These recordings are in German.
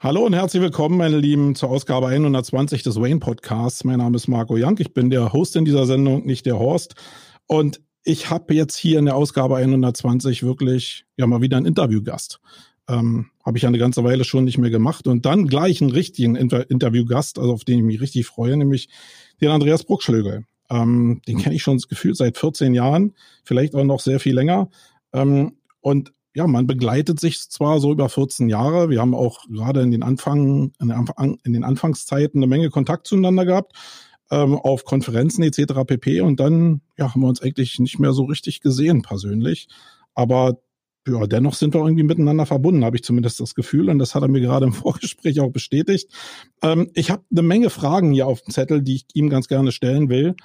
Hallo und herzlich willkommen, meine Lieben, zur Ausgabe 120 des Wayne Podcasts. Mein Name ist Marco Young. Ich bin der Host in dieser Sendung, nicht der Horst. Und ich habe jetzt hier in der Ausgabe 120 wirklich ja mal wieder einen Interviewgast. Ähm, habe ich eine ganze Weile schon nicht mehr gemacht. Und dann gleich einen richtigen Inter Interviewgast, also auf den ich mich richtig freue, nämlich den Andreas Bruckschlögel. Ähm, den kenne ich schon gefühlt seit 14 Jahren, vielleicht auch noch sehr viel länger. Ähm, und ja, man begleitet sich zwar so über 14 Jahre. Wir haben auch gerade in den Anfang, in, den Anfangszeiten eine Menge Kontakt zueinander gehabt, ähm, auf Konferenzen etc. pp. Und dann ja, haben wir uns eigentlich nicht mehr so richtig gesehen persönlich. Aber ja, dennoch sind wir irgendwie miteinander verbunden, habe ich zumindest das Gefühl. Und das hat er mir gerade im Vorgespräch auch bestätigt. Ähm, ich habe eine Menge Fragen hier auf dem Zettel, die ich ihm ganz gerne stellen will.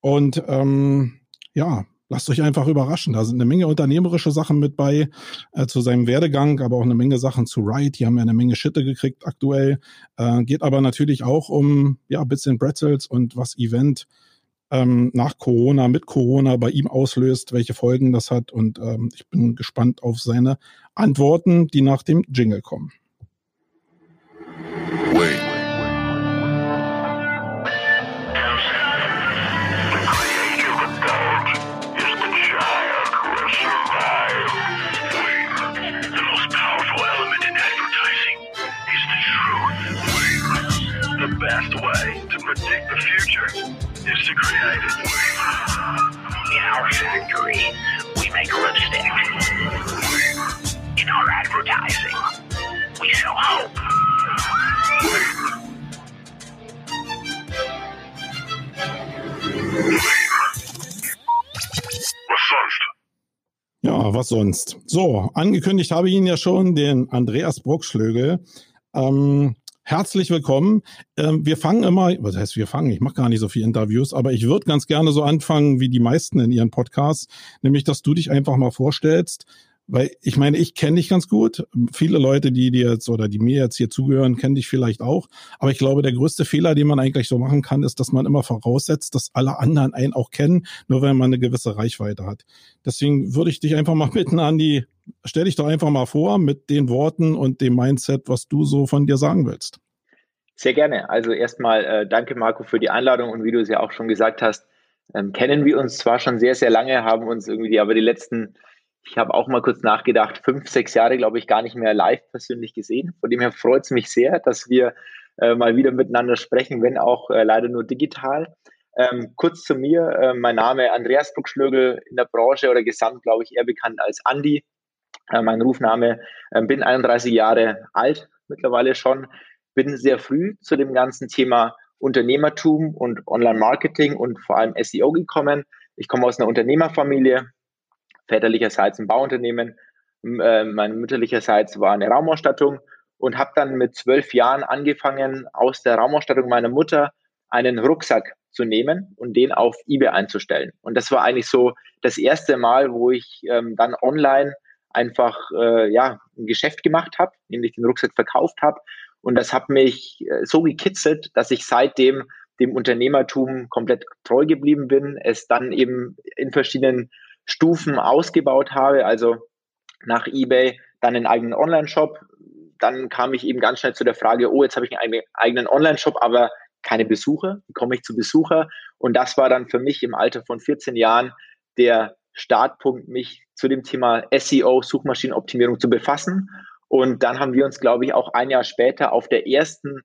Und ähm, ja, lasst euch einfach überraschen. Da sind eine Menge unternehmerische Sachen mit bei äh, zu seinem Werdegang, aber auch eine Menge Sachen zu Wright. Die haben ja eine Menge Schitte gekriegt aktuell. Äh, geht aber natürlich auch um ja Bits and Pretzels und was Event ähm, nach Corona, mit Corona bei ihm auslöst, welche Folgen das hat. Und ähm, ich bin gespannt auf seine Antworten, die nach dem Jingle kommen. To create it. In our factory, we make lipstick. In our advertising, we sell hope. Ja, was sonst? So, angekündigt habe ich ihn ja schon, den Andreas Bruckschlögel. Ähm, Herzlich willkommen. Ähm, wir fangen immer, was heißt wir fangen? Ich mache gar nicht so viele Interviews, aber ich würde ganz gerne so anfangen wie die meisten in ihren Podcasts, nämlich dass du dich einfach mal vorstellst, weil ich meine, ich kenne dich ganz gut. Viele Leute, die dir jetzt oder die mir jetzt hier zugehören, kennen dich vielleicht auch. Aber ich glaube, der größte Fehler, den man eigentlich so machen kann, ist, dass man immer voraussetzt, dass alle anderen einen auch kennen, nur wenn man eine gewisse Reichweite hat. Deswegen würde ich dich einfach mal bitten, Andi, stell dich doch einfach mal vor mit den Worten und dem Mindset, was du so von dir sagen willst. Sehr gerne. Also erstmal äh, danke, Marco, für die Einladung und wie du es ja auch schon gesagt hast, ähm, kennen wir uns zwar schon sehr, sehr lange, haben uns irgendwie aber die letzten, ich habe auch mal kurz nachgedacht, fünf, sechs Jahre, glaube ich, gar nicht mehr live persönlich gesehen. Von dem her freut es mich sehr, dass wir äh, mal wieder miteinander sprechen, wenn auch äh, leider nur digital. Ähm, kurz zu mir, äh, mein Name Andreas Bruckschlögel, in der Branche oder gesamt, glaube ich, eher bekannt als Andi. Äh, mein Rufname, äh, bin 31 Jahre alt mittlerweile schon, bin sehr früh zu dem ganzen Thema Unternehmertum und Online-Marketing und vor allem SEO gekommen. Ich komme aus einer Unternehmerfamilie, väterlicherseits ein Bauunternehmen, äh, mein mütterlicherseits war eine Raumausstattung und habe dann mit zwölf Jahren angefangen, aus der Raumausstattung meiner Mutter einen Rucksack zu nehmen und den auf eBay einzustellen. Und das war eigentlich so das erste Mal, wo ich ähm, dann online einfach äh, ja, ein Geschäft gemacht habe, nämlich den Rucksack verkauft habe. Und das hat mich äh, so gekitzelt, dass ich seitdem dem Unternehmertum komplett treu geblieben bin, es dann eben in verschiedenen Stufen ausgebaut habe, also nach eBay, dann einen eigenen Online-Shop. Dann kam ich eben ganz schnell zu der Frage, oh, jetzt habe ich einen eigenen Online-Shop, aber keine Besucher. Wie komme ich zu Besucher? Und das war dann für mich im Alter von 14 Jahren der Startpunkt, mich zu dem Thema SEO, Suchmaschinenoptimierung zu befassen. Und dann haben wir uns, glaube ich, auch ein Jahr später auf der ersten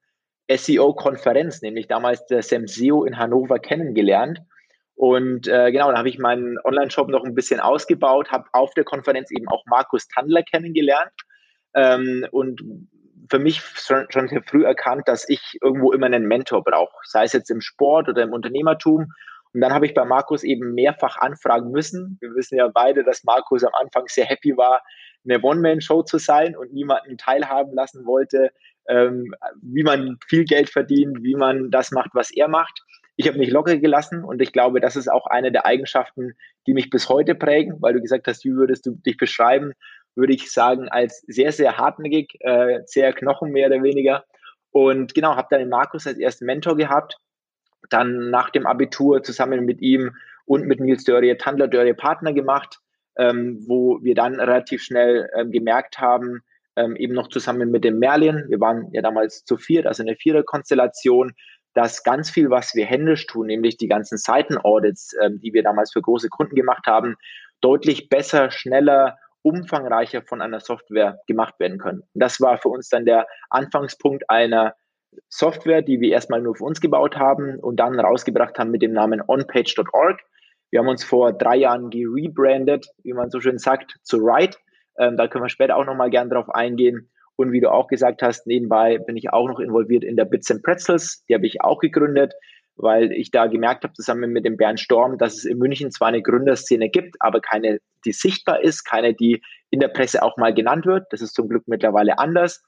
SEO-Konferenz, nämlich damals der SEMSEO in Hannover, kennengelernt. Und äh, genau, da habe ich meinen Online-Shop noch ein bisschen ausgebaut, habe auf der Konferenz eben auch Markus Tandler kennengelernt ähm, und für mich schon, schon sehr früh erkannt, dass ich irgendwo immer einen Mentor brauche, sei es jetzt im Sport oder im Unternehmertum. Und dann habe ich bei Markus eben mehrfach anfragen müssen. Wir wissen ja beide, dass Markus am Anfang sehr happy war, eine One-Man-Show zu sein und niemanden teilhaben lassen wollte, ähm, wie man viel Geld verdient, wie man das macht, was er macht. Ich habe mich locker gelassen und ich glaube, das ist auch eine der Eigenschaften, die mich bis heute prägen, weil du gesagt hast, wie würdest du dich beschreiben, würde ich sagen, als sehr, sehr hartnäckig, äh, sehr knochen mehr oder weniger. Und genau, habe dann den Markus als ersten Mentor gehabt dann nach dem Abitur zusammen mit ihm und mit Nils Dörrie Tandler Dörrie Partner gemacht, ähm, wo wir dann relativ schnell ähm, gemerkt haben, ähm, eben noch zusammen mit dem Merlin. Wir waren ja damals zu viert, also eine Vierer-Konstellation, dass ganz viel, was wir händisch tun, nämlich die ganzen Seitenaudits, ähm, die wir damals für große Kunden gemacht haben, deutlich besser, schneller, umfangreicher von einer Software gemacht werden können. Und das war für uns dann der Anfangspunkt einer Software, die wir erstmal nur für uns gebaut haben und dann rausgebracht haben mit dem Namen onpage.org. Wir haben uns vor drei Jahren gerebrandet, wie man so schön sagt, zu Write. Ähm, da können wir später auch nochmal gern drauf eingehen. Und wie du auch gesagt hast, nebenbei bin ich auch noch involviert in der Bits and Pretzels. Die habe ich auch gegründet, weil ich da gemerkt habe, zusammen mit dem Bernd Storm, dass es in München zwar eine Gründerszene gibt, aber keine, die sichtbar ist, keine, die in der Presse auch mal genannt wird. Das ist zum Glück mittlerweile anders.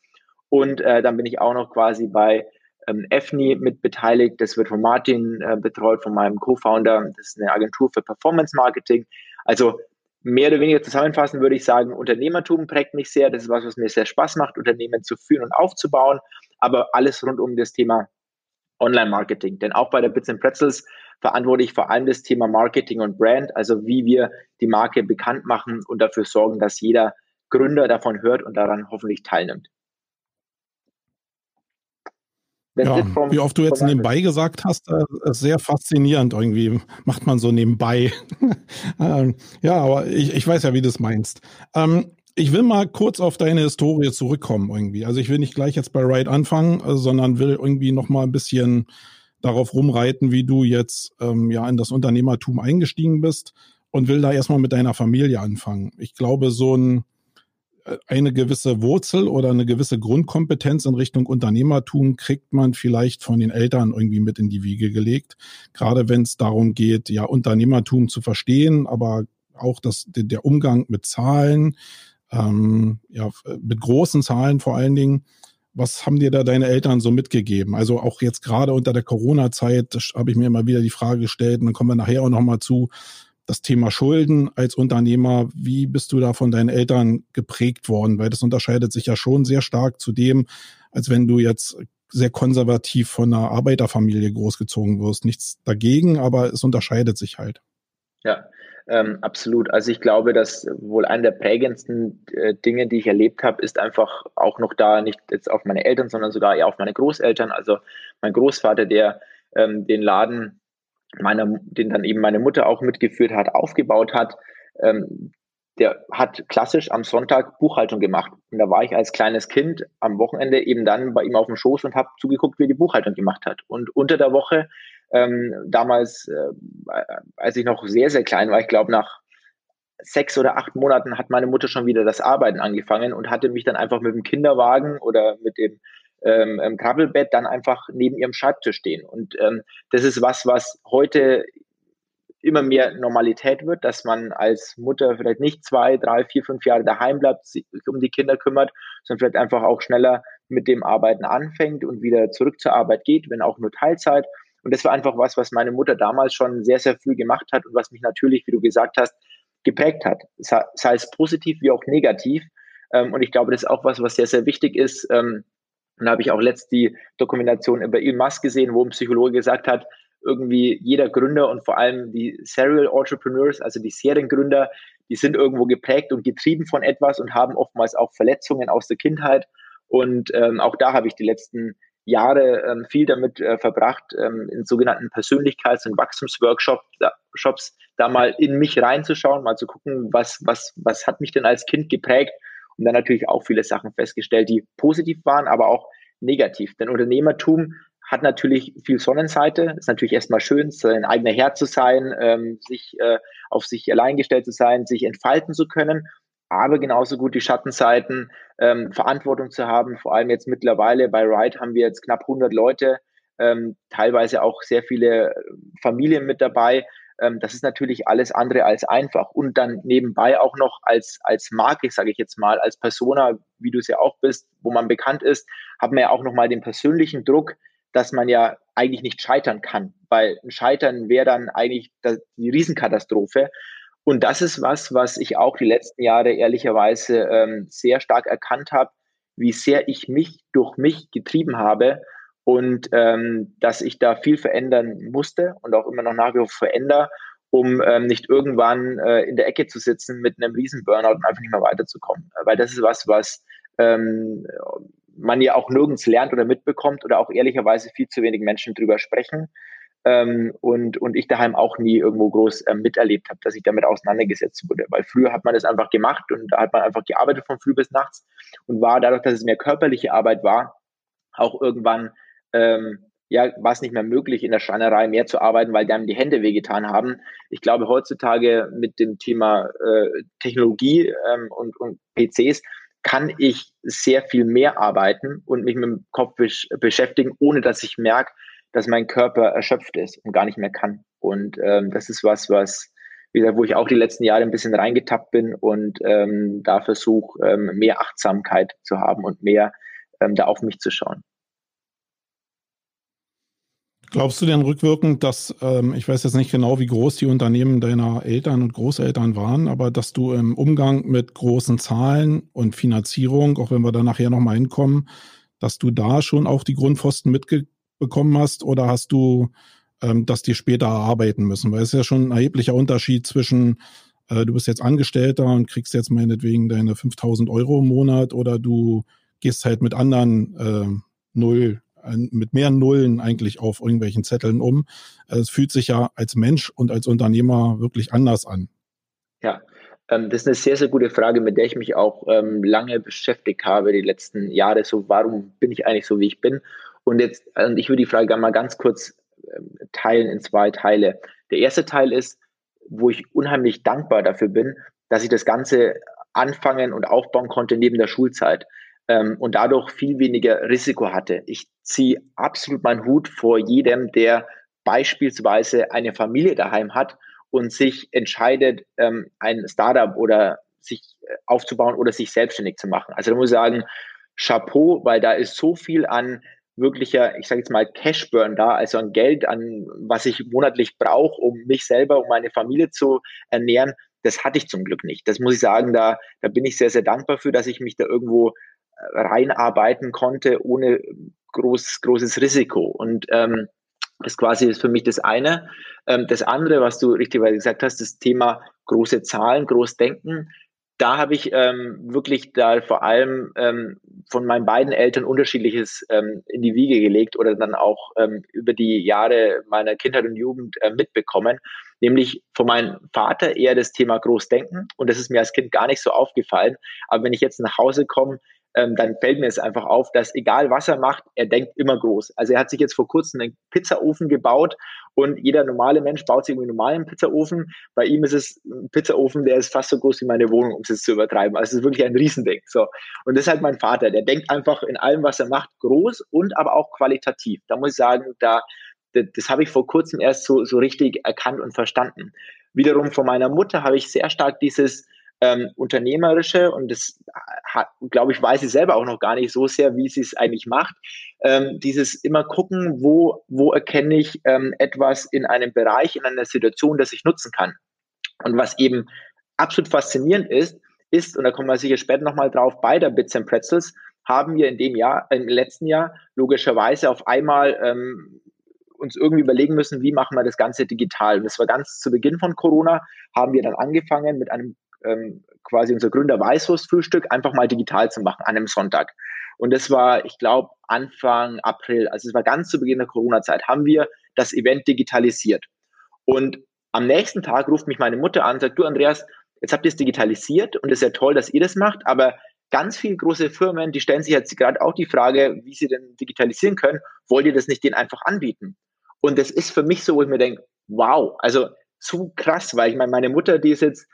Und äh, dann bin ich auch noch quasi bei ähm, EFNI mit beteiligt. Das wird von Martin äh, betreut, von meinem Co-Founder. Das ist eine Agentur für Performance Marketing. Also mehr oder weniger zusammenfassend würde ich sagen, Unternehmertum prägt mich sehr. Das ist was, was mir sehr Spaß macht, Unternehmen zu führen und aufzubauen. Aber alles rund um das Thema Online-Marketing. Denn auch bei der Bits and Pretzels verantworte ich vor allem das Thema Marketing und Brand, also wie wir die Marke bekannt machen und dafür sorgen, dass jeder Gründer davon hört und daran hoffentlich teilnimmt. Ja, wie oft du jetzt nebenbei gesagt hast, äh, ist sehr faszinierend irgendwie. Macht man so nebenbei. ähm, ja, aber ich, ich weiß ja, wie du es meinst. Ähm, ich will mal kurz auf deine Historie zurückkommen irgendwie. Also ich will nicht gleich jetzt bei Ride anfangen, äh, sondern will irgendwie noch mal ein bisschen darauf rumreiten, wie du jetzt ähm, ja in das Unternehmertum eingestiegen bist und will da erstmal mit deiner Familie anfangen. Ich glaube, so ein eine gewisse Wurzel oder eine gewisse Grundkompetenz in Richtung Unternehmertum kriegt man vielleicht von den Eltern irgendwie mit in die Wiege gelegt. Gerade wenn es darum geht, ja, Unternehmertum zu verstehen, aber auch das, der Umgang mit Zahlen, ähm, ja, mit großen Zahlen vor allen Dingen. Was haben dir da deine Eltern so mitgegeben? Also auch jetzt gerade unter der Corona-Zeit habe ich mir immer wieder die Frage gestellt, und dann kommen wir nachher auch nochmal zu, das Thema Schulden als Unternehmer, wie bist du da von deinen Eltern geprägt worden? Weil das unterscheidet sich ja schon sehr stark zu dem, als wenn du jetzt sehr konservativ von einer Arbeiterfamilie großgezogen wirst. Nichts dagegen, aber es unterscheidet sich halt. Ja, ähm, absolut. Also ich glaube, dass wohl eine der prägendsten äh, Dinge, die ich erlebt habe, ist einfach auch noch da, nicht jetzt auf meine Eltern, sondern sogar eher auf meine Großeltern. Also mein Großvater, der ähm, den Laden meiner, den dann eben meine Mutter auch mitgeführt hat, aufgebaut hat, ähm, der hat klassisch am Sonntag Buchhaltung gemacht. Und da war ich als kleines Kind am Wochenende eben dann bei ihm auf dem Schoß und habe zugeguckt, wie er die Buchhaltung gemacht hat. Und unter der Woche, ähm, damals, äh, als ich noch sehr, sehr klein war, ich glaube nach sechs oder acht Monaten hat meine Mutter schon wieder das Arbeiten angefangen und hatte mich dann einfach mit dem Kinderwagen oder mit dem ähm, ähm, Krabbelbett dann einfach neben ihrem Schreibtisch stehen. Und ähm, das ist was, was heute immer mehr Normalität wird, dass man als Mutter vielleicht nicht zwei, drei, vier, fünf Jahre daheim bleibt, sich um die Kinder kümmert, sondern vielleicht einfach auch schneller mit dem Arbeiten anfängt und wieder zurück zur Arbeit geht, wenn auch nur Teilzeit. Und das war einfach was, was meine Mutter damals schon sehr, sehr früh gemacht hat und was mich natürlich, wie du gesagt hast, geprägt hat. Sei es positiv wie auch negativ. Ähm, und ich glaube, das ist auch was, was sehr, sehr wichtig ist, ähm, und da habe ich auch letzt die Dokumentation über Elon Musk gesehen, wo ein Psychologe gesagt hat, irgendwie jeder Gründer und vor allem die Serial Entrepreneurs, also die Seriengründer, die sind irgendwo geprägt und getrieben von etwas und haben oftmals auch Verletzungen aus der Kindheit. Und ähm, auch da habe ich die letzten Jahre ähm, viel damit äh, verbracht, ähm, in sogenannten Persönlichkeits- und Wachstumsworkshops da, da mal in mich reinzuschauen, mal zu gucken, was, was, was hat mich denn als Kind geprägt und dann natürlich auch viele Sachen festgestellt, die positiv waren, aber auch negativ. Denn Unternehmertum hat natürlich viel Sonnenseite. Ist natürlich erstmal schön, sein eigener Herr zu sein, ähm, sich äh, auf sich allein gestellt zu sein, sich entfalten zu können. Aber genauso gut die Schattenseiten, ähm, Verantwortung zu haben. Vor allem jetzt mittlerweile bei Ride haben wir jetzt knapp 100 Leute, ähm, teilweise auch sehr viele Familien mit dabei. Ähm, das ist natürlich alles andere als einfach. Und dann nebenbei auch noch als, als Marke, sage ich jetzt mal, als Persona, wie du es ja auch bist, wo man bekannt ist, haben wir ja auch nochmal den persönlichen Druck, dass man ja eigentlich nicht scheitern kann, weil ein Scheitern wäre dann eigentlich die Riesenkatastrophe. Und das ist was, was ich auch die letzten Jahre ehrlicherweise ähm, sehr stark erkannt habe, wie sehr ich mich durch mich getrieben habe und ähm, dass ich da viel verändern musste und auch immer noch nach wie vor verändere, um ähm, nicht irgendwann äh, in der Ecke zu sitzen mit einem riesen Burnout und einfach nicht mehr weiterzukommen. Weil das ist was, was ähm, man ja auch nirgends lernt oder mitbekommt oder auch ehrlicherweise viel zu wenig Menschen drüber sprechen. Ähm, und, und ich daheim auch nie irgendwo groß äh, miterlebt habe, dass ich damit auseinandergesetzt wurde. Weil früher hat man das einfach gemacht und da hat man einfach gearbeitet von früh bis nachts und war dadurch, dass es mehr körperliche Arbeit war, auch irgendwann ähm, ja, war es nicht mehr möglich, in der Schreinerei mehr zu arbeiten, weil dann die Hände wehgetan haben. Ich glaube, heutzutage mit dem Thema äh, Technologie ähm, und, und PCs kann ich sehr viel mehr arbeiten und mich mit dem Kopf besch beschäftigen, ohne dass ich merke, dass mein Körper erschöpft ist und gar nicht mehr kann. Und ähm, das ist was, was, wie gesagt, wo ich auch die letzten Jahre ein bisschen reingetappt bin und ähm, da versuche, ähm, mehr Achtsamkeit zu haben und mehr ähm, da auf mich zu schauen. Glaubst du denn rückwirkend, dass, ähm, ich weiß jetzt nicht genau, wie groß die Unternehmen deiner Eltern und Großeltern waren, aber dass du im Umgang mit großen Zahlen und Finanzierung, auch wenn wir da nachher nochmal hinkommen, dass du da schon auch die Grundpfosten mitbekommen hast oder hast du ähm, das dir später erarbeiten müssen? Weil es ist ja schon ein erheblicher Unterschied zwischen, äh, du bist jetzt Angestellter und kriegst jetzt meinetwegen deine 5000 Euro im Monat oder du gehst halt mit anderen äh, null mit mehr Nullen eigentlich auf irgendwelchen Zetteln um. Es fühlt sich ja als Mensch und als Unternehmer wirklich anders an. Ja, ähm, das ist eine sehr, sehr gute Frage, mit der ich mich auch ähm, lange beschäftigt habe die letzten Jahre. So, warum bin ich eigentlich so, wie ich bin? Und jetzt, also ich würde die Frage mal ganz kurz ähm, teilen in zwei Teile. Der erste Teil ist, wo ich unheimlich dankbar dafür bin, dass ich das Ganze anfangen und aufbauen konnte neben der Schulzeit ähm, und dadurch viel weniger Risiko hatte. Ich ziehe absolut meinen Hut vor jedem, der beispielsweise eine Familie daheim hat und sich entscheidet, ähm, ein Startup oder sich äh, aufzubauen oder sich selbstständig zu machen. Also da muss ich sagen, Chapeau, weil da ist so viel an wirklicher, ich sage jetzt mal, Cashburn da, also an Geld, an was ich monatlich brauche, um mich selber, um meine Familie zu ernähren. Das hatte ich zum Glück nicht. Das muss ich sagen, da, da bin ich sehr, sehr dankbar für, dass ich mich da irgendwo reinarbeiten konnte ohne groß, großes Risiko. Und ähm, das quasi ist für mich das eine. Ähm, das andere, was du richtigerweise gesagt hast, das Thema große Zahlen, groß denken. Da habe ich ähm, wirklich da vor allem ähm, von meinen beiden Eltern unterschiedliches ähm, in die Wiege gelegt oder dann auch ähm, über die Jahre meiner Kindheit und Jugend äh, mitbekommen. Nämlich von meinem Vater eher das Thema Großdenken und das ist mir als Kind gar nicht so aufgefallen. Aber wenn ich jetzt nach Hause komme, ähm, dann fällt mir es einfach auf, dass egal was er macht, er denkt immer groß. Also er hat sich jetzt vor kurzem einen Pizzaofen gebaut und jeder normale Mensch baut sich einen normalen Pizzaofen. Bei ihm ist es ein Pizzaofen, der ist fast so groß wie meine Wohnung, um es jetzt zu übertreiben. Also es ist wirklich ein Riesending. So. Und das ist halt mein Vater, der denkt einfach in allem, was er macht, groß und aber auch qualitativ. Da muss ich sagen, da, das, das habe ich vor kurzem erst so, so richtig erkannt und verstanden. Wiederum von meiner Mutter habe ich sehr stark dieses, ähm, unternehmerische und das glaube ich, weiß sie selber auch noch gar nicht so sehr, wie sie es eigentlich macht. Ähm, dieses immer gucken, wo, wo erkenne ich ähm, etwas in einem Bereich, in einer Situation, das ich nutzen kann. Und was eben absolut faszinierend ist, ist, und da kommen wir sicher später nochmal drauf, bei der Bits and Pretzels haben wir in dem Jahr, im letzten Jahr logischerweise auf einmal ähm, uns irgendwie überlegen müssen, wie machen wir das Ganze digital. Und das war ganz zu Beginn von Corona, haben wir dann angefangen mit einem ähm, quasi unser Gründer Weißwurstfrühstück einfach mal digital zu machen an einem Sonntag. Und das war, ich glaube, Anfang April, also es war ganz zu Beginn der Corona-Zeit, haben wir das Event digitalisiert. Und am nächsten Tag ruft mich meine Mutter an und sagt, du Andreas, jetzt habt ihr es digitalisiert und es ist ja toll, dass ihr das macht, aber ganz viele große Firmen, die stellen sich jetzt gerade auch die Frage, wie sie denn digitalisieren können, wollt ihr das nicht denen einfach anbieten? Und das ist für mich so, wo ich mir denke, wow, also zu krass, weil ich meine, meine Mutter, die ist jetzt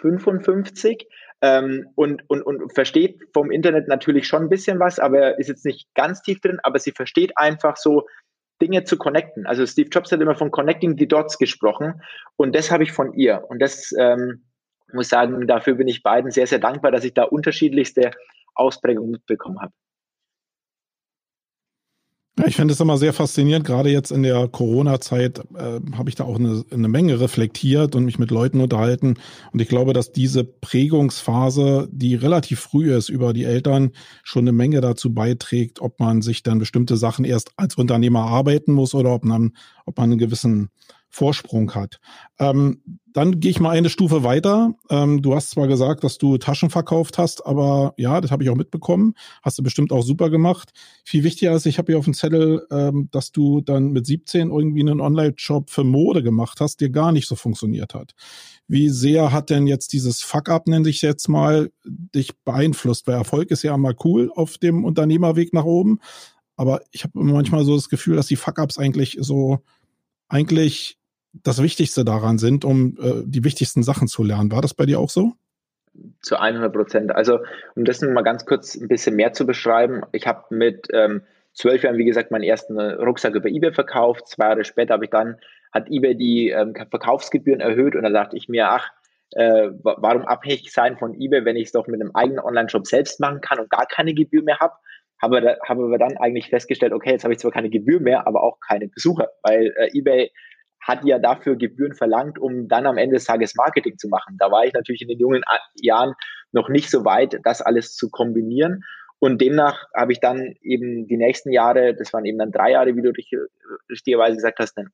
55 ähm, und, und, und versteht vom Internet natürlich schon ein bisschen was, aber ist jetzt nicht ganz tief drin, aber sie versteht einfach so, Dinge zu connecten. Also Steve Jobs hat immer von Connecting the Dots gesprochen und das habe ich von ihr. Und das ähm, muss sagen, dafür bin ich beiden sehr, sehr dankbar, dass ich da unterschiedlichste Ausprägungen mitbekommen habe. Ja, ich finde es immer sehr faszinierend. Gerade jetzt in der Corona-Zeit äh, habe ich da auch eine, eine Menge reflektiert und mich mit Leuten unterhalten. Und ich glaube, dass diese Prägungsphase, die relativ früh ist über die Eltern, schon eine Menge dazu beiträgt, ob man sich dann bestimmte Sachen erst als Unternehmer arbeiten muss oder ob man, ob man einen gewissen Vorsprung hat. Ähm, dann gehe ich mal eine Stufe weiter. Ähm, du hast zwar gesagt, dass du Taschen verkauft hast, aber ja, das habe ich auch mitbekommen. Hast du bestimmt auch super gemacht. Viel wichtiger ist, ich habe hier auf dem Zettel, ähm, dass du dann mit 17 irgendwie einen Online-Shop für Mode gemacht hast, der gar nicht so funktioniert hat. Wie sehr hat denn jetzt dieses Fuck-up, nenne ich jetzt mal, dich beeinflusst? Weil Erfolg ist ja mal cool auf dem Unternehmerweg nach oben. Aber ich habe manchmal so das Gefühl, dass die Fuck-ups eigentlich so, eigentlich das Wichtigste daran sind, um äh, die wichtigsten Sachen zu lernen. War das bei dir auch so? Zu 100 Prozent. Also, um das mal ganz kurz ein bisschen mehr zu beschreiben, ich habe mit ähm, zwölf Jahren, wie gesagt, meinen ersten Rucksack über eBay verkauft. Zwei Jahre später habe ich dann, hat eBay die ähm, Verkaufsgebühren erhöht und da dachte ich mir, ach, äh, warum abhängig sein von eBay, wenn ich es doch mit einem eigenen Online-Shop selbst machen kann und gar keine Gebühr mehr habe? Habe, habe aber dann eigentlich festgestellt, okay, jetzt habe ich zwar keine Gebühr mehr, aber auch keine Besucher, weil äh, eBay hat ja dafür Gebühren verlangt, um dann am Ende des Tages Marketing zu machen. Da war ich natürlich in den jungen Jahren noch nicht so weit, das alles zu kombinieren. Und demnach habe ich dann eben die nächsten Jahre, das waren eben dann drei Jahre, wie du richtigerweise gesagt hast, einen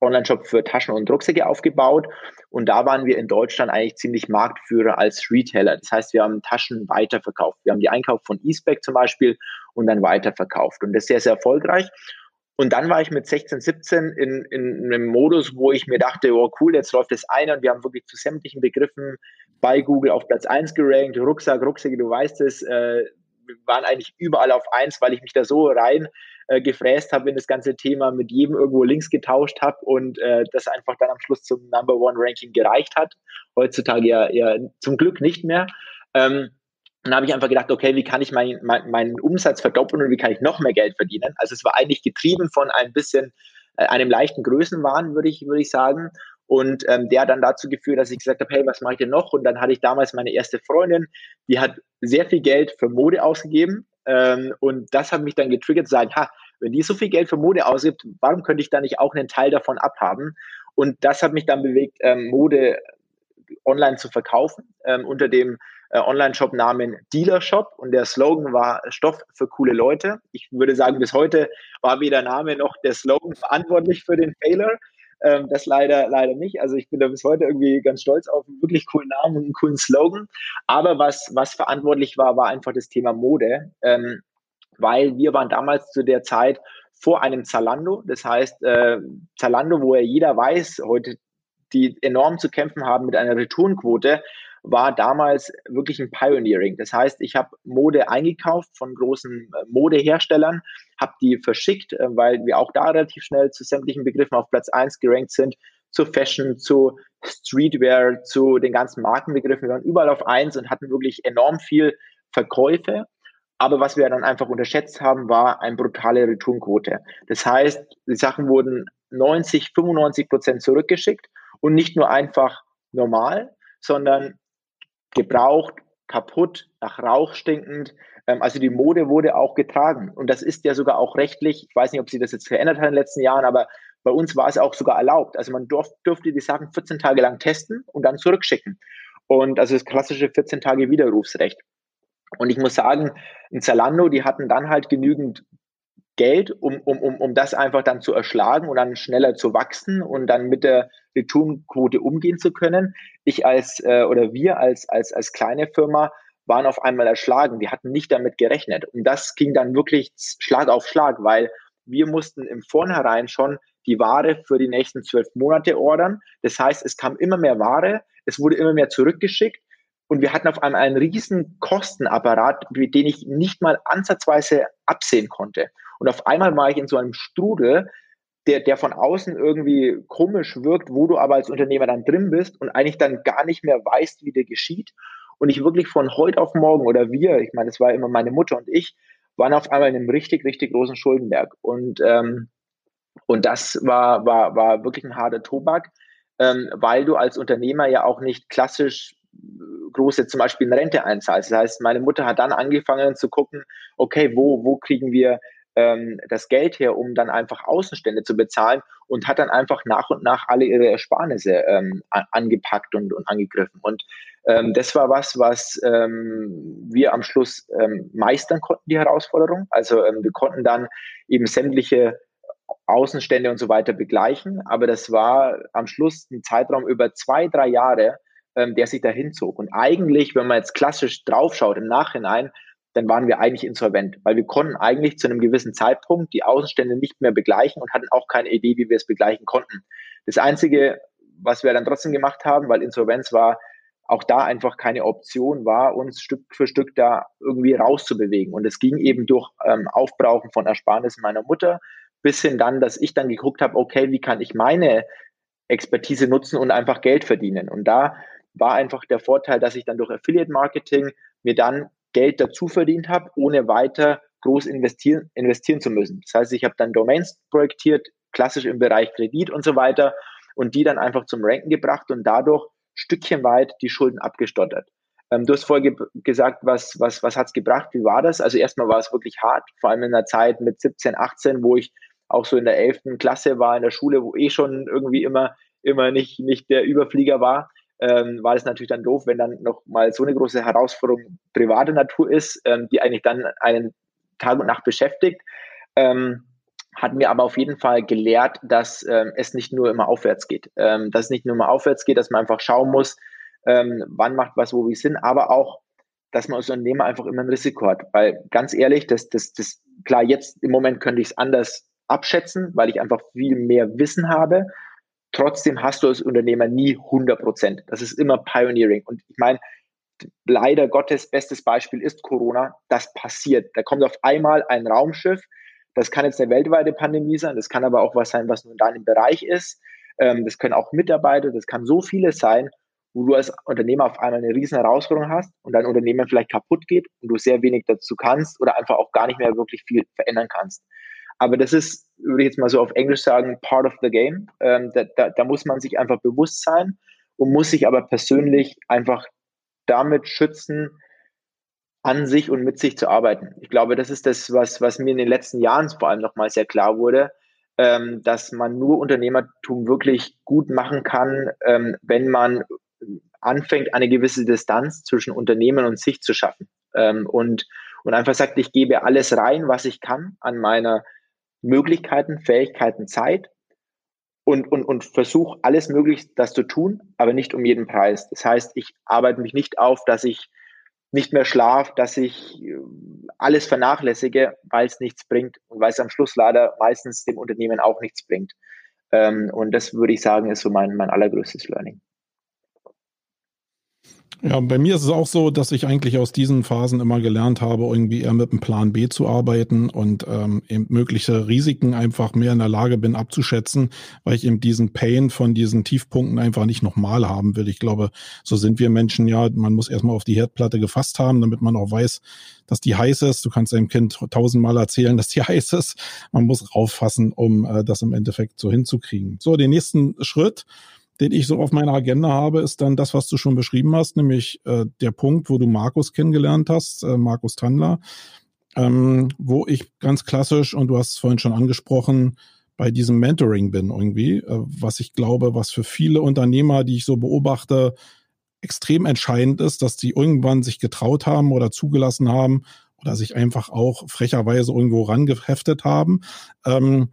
Online-Shop für Taschen und Rucksäcke aufgebaut. Und da waren wir in Deutschland eigentlich ziemlich Marktführer als Retailer. Das heißt, wir haben Taschen weiterverkauft. Wir haben die Einkauf von eSpec zum Beispiel und dann weiterverkauft. Und das ist sehr, sehr erfolgreich. Und dann war ich mit 16, 17 in, in einem Modus, wo ich mir dachte, oh cool, jetzt läuft das ein und wir haben wirklich zu sämtlichen Begriffen bei Google auf Platz 1 gerankt, Rucksack, Rucksäcke, du weißt es, äh, wir waren eigentlich überall auf 1, weil ich mich da so rein äh, gefräst habe in das ganze Thema, mit jedem irgendwo Links getauscht habe und äh, das einfach dann am Schluss zum Number One Ranking gereicht hat. Heutzutage ja, ja zum Glück nicht mehr. Ähm, dann habe ich einfach gedacht, okay, wie kann ich mein, mein, meinen Umsatz verdoppeln und wie kann ich noch mehr Geld verdienen? Also es war eigentlich getrieben von ein bisschen äh, einem leichten Größenwahn, würde ich, würde ich sagen. Und ähm, der hat dann dazu geführt, dass ich gesagt habe, hey, was mache ich denn noch? Und dann hatte ich damals meine erste Freundin, die hat sehr viel Geld für Mode ausgegeben. Ähm, und das hat mich dann getriggert zu sagen, ha, wenn die so viel Geld für Mode ausgibt, warum könnte ich da nicht auch einen Teil davon abhaben? Und das hat mich dann bewegt, ähm, Mode online zu verkaufen ähm, unter dem äh, Online-Shop-Namen Dealer Shop und der Slogan war Stoff für coole Leute. Ich würde sagen, bis heute war weder Name noch der Slogan verantwortlich für den Failer. Ähm, das leider, leider nicht. Also ich bin da bis heute irgendwie ganz stolz auf einen wirklich coolen Namen und einen coolen Slogan. Aber was, was verantwortlich war, war einfach das Thema Mode. Ähm, weil wir waren damals zu der Zeit vor einem Zalando. Das heißt, äh, Zalando, wo ja jeder weiß, heute die enorm zu kämpfen haben mit einer Returnquote, war damals wirklich ein Pioneering. Das heißt, ich habe Mode eingekauft von großen äh, Modeherstellern, habe die verschickt, äh, weil wir auch da relativ schnell zu sämtlichen Begriffen auf Platz 1 gerankt sind, zu Fashion, zu Streetwear, zu den ganzen Markenbegriffen. Wir waren überall auf 1 und hatten wirklich enorm viel Verkäufe. Aber was wir dann einfach unterschätzt haben, war eine brutale Returnquote. Das heißt, die Sachen wurden 90, 95 Prozent zurückgeschickt und nicht nur einfach normal, sondern gebraucht, kaputt, nach Rauch stinkend. Ähm, also die Mode wurde auch getragen. Und das ist ja sogar auch rechtlich, ich weiß nicht, ob sie das jetzt verändert hat in den letzten Jahren, aber bei uns war es auch sogar erlaubt. Also man durf, durfte die Sachen 14 Tage lang testen und dann zurückschicken. Und also das klassische 14 Tage Widerrufsrecht. Und ich muss sagen, in Zalando, die hatten dann halt genügend Geld, um, um, um, um das einfach dann zu erschlagen und dann schneller zu wachsen und dann mit der Returnquote umgehen zu können. Ich als äh, oder wir als, als, als kleine Firma waren auf einmal erschlagen. Wir hatten nicht damit gerechnet. Und das ging dann wirklich Schlag auf Schlag, weil wir mussten im Vornherein schon die Ware für die nächsten zwölf Monate ordern. Das heißt, es kam immer mehr Ware, es wurde immer mehr zurückgeschickt und wir hatten auf einmal einen riesen Kostenapparat, den ich nicht mal ansatzweise absehen konnte. Und auf einmal war ich in so einem Strudel, der, der von außen irgendwie komisch wirkt, wo du aber als Unternehmer dann drin bist und eigentlich dann gar nicht mehr weißt, wie der geschieht. Und ich wirklich von heute auf morgen oder wir, ich meine, es war immer meine Mutter und ich, waren auf einmal in einem richtig, richtig großen Schuldenberg. Und, ähm, und das war, war, war wirklich ein harter Tobak, ähm, weil du als Unternehmer ja auch nicht klassisch große zum Beispiel eine Rente einzahlst. Das heißt, meine Mutter hat dann angefangen zu gucken, okay, wo, wo kriegen wir ähm, das Geld her, um dann einfach Außenstände zu bezahlen und hat dann einfach nach und nach alle ihre Ersparnisse ähm, angepackt und, und angegriffen. Und ähm, das war was, was ähm, wir am Schluss ähm, meistern konnten, die Herausforderung. Also ähm, wir konnten dann eben sämtliche Außenstände und so weiter begleichen. Aber das war am Schluss ein Zeitraum über zwei, drei Jahre, ähm, der sich dahin zog. Und eigentlich, wenn man jetzt klassisch draufschaut im Nachhinein, dann waren wir eigentlich insolvent, weil wir konnten eigentlich zu einem gewissen Zeitpunkt die Außenstände nicht mehr begleichen und hatten auch keine Idee, wie wir es begleichen konnten. Das Einzige, was wir dann trotzdem gemacht haben, weil Insolvenz war, auch da einfach keine Option war, uns Stück für Stück da irgendwie rauszubewegen. Und es ging eben durch ähm, Aufbrauchen von Ersparnissen meiner Mutter bis hin dann, dass ich dann geguckt habe, okay, wie kann ich meine Expertise nutzen und einfach Geld verdienen. Und da war einfach der Vorteil, dass ich dann durch Affiliate Marketing mir dann Geld dazu verdient habe, ohne weiter groß investieren, investieren zu müssen. Das heißt, ich habe dann Domains projektiert, klassisch im Bereich Kredit und so weiter und die dann einfach zum Ranken gebracht und dadurch stückchenweit die Schulden abgestottert. Ähm, du hast vorher ge gesagt, was, was, was hat es gebracht? Wie war das? Also erstmal war es wirklich hart, vor allem in einer Zeit mit 17, 18, wo ich auch so in der 11. Klasse war, in der Schule, wo eh schon irgendwie immer, immer nicht, nicht der Überflieger war ähm, war es natürlich dann doof, wenn dann noch mal so eine große Herausforderung private Natur ist, ähm, die eigentlich dann einen Tag und Nacht beschäftigt. Ähm, hat mir aber auf jeden Fall gelehrt, dass ähm, es nicht nur immer aufwärts geht. Ähm, dass es nicht nur immer aufwärts geht, dass man einfach schauen muss, ähm, wann macht was, wo wie Sinn, aber auch, dass man als Unternehmer einfach immer ein Risiko hat. Weil ganz ehrlich, das, das, das, klar, jetzt im Moment könnte ich es anders abschätzen, weil ich einfach viel mehr Wissen habe. Trotzdem hast du als Unternehmer nie 100 Prozent. Das ist immer Pioneering. Und ich meine, leider Gottes bestes Beispiel ist Corona. Das passiert. Da kommt auf einmal ein Raumschiff. Das kann jetzt eine weltweite Pandemie sein. Das kann aber auch was sein, was nur in deinem Bereich ist. Ähm, das können auch Mitarbeiter. Das kann so vieles sein, wo du als Unternehmer auf einmal eine riesen Herausforderung hast und dein Unternehmen vielleicht kaputt geht und du sehr wenig dazu kannst oder einfach auch gar nicht mehr wirklich viel verändern kannst. Aber das ist, würde ich jetzt mal so auf Englisch sagen, part of the game. Ähm, da, da, da muss man sich einfach bewusst sein und muss sich aber persönlich einfach damit schützen, an sich und mit sich zu arbeiten. Ich glaube, das ist das, was, was mir in den letzten Jahren vor allem nochmal sehr klar wurde, ähm, dass man nur Unternehmertum wirklich gut machen kann, ähm, wenn man anfängt, eine gewisse Distanz zwischen Unternehmen und sich zu schaffen. Ähm, und, und einfach sagt, ich gebe alles rein, was ich kann an meiner Möglichkeiten, Fähigkeiten, Zeit und, und, und versuche alles möglich, das zu tun, aber nicht um jeden Preis. Das heißt, ich arbeite mich nicht auf, dass ich nicht mehr schlafe, dass ich äh, alles vernachlässige, weil es nichts bringt und weil es am Schluss leider meistens dem Unternehmen auch nichts bringt. Ähm, und das würde ich sagen, ist so mein, mein allergrößtes Learning. Ja, bei mir ist es auch so, dass ich eigentlich aus diesen Phasen immer gelernt habe, irgendwie eher mit einem Plan B zu arbeiten und ähm, eben mögliche Risiken einfach mehr in der Lage bin abzuschätzen, weil ich eben diesen Pain von diesen Tiefpunkten einfach nicht nochmal haben will. Ich glaube, so sind wir Menschen ja. Man muss erstmal auf die Herdplatte gefasst haben, damit man auch weiß, dass die heiß ist. Du kannst deinem Kind tausendmal erzählen, dass die heiß ist. Man muss rauffassen, um äh, das im Endeffekt so hinzukriegen. So, den nächsten Schritt den ich so auf meiner Agenda habe, ist dann das, was du schon beschrieben hast, nämlich äh, der Punkt, wo du Markus kennengelernt hast, äh, Markus Tandler, ähm, wo ich ganz klassisch, und du hast es vorhin schon angesprochen, bei diesem Mentoring bin irgendwie, äh, was ich glaube, was für viele Unternehmer, die ich so beobachte, extrem entscheidend ist, dass die irgendwann sich getraut haben oder zugelassen haben oder sich einfach auch frecherweise irgendwo rangeheftet haben. Ähm,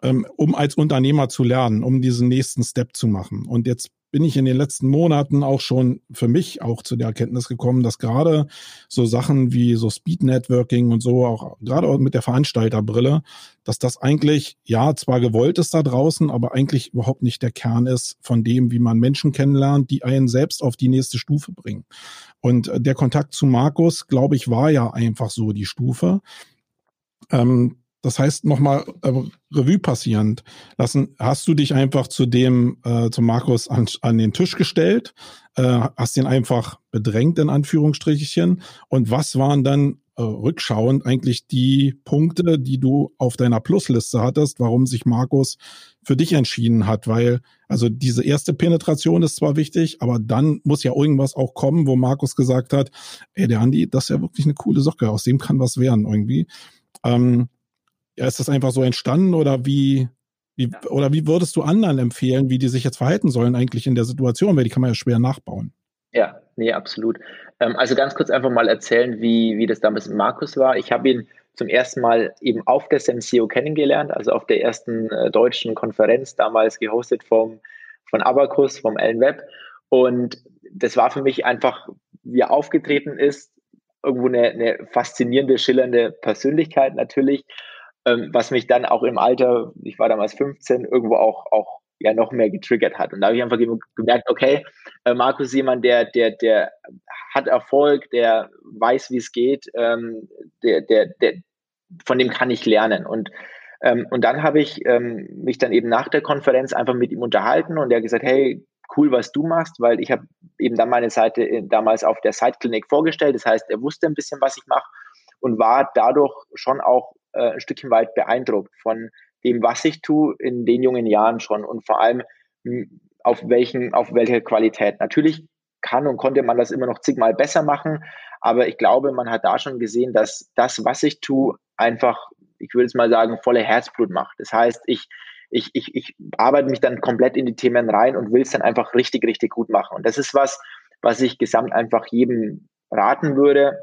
um als Unternehmer zu lernen, um diesen nächsten Step zu machen. Und jetzt bin ich in den letzten Monaten auch schon für mich auch zu der Erkenntnis gekommen, dass gerade so Sachen wie so Speed Networking und so, auch gerade auch mit der Veranstalterbrille, dass das eigentlich, ja, zwar gewollt ist da draußen, aber eigentlich überhaupt nicht der Kern ist von dem, wie man Menschen kennenlernt, die einen selbst auf die nächste Stufe bringen. Und der Kontakt zu Markus, glaube ich, war ja einfach so die Stufe. Ähm, das heißt, nochmal äh, Revue passierend lassen. Hast du dich einfach zu dem, äh, zu Markus an, an den Tisch gestellt, äh, hast ihn einfach bedrängt, in Anführungsstrichen. Und was waren dann äh, rückschauend eigentlich die Punkte, die du auf deiner Plusliste hattest, warum sich Markus für dich entschieden hat? Weil, also diese erste Penetration ist zwar wichtig, aber dann muss ja irgendwas auch kommen, wo Markus gesagt hat, ey, der Andi, das ist ja wirklich eine coole Socke, aus dem kann was werden irgendwie. Ähm, ja, ist das einfach so entstanden oder wie, wie, oder wie würdest du anderen empfehlen, wie die sich jetzt verhalten sollen eigentlich in der Situation? Weil die kann man ja schwer nachbauen. Ja, nee, absolut. Ähm, also ganz kurz einfach mal erzählen, wie, wie das damals mit Markus war. Ich habe ihn zum ersten Mal eben auf der SEMCO kennengelernt, also auf der ersten äh, deutschen Konferenz, damals gehostet vom, von Abacus, vom Ellen Web. Und das war für mich einfach, wie er aufgetreten ist, irgendwo eine, eine faszinierende, schillernde Persönlichkeit natürlich, ähm, was mich dann auch im Alter, ich war damals 15, irgendwo auch, auch ja noch mehr getriggert hat. Und da habe ich einfach gemerkt, okay, äh, Markus ist jemand, der, der, der hat Erfolg, der weiß, wie es geht, ähm, der, der, der, von dem kann ich lernen. Und, ähm, und dann habe ich ähm, mich dann eben nach der Konferenz einfach mit ihm unterhalten und er hat gesagt, hey, cool, was du machst, weil ich habe eben dann meine Seite äh, damals auf der Site-Klinik vorgestellt. Das heißt, er wusste ein bisschen, was ich mache und war dadurch schon auch äh, ein Stückchen weit beeindruckt von dem, was ich tue in den jungen Jahren schon und vor allem auf welchen, auf welche Qualität. Natürlich kann und konnte man das immer noch zigmal besser machen, aber ich glaube, man hat da schon gesehen, dass das, was ich tue, einfach, ich würde es mal sagen, volle Herzblut macht. Das heißt, ich, ich, ich, ich arbeite mich dann komplett in die Themen rein und will es dann einfach richtig, richtig gut machen. Und das ist was, was ich gesamt einfach jedem raten würde.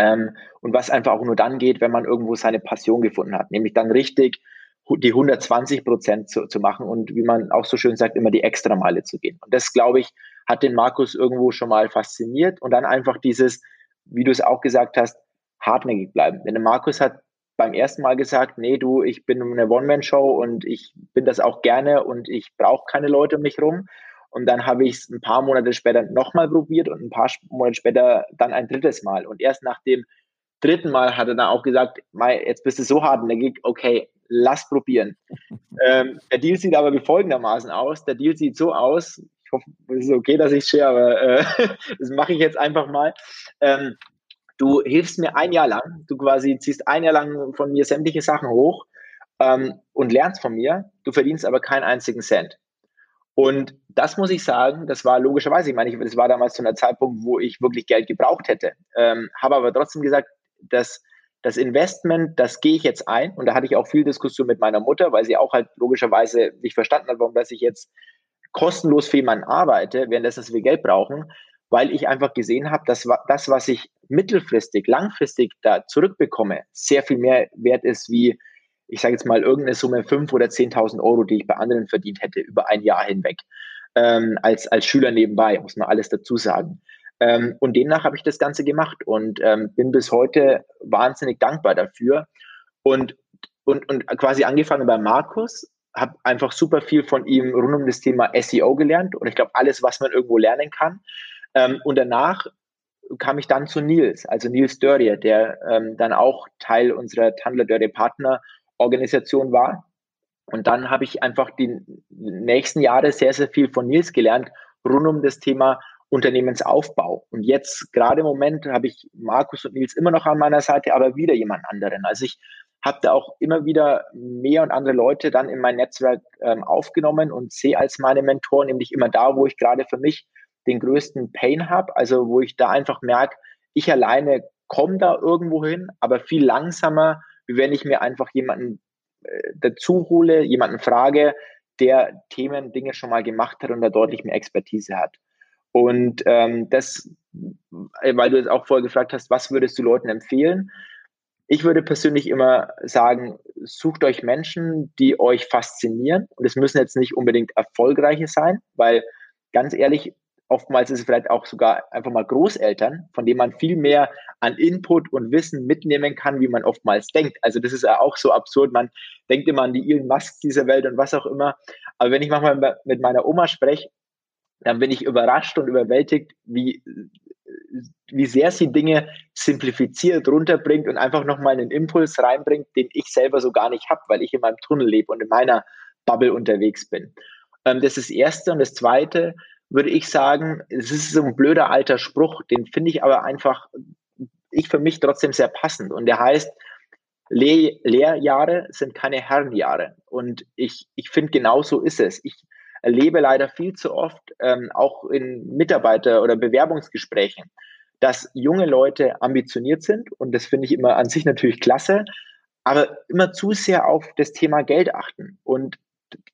Ähm, und was einfach auch nur dann geht, wenn man irgendwo seine Passion gefunden hat, nämlich dann richtig die 120 Prozent zu, zu machen und wie man auch so schön sagt, immer die extra Meile zu gehen. Und das, glaube ich, hat den Markus irgendwo schon mal fasziniert und dann einfach dieses, wie du es auch gesagt hast, hartnäckig bleiben. Denn der Markus hat beim ersten Mal gesagt, nee, du, ich bin eine One-Man-Show und ich bin das auch gerne und ich brauche keine Leute um mich rum. Und dann habe ich es ein paar Monate später nochmal probiert und ein paar Monate später dann ein drittes Mal. Und erst nach dem dritten Mal hat er dann auch gesagt, jetzt bist du so hart hartnäckig, okay, lass probieren. ähm, der Deal sieht aber wie folgendermaßen aus. Der Deal sieht so aus, ich hoffe, es ist okay, dass ich share, aber äh, das mache ich jetzt einfach mal. Ähm, du hilfst mir ein Jahr lang, du quasi ziehst ein Jahr lang von mir sämtliche Sachen hoch ähm, und lernst von mir, du verdienst aber keinen einzigen Cent. Und das muss ich sagen, das war logischerweise, ich meine, das war damals zu einer Zeitpunkt, wo ich wirklich Geld gebraucht hätte. Ähm, habe aber trotzdem gesagt, dass das Investment, das gehe ich jetzt ein. Und da hatte ich auch viel Diskussion mit meiner Mutter, weil sie auch halt logischerweise nicht verstanden hat, warum dass ich jetzt kostenlos für jemanden arbeite, währenddessen wir Geld brauchen weil ich einfach gesehen habe, dass das, was ich mittelfristig, langfristig da zurückbekomme, sehr viel mehr wert ist wie, ich sage jetzt mal, irgendeine Summe 5.000 oder 10.000 Euro, die ich bei anderen verdient hätte über ein Jahr hinweg. Ähm, als, als Schüler nebenbei, muss man alles dazu sagen. Ähm, und demnach habe ich das Ganze gemacht und ähm, bin bis heute wahnsinnig dankbar dafür. Und, und, und quasi angefangen bei Markus, habe einfach super viel von ihm rund um das Thema SEO gelernt und ich glaube, alles, was man irgendwo lernen kann. Ähm, und danach kam ich dann zu Nils, also Nils Dörrier, der ähm, dann auch Teil unserer Tandler Dörrier Partner Organisation war. Und dann habe ich einfach die nächsten Jahre sehr, sehr viel von Nils gelernt rund um das Thema Unternehmensaufbau. Und jetzt gerade im Moment habe ich Markus und Nils immer noch an meiner Seite, aber wieder jemand anderen. Also ich habe da auch immer wieder mehr und andere Leute dann in mein Netzwerk ähm, aufgenommen und sehe als meine Mentoren nämlich immer da, wo ich gerade für mich den größten Pain habe, also wo ich da einfach merke, ich alleine komme da irgendwo hin, aber viel langsamer, wie wenn ich mir einfach jemanden äh, dazu hole, jemanden frage, der Themen, Dinge schon mal gemacht hat und da deutlich mehr Expertise hat. Und ähm, das, äh, weil du jetzt auch vorher gefragt hast, was würdest du Leuten empfehlen? Ich würde persönlich immer sagen, sucht euch Menschen, die euch faszinieren. Und es müssen jetzt nicht unbedingt erfolgreiche sein, weil ganz ehrlich, Oftmals ist es vielleicht auch sogar einfach mal Großeltern, von denen man viel mehr an Input und Wissen mitnehmen kann, wie man oftmals denkt. Also das ist ja auch so absurd. Man denkt immer an die Elon Musk dieser Welt und was auch immer. Aber wenn ich manchmal mit meiner Oma spreche, dann bin ich überrascht und überwältigt, wie, wie sehr sie Dinge simplifiziert runterbringt und einfach nochmal einen Impuls reinbringt, den ich selber so gar nicht habe, weil ich in meinem Tunnel lebe und in meiner Bubble unterwegs bin. Ähm, das ist das Erste. Und das Zweite, würde ich sagen, es ist so ein blöder alter Spruch, den finde ich aber einfach, ich für mich trotzdem sehr passend. Und der heißt, Le Lehrjahre sind keine Herrenjahre. Und ich, ich finde, genau so ist es. Ich erlebe leider viel zu oft, ähm, auch in Mitarbeiter- oder Bewerbungsgesprächen, dass junge Leute ambitioniert sind. Und das finde ich immer an sich natürlich klasse, aber immer zu sehr auf das Thema Geld achten. Und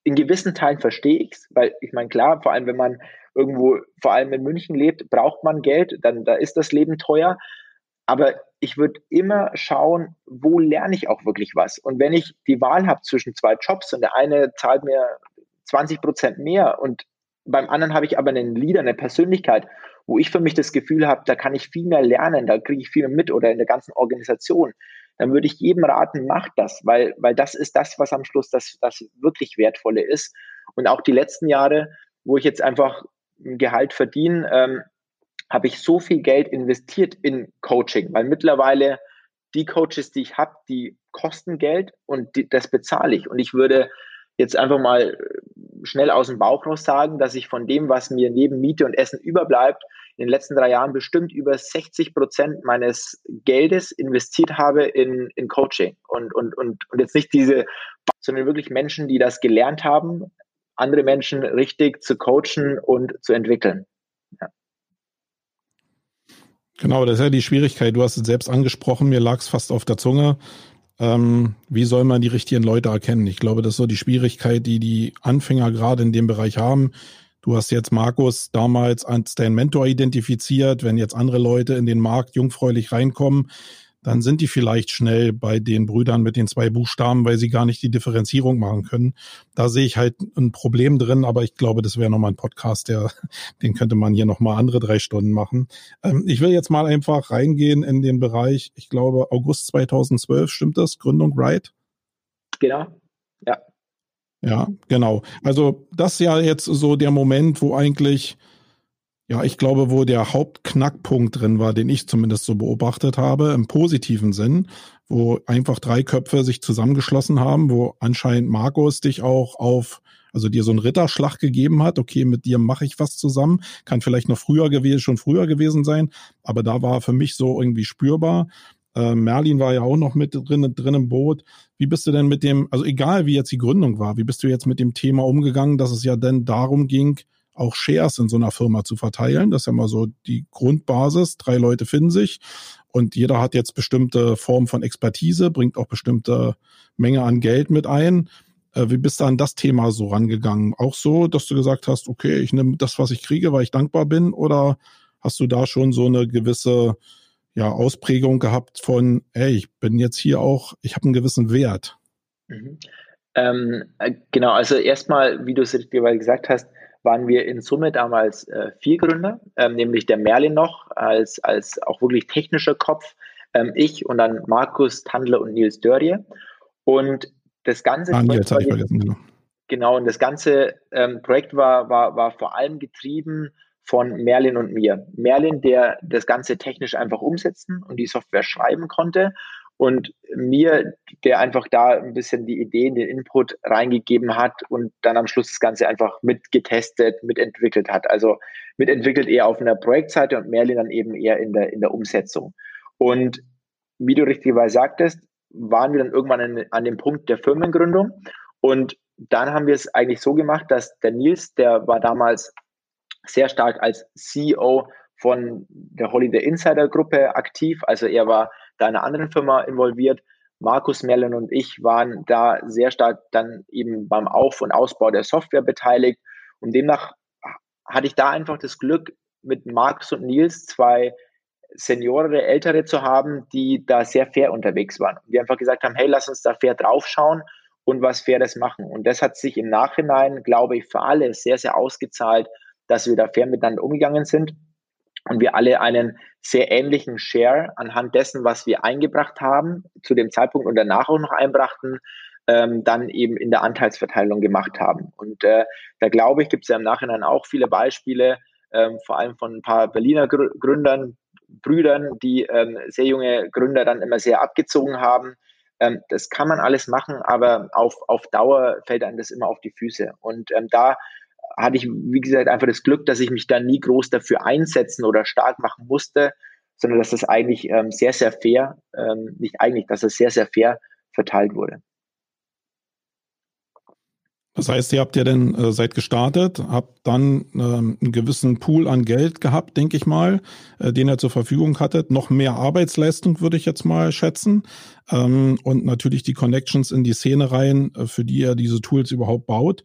in gewissen Teilen verstehe ich es, weil ich meine, klar, vor allem wenn man irgendwo vor allem in München lebt, braucht man Geld, dann da ist das Leben teuer. Aber ich würde immer schauen, wo lerne ich auch wirklich was. Und wenn ich die Wahl habe zwischen zwei Jobs und der eine zahlt mir 20 Prozent mehr und beim anderen habe ich aber einen Leader, eine Persönlichkeit, wo ich für mich das Gefühl habe, da kann ich viel mehr lernen, da kriege ich viel mehr mit oder in der ganzen Organisation, dann würde ich jedem raten, macht das, weil, weil das ist das, was am Schluss das, das wirklich Wertvolle ist. Und auch die letzten Jahre, wo ich jetzt einfach ein Gehalt verdiene, ähm, habe ich so viel Geld investiert in Coaching, weil mittlerweile die Coaches, die ich habe, die kosten Geld und die, das bezahle ich. Und ich würde jetzt einfach mal schnell aus dem Bauch raus sagen, dass ich von dem, was mir neben Miete und Essen überbleibt, in den letzten drei Jahren bestimmt über 60 Prozent meines Geldes investiert habe in, in Coaching. Und, und, und, und jetzt nicht diese, sondern wirklich Menschen, die das gelernt haben, andere Menschen richtig zu coachen und zu entwickeln. Ja. Genau, das ist ja die Schwierigkeit. Du hast es selbst angesprochen, mir lag es fast auf der Zunge. Ähm, wie soll man die richtigen Leute erkennen? Ich glaube, das ist so die Schwierigkeit, die die Anfänger gerade in dem Bereich haben. Du hast jetzt Markus damals als dein Mentor identifiziert. Wenn jetzt andere Leute in den Markt jungfräulich reinkommen, dann sind die vielleicht schnell bei den Brüdern mit den zwei Buchstaben, weil sie gar nicht die Differenzierung machen können. Da sehe ich halt ein Problem drin, aber ich glaube, das wäre nochmal ein Podcast, der, den könnte man hier nochmal andere drei Stunden machen. Ähm, ich will jetzt mal einfach reingehen in den Bereich, ich glaube, August 2012, stimmt das? Gründung Right? Genau, ja. Ja, genau. Also das ist ja jetzt so der Moment, wo eigentlich ja, ich glaube, wo der Hauptknackpunkt drin war, den ich zumindest so beobachtet habe, im positiven Sinn, wo einfach drei Köpfe sich zusammengeschlossen haben, wo anscheinend Markus dich auch auf, also dir so einen Ritterschlag gegeben hat, okay, mit dir mache ich was zusammen, kann vielleicht noch früher gewesen, schon früher gewesen sein, aber da war für mich so irgendwie spürbar. Äh, Merlin war ja auch noch mit drin, drin im Boot. Wie bist du denn mit dem, also egal wie jetzt die Gründung war, wie bist du jetzt mit dem Thema umgegangen, dass es ja denn darum ging, auch Shares in so einer Firma zu verteilen. Das ist ja mal so die Grundbasis. Drei Leute finden sich und jeder hat jetzt bestimmte Formen von Expertise, bringt auch bestimmte Menge an Geld mit ein. Äh, wie bist du an das Thema so rangegangen? Auch so, dass du gesagt hast, okay, ich nehme das, was ich kriege, weil ich dankbar bin, oder hast du da schon so eine gewisse ja, Ausprägung gehabt von, ey, ich bin jetzt hier auch, ich habe einen gewissen Wert? Mhm. Ähm, äh, genau, also erstmal, wie du es richtig gesagt hast, waren wir in Summe damals äh, vier Gründer, ähm, nämlich der Merlin noch als, als auch wirklich technischer Kopf, ähm, ich und dann Markus Tandler und Nils Dörrie. Und das ganze ah, Projekt, war, genau. genau, und das ganze ähm, Projekt war, war, war vor allem getrieben von Merlin und mir. Merlin, der das Ganze technisch einfach umsetzen und die Software schreiben konnte und mir, der einfach da ein bisschen die Ideen, den Input reingegeben hat und dann am Schluss das Ganze einfach mitgetestet, mitentwickelt hat. Also mitentwickelt eher auf einer Projektseite und Merlin dann eben eher in der, in der Umsetzung. Und wie du richtigerweise sagtest, waren wir dann irgendwann an, an dem Punkt der Firmengründung und dann haben wir es eigentlich so gemacht, dass der Nils, der war damals sehr stark als CEO von der Holiday Insider Gruppe aktiv. Also er war da einer anderen Firma involviert. Markus Merlin und ich waren da sehr stark dann eben beim Auf- und Ausbau der Software beteiligt. Und demnach hatte ich da einfach das Glück, mit Markus und Nils zwei Seniore, Ältere zu haben, die da sehr fair unterwegs waren. Und die einfach gesagt haben, hey, lass uns da fair draufschauen und was Faires machen. Und das hat sich im Nachhinein, glaube ich, für alle sehr, sehr ausgezahlt, dass wir da fair miteinander umgegangen sind und wir alle einen sehr ähnlichen Share anhand dessen, was wir eingebracht haben, zu dem Zeitpunkt und danach auch noch einbrachten, ähm, dann eben in der Anteilsverteilung gemacht haben. Und äh, da glaube ich, gibt es ja im Nachhinein auch viele Beispiele, ähm, vor allem von ein paar Berliner Gründern, Brüdern, die ähm, sehr junge Gründer dann immer sehr abgezogen haben. Ähm, das kann man alles machen, aber auf, auf Dauer fällt einem das immer auf die Füße. Und ähm, da hatte ich, wie gesagt, einfach das Glück, dass ich mich da nie groß dafür einsetzen oder stark machen musste, sondern dass das eigentlich ähm, sehr, sehr fair, ähm, nicht eigentlich, dass es sehr, sehr fair verteilt wurde. Das heißt, ihr habt ja dann äh, seid gestartet, habt dann ähm, einen gewissen Pool an Geld gehabt, denke ich mal, äh, den ihr zur Verfügung hattet. Noch mehr Arbeitsleistung würde ich jetzt mal schätzen. Ähm, und natürlich die Connections in die Szene rein, äh, für die ihr diese Tools überhaupt baut.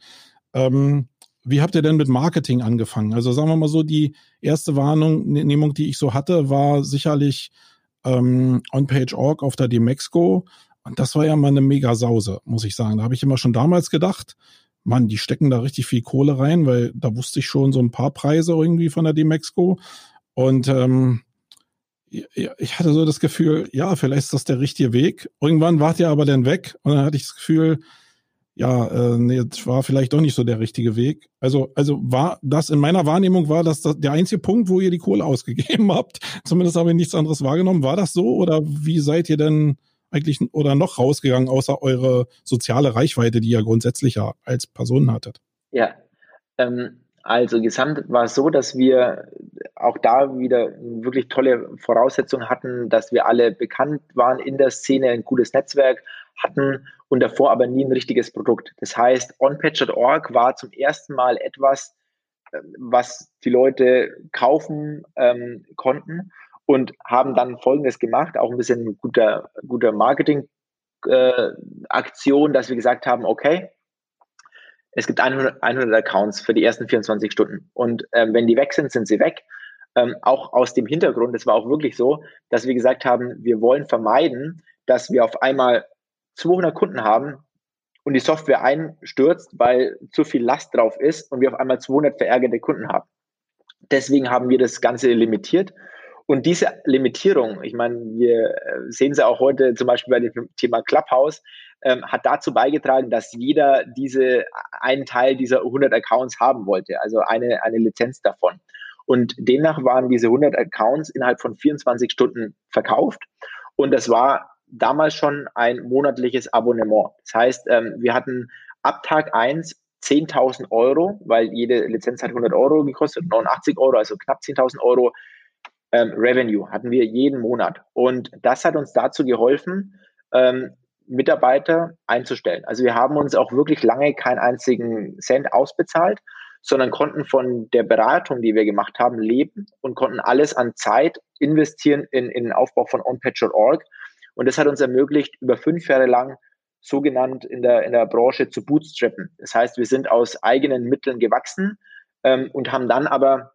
Ähm, wie habt ihr denn mit Marketing angefangen? Also sagen wir mal so, die erste Wahrnehmung, die ich so hatte, war sicherlich ähm, On-Page.org auf der Demexco. Und das war ja mal eine mega Sause, muss ich sagen. Da habe ich immer schon damals gedacht, Mann, die stecken da richtig viel Kohle rein, weil da wusste ich schon so ein paar Preise irgendwie von der Demexco. Und ähm, ich hatte so das Gefühl, ja, vielleicht ist das der richtige Weg. Irgendwann wart ihr aber dann weg und dann hatte ich das Gefühl, ja, äh, nee, das war vielleicht doch nicht so der richtige Weg. Also, also war das in meiner Wahrnehmung war das, das der einzige Punkt, wo ihr die Kohle ausgegeben habt. Zumindest habe ich nichts anderes wahrgenommen. War das so oder wie seid ihr denn eigentlich oder noch rausgegangen, außer eure soziale Reichweite, die ihr grundsätzlich ja als Person hattet? Ja, ähm, also gesamt war es so, dass wir auch da wieder wirklich tolle Voraussetzungen hatten, dass wir alle bekannt waren in der Szene, ein gutes Netzwerk hatten und davor aber nie ein richtiges Produkt. Das heißt, onpatch.org war zum ersten Mal etwas, ähm, was die Leute kaufen ähm, konnten und haben dann Folgendes gemacht, auch ein bisschen guter, guter Marketing-Aktion, äh, dass wir gesagt haben, okay, es gibt 100, 100 Accounts für die ersten 24 Stunden. Und ähm, wenn die weg sind, sind sie weg. Ähm, auch aus dem Hintergrund, es war auch wirklich so, dass wir gesagt haben, wir wollen vermeiden, dass wir auf einmal 200 Kunden haben und die Software einstürzt, weil zu viel Last drauf ist und wir auf einmal 200 verärgerte Kunden haben. Deswegen haben wir das Ganze limitiert. Und diese Limitierung, ich meine, wir äh, sehen sie auch heute zum Beispiel bei dem Thema Clubhouse, ähm, hat dazu beigetragen, dass jeder diese einen Teil dieser 100 Accounts haben wollte, also eine, eine Lizenz davon. Und demnach waren diese 100 Accounts innerhalb von 24 Stunden verkauft. Und das war damals schon ein monatliches Abonnement. Das heißt, ähm, wir hatten ab Tag 1 10.000 Euro, weil jede Lizenz hat 100 Euro gekostet, 89 Euro, also knapp 10.000 Euro ähm, Revenue hatten wir jeden Monat. Und das hat uns dazu geholfen, ähm, Mitarbeiter einzustellen. Also wir haben uns auch wirklich lange keinen einzigen Cent ausbezahlt, sondern konnten von der Beratung, die wir gemacht haben, leben und konnten alles an Zeit investieren in, in den Aufbau von onpatch.org. Und das hat uns ermöglicht, über fünf Jahre lang sogenannt in der, in der Branche zu bootstrappen. Das heißt, wir sind aus eigenen Mitteln gewachsen ähm, und haben dann aber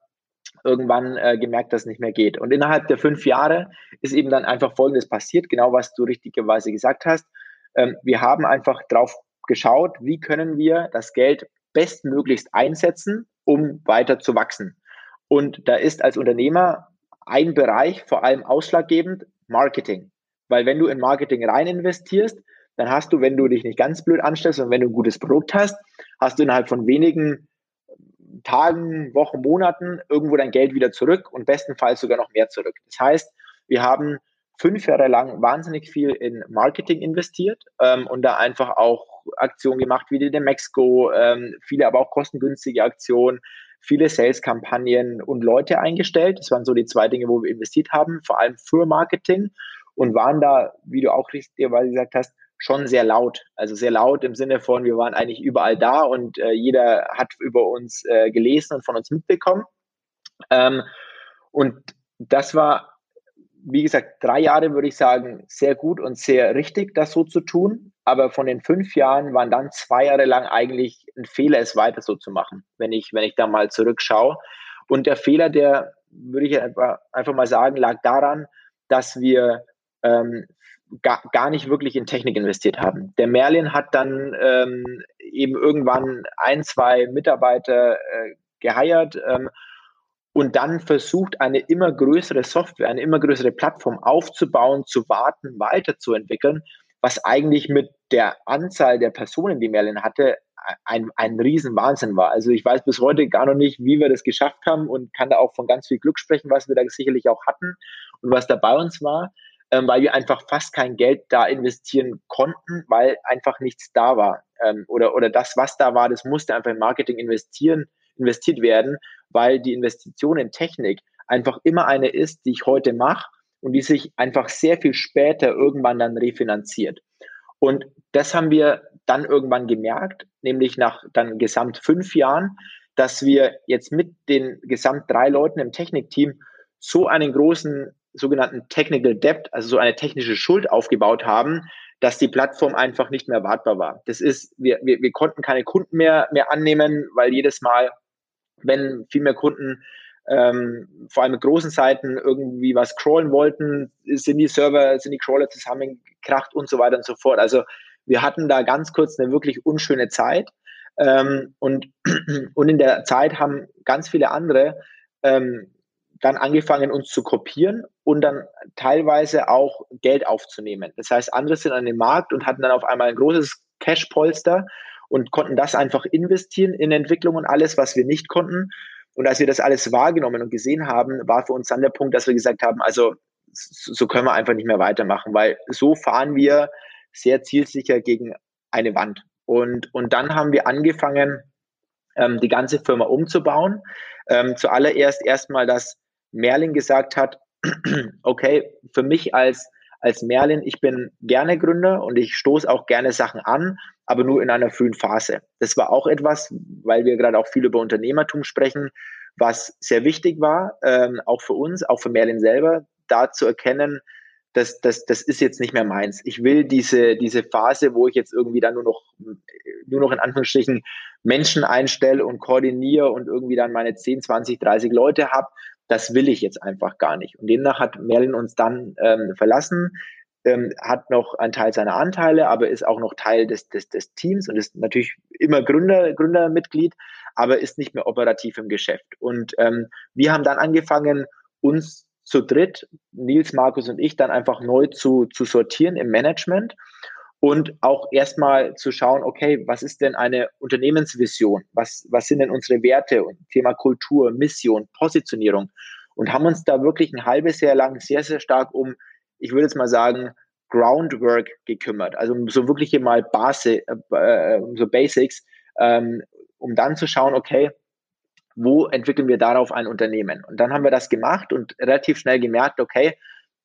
irgendwann äh, gemerkt, dass es nicht mehr geht. Und innerhalb der fünf Jahre ist eben dann einfach Folgendes passiert, genau was du richtigerweise gesagt hast. Ähm, wir haben einfach drauf geschaut, wie können wir das Geld bestmöglichst einsetzen, um weiter zu wachsen. Und da ist als Unternehmer ein Bereich vor allem ausschlaggebend, Marketing. Weil wenn du in Marketing rein investierst, dann hast du, wenn du dich nicht ganz blöd anstellst und wenn du ein gutes Produkt hast, hast du innerhalb von wenigen Tagen, Wochen, Monaten irgendwo dein Geld wieder zurück und bestenfalls sogar noch mehr zurück. Das heißt, wir haben fünf Jahre lang wahnsinnig viel in Marketing investiert ähm, und da einfach auch Aktionen gemacht wie die der Mexico, ähm, viele aber auch kostengünstige Aktionen, viele Sales-Kampagnen und Leute eingestellt. Das waren so die zwei Dinge, wo wir investiert haben, vor allem für Marketing und waren da, wie du auch richtigerweise gesagt hast, schon sehr laut. Also sehr laut im Sinne von, wir waren eigentlich überall da und äh, jeder hat über uns äh, gelesen und von uns mitbekommen. Ähm, und das war, wie gesagt, drei Jahre würde ich sagen, sehr gut und sehr richtig, das so zu tun. Aber von den fünf Jahren waren dann zwei Jahre lang eigentlich ein Fehler, es weiter so zu machen, wenn ich, wenn ich da mal zurückschaue. Und der Fehler, der würde ich einfach, einfach mal sagen, lag daran, dass wir ähm, gar, gar nicht wirklich in Technik investiert haben. Der Merlin hat dann ähm, eben irgendwann ein, zwei Mitarbeiter äh, geheiert ähm, und dann versucht, eine immer größere Software, eine immer größere Plattform aufzubauen, zu warten, weiterzuentwickeln, was eigentlich mit der Anzahl der Personen, die Merlin hatte, ein, ein Riesenwahnsinn war. Also ich weiß bis heute gar noch nicht, wie wir das geschafft haben und kann da auch von ganz viel Glück sprechen, was wir da sicherlich auch hatten und was da bei uns war ähm, weil wir einfach fast kein Geld da investieren konnten, weil einfach nichts da war. Ähm, oder, oder das, was da war, das musste einfach in Marketing investieren, investiert werden, weil die Investition in Technik einfach immer eine ist, die ich heute mache und die sich einfach sehr viel später irgendwann dann refinanziert. Und das haben wir dann irgendwann gemerkt, nämlich nach dann gesamt fünf Jahren, dass wir jetzt mit den gesamt drei Leuten im Technikteam so einen großen sogenannten Technical Debt, also so eine technische Schuld aufgebaut haben, dass die Plattform einfach nicht mehr wartbar war. Das ist, wir, wir, wir konnten keine Kunden mehr, mehr annehmen, weil jedes Mal, wenn viel mehr Kunden ähm, vor allem mit großen Seiten irgendwie was crawlen wollten, sind die Server, sind die Crawler zusammengekracht und so weiter und so fort. Also wir hatten da ganz kurz eine wirklich unschöne Zeit. Ähm, und, und in der Zeit haben ganz viele andere ähm, dann angefangen, uns zu kopieren und dann teilweise auch Geld aufzunehmen. Das heißt, andere sind an den Markt und hatten dann auf einmal ein großes Cash-Polster und konnten das einfach investieren in Entwicklung und alles, was wir nicht konnten. Und als wir das alles wahrgenommen und gesehen haben, war für uns dann der Punkt, dass wir gesagt haben, also so können wir einfach nicht mehr weitermachen, weil so fahren wir sehr zielsicher gegen eine Wand. Und, und dann haben wir angefangen, ähm, die ganze Firma umzubauen. Ähm, zuallererst erstmal, dass Merlin gesagt hat, okay, für mich als, als Merlin, ich bin gerne Gründer und ich stoße auch gerne Sachen an, aber nur in einer frühen Phase. Das war auch etwas, weil wir gerade auch viel über Unternehmertum sprechen, was sehr wichtig war, ähm, auch für uns, auch für Merlin selber, da zu erkennen, das, das, das ist jetzt nicht mehr meins. Ich will diese, diese Phase, wo ich jetzt irgendwie dann nur noch, nur noch in Anführungsstrichen Menschen einstelle und koordiniere und irgendwie dann meine 10, 20, 30 Leute habe, das will ich jetzt einfach gar nicht. Und demnach hat Merlin uns dann ähm, verlassen, ähm, hat noch einen Teil seiner Anteile, aber ist auch noch Teil des, des, des Teams und ist natürlich immer Gründer, Gründermitglied, aber ist nicht mehr operativ im Geschäft. Und ähm, wir haben dann angefangen, uns zu dritt, Nils, Markus und ich, dann einfach neu zu, zu sortieren im Management und auch erstmal zu schauen, okay, was ist denn eine Unternehmensvision? Was, was sind denn unsere Werte? Thema Kultur, Mission, Positionierung. Und haben uns da wirklich ein halbes Jahr lang sehr, sehr stark um, ich würde jetzt mal sagen, Groundwork gekümmert. Also so wirkliche mal Base, äh, so Basics, ähm, um dann zu schauen, okay, wo entwickeln wir darauf ein Unternehmen? Und dann haben wir das gemacht und relativ schnell gemerkt, okay,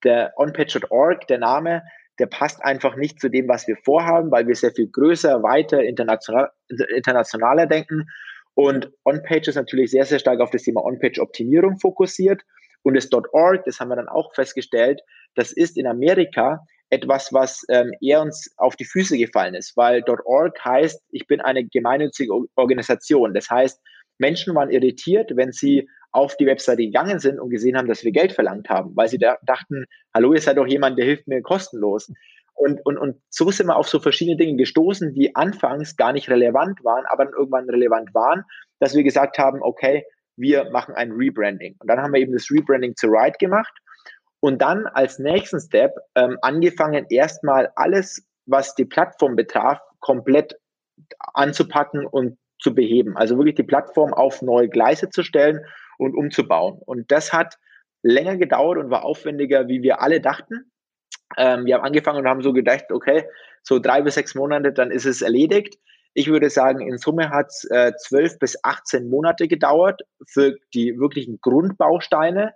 der onpage.org, der Name, der passt einfach nicht zu dem, was wir vorhaben, weil wir sehr viel größer, weiter, international, internationaler denken. Und OnPage ist natürlich sehr, sehr stark auf das Thema OnPage-Optimierung fokussiert. Und das .org, das haben wir dann auch festgestellt, das ist in Amerika etwas, was ähm, eher uns auf die Füße gefallen ist, weil .org heißt, ich bin eine gemeinnützige Organisation. Das heißt, Menschen waren irritiert, wenn sie auf die Webseite gegangen sind und gesehen haben, dass wir Geld verlangt haben, weil sie da dachten, hallo, ihr seid doch jemand, der hilft mir kostenlos. Und, und, und so sind wir auf so verschiedene Dinge gestoßen, die anfangs gar nicht relevant waren, aber dann irgendwann relevant waren, dass wir gesagt haben, okay, wir machen ein Rebranding. Und dann haben wir eben das Rebranding zu Ride gemacht und dann als nächsten Step ähm, angefangen, erstmal alles, was die Plattform betraf, komplett anzupacken und zu beheben. Also wirklich die Plattform auf neue Gleise zu stellen und umzubauen. Und das hat länger gedauert und war aufwendiger, wie wir alle dachten. Ähm, wir haben angefangen und haben so gedacht, okay, so drei bis sechs Monate, dann ist es erledigt. Ich würde sagen, in Summe hat es äh, zwölf bis 18 Monate gedauert für die wirklichen Grundbausteine,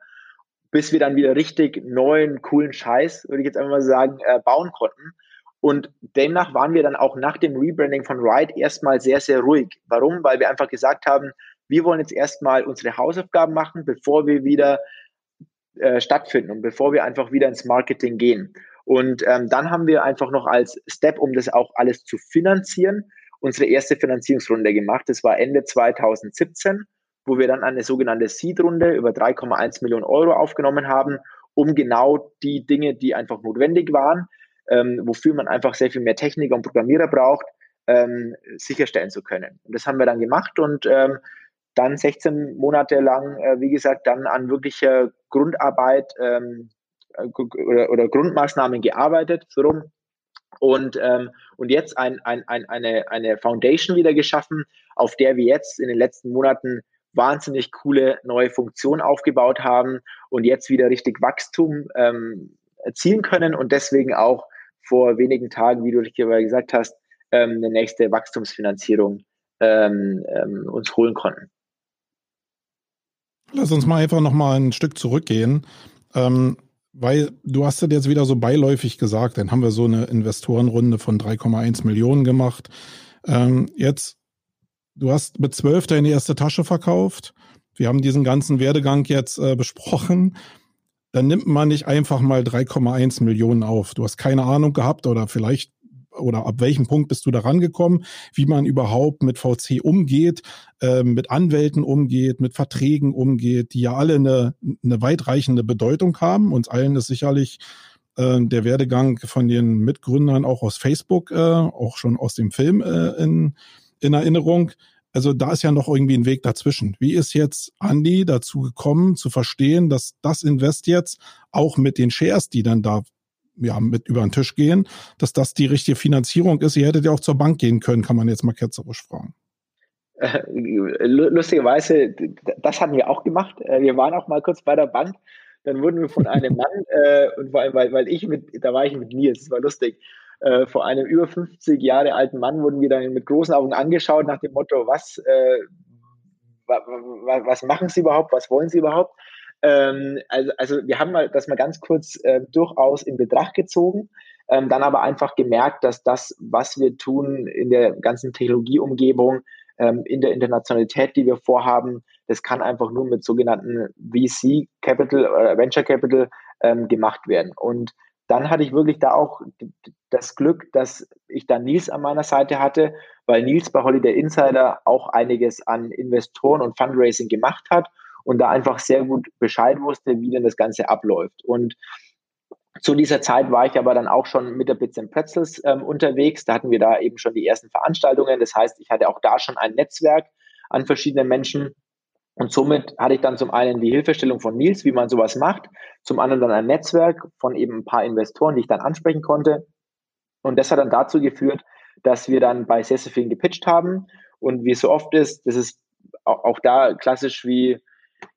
bis wir dann wieder richtig neuen, coolen Scheiß, würde ich jetzt einfach mal sagen, äh, bauen konnten. Und demnach waren wir dann auch nach dem Rebranding von Ride erstmal sehr, sehr ruhig. Warum? Weil wir einfach gesagt haben, wir wollen jetzt erstmal unsere Hausaufgaben machen, bevor wir wieder äh, stattfinden und bevor wir einfach wieder ins Marketing gehen. Und ähm, dann haben wir einfach noch als Step, um das auch alles zu finanzieren, unsere erste Finanzierungsrunde gemacht. Das war Ende 2017, wo wir dann eine sogenannte Seed-Runde über 3,1 Millionen Euro aufgenommen haben, um genau die Dinge, die einfach notwendig waren, ähm, wofür man einfach sehr viel mehr Techniker und Programmierer braucht, ähm, sicherstellen zu können. Und das haben wir dann gemacht und ähm, dann 16 Monate lang, äh, wie gesagt, dann an wirklicher Grundarbeit ähm, äh, oder, oder Grundmaßnahmen gearbeitet, so rum. Und, ähm, und jetzt ein, ein, ein, eine, eine Foundation wieder geschaffen, auf der wir jetzt in den letzten Monaten wahnsinnig coole neue Funktionen aufgebaut haben und jetzt wieder richtig Wachstum ähm, erzielen können und deswegen auch vor wenigen Tagen, wie du gesagt hast, ähm, eine nächste Wachstumsfinanzierung ähm, ähm, uns holen konnten. Lass uns mal einfach nochmal ein Stück zurückgehen, ähm, weil du hast das jetzt wieder so beiläufig gesagt, dann haben wir so eine Investorenrunde von 3,1 Millionen gemacht. Ähm, jetzt, du hast mit 12 deine erste Tasche verkauft. Wir haben diesen ganzen Werdegang jetzt äh, besprochen. dann nimmt man nicht einfach mal 3,1 Millionen auf. Du hast keine Ahnung gehabt oder vielleicht oder ab welchem Punkt bist du da rangekommen, wie man überhaupt mit VC umgeht, äh, mit Anwälten umgeht, mit Verträgen umgeht, die ja alle eine, eine weitreichende Bedeutung haben. Uns allen ist sicherlich äh, der Werdegang von den Mitgründern auch aus Facebook, äh, auch schon aus dem Film äh, in, in Erinnerung. Also da ist ja noch irgendwie ein Weg dazwischen. Wie ist jetzt Andy dazu gekommen, zu verstehen, dass das Invest jetzt auch mit den Shares, die dann da ja, mit über den Tisch gehen, dass das die richtige Finanzierung ist. Ihr hättet ja auch zur Bank gehen können, kann man jetzt mal ketzerisch fragen. Äh, lustigerweise, das haben wir auch gemacht. Äh, wir waren auch mal kurz bei der Bank. Dann wurden wir von einem Mann, äh, und vor allem, weil, weil ich mit, da war ich mit Nils, das war lustig, äh, vor einem über 50 Jahre alten Mann wurden wir dann mit großen Augen angeschaut nach dem Motto, was, äh, wa, wa, was machen Sie überhaupt, was wollen Sie überhaupt? Ähm, also, also wir haben mal das mal ganz kurz äh, durchaus in Betracht gezogen, ähm, dann aber einfach gemerkt, dass das, was wir tun in der ganzen Technologieumgebung, ähm, in der Internationalität, die wir vorhaben, das kann einfach nur mit sogenannten VC Capital oder Venture Capital ähm, gemacht werden. Und dann hatte ich wirklich da auch das Glück, dass ich da Nils an meiner Seite hatte, weil Nils bei Holiday Insider auch einiges an Investoren und Fundraising gemacht hat und da einfach sehr gut Bescheid wusste, wie denn das Ganze abläuft. Und zu dieser Zeit war ich aber dann auch schon mit der Bits and Pretzels ähm, unterwegs. Da hatten wir da eben schon die ersten Veranstaltungen. Das heißt, ich hatte auch da schon ein Netzwerk an verschiedenen Menschen. Und somit hatte ich dann zum einen die Hilfestellung von Nils, wie man sowas macht, zum anderen dann ein Netzwerk von eben ein paar Investoren, die ich dann ansprechen konnte. Und das hat dann dazu geführt, dass wir dann bei Sessefin gepitcht haben. Und wie es so oft ist, das ist auch da klassisch wie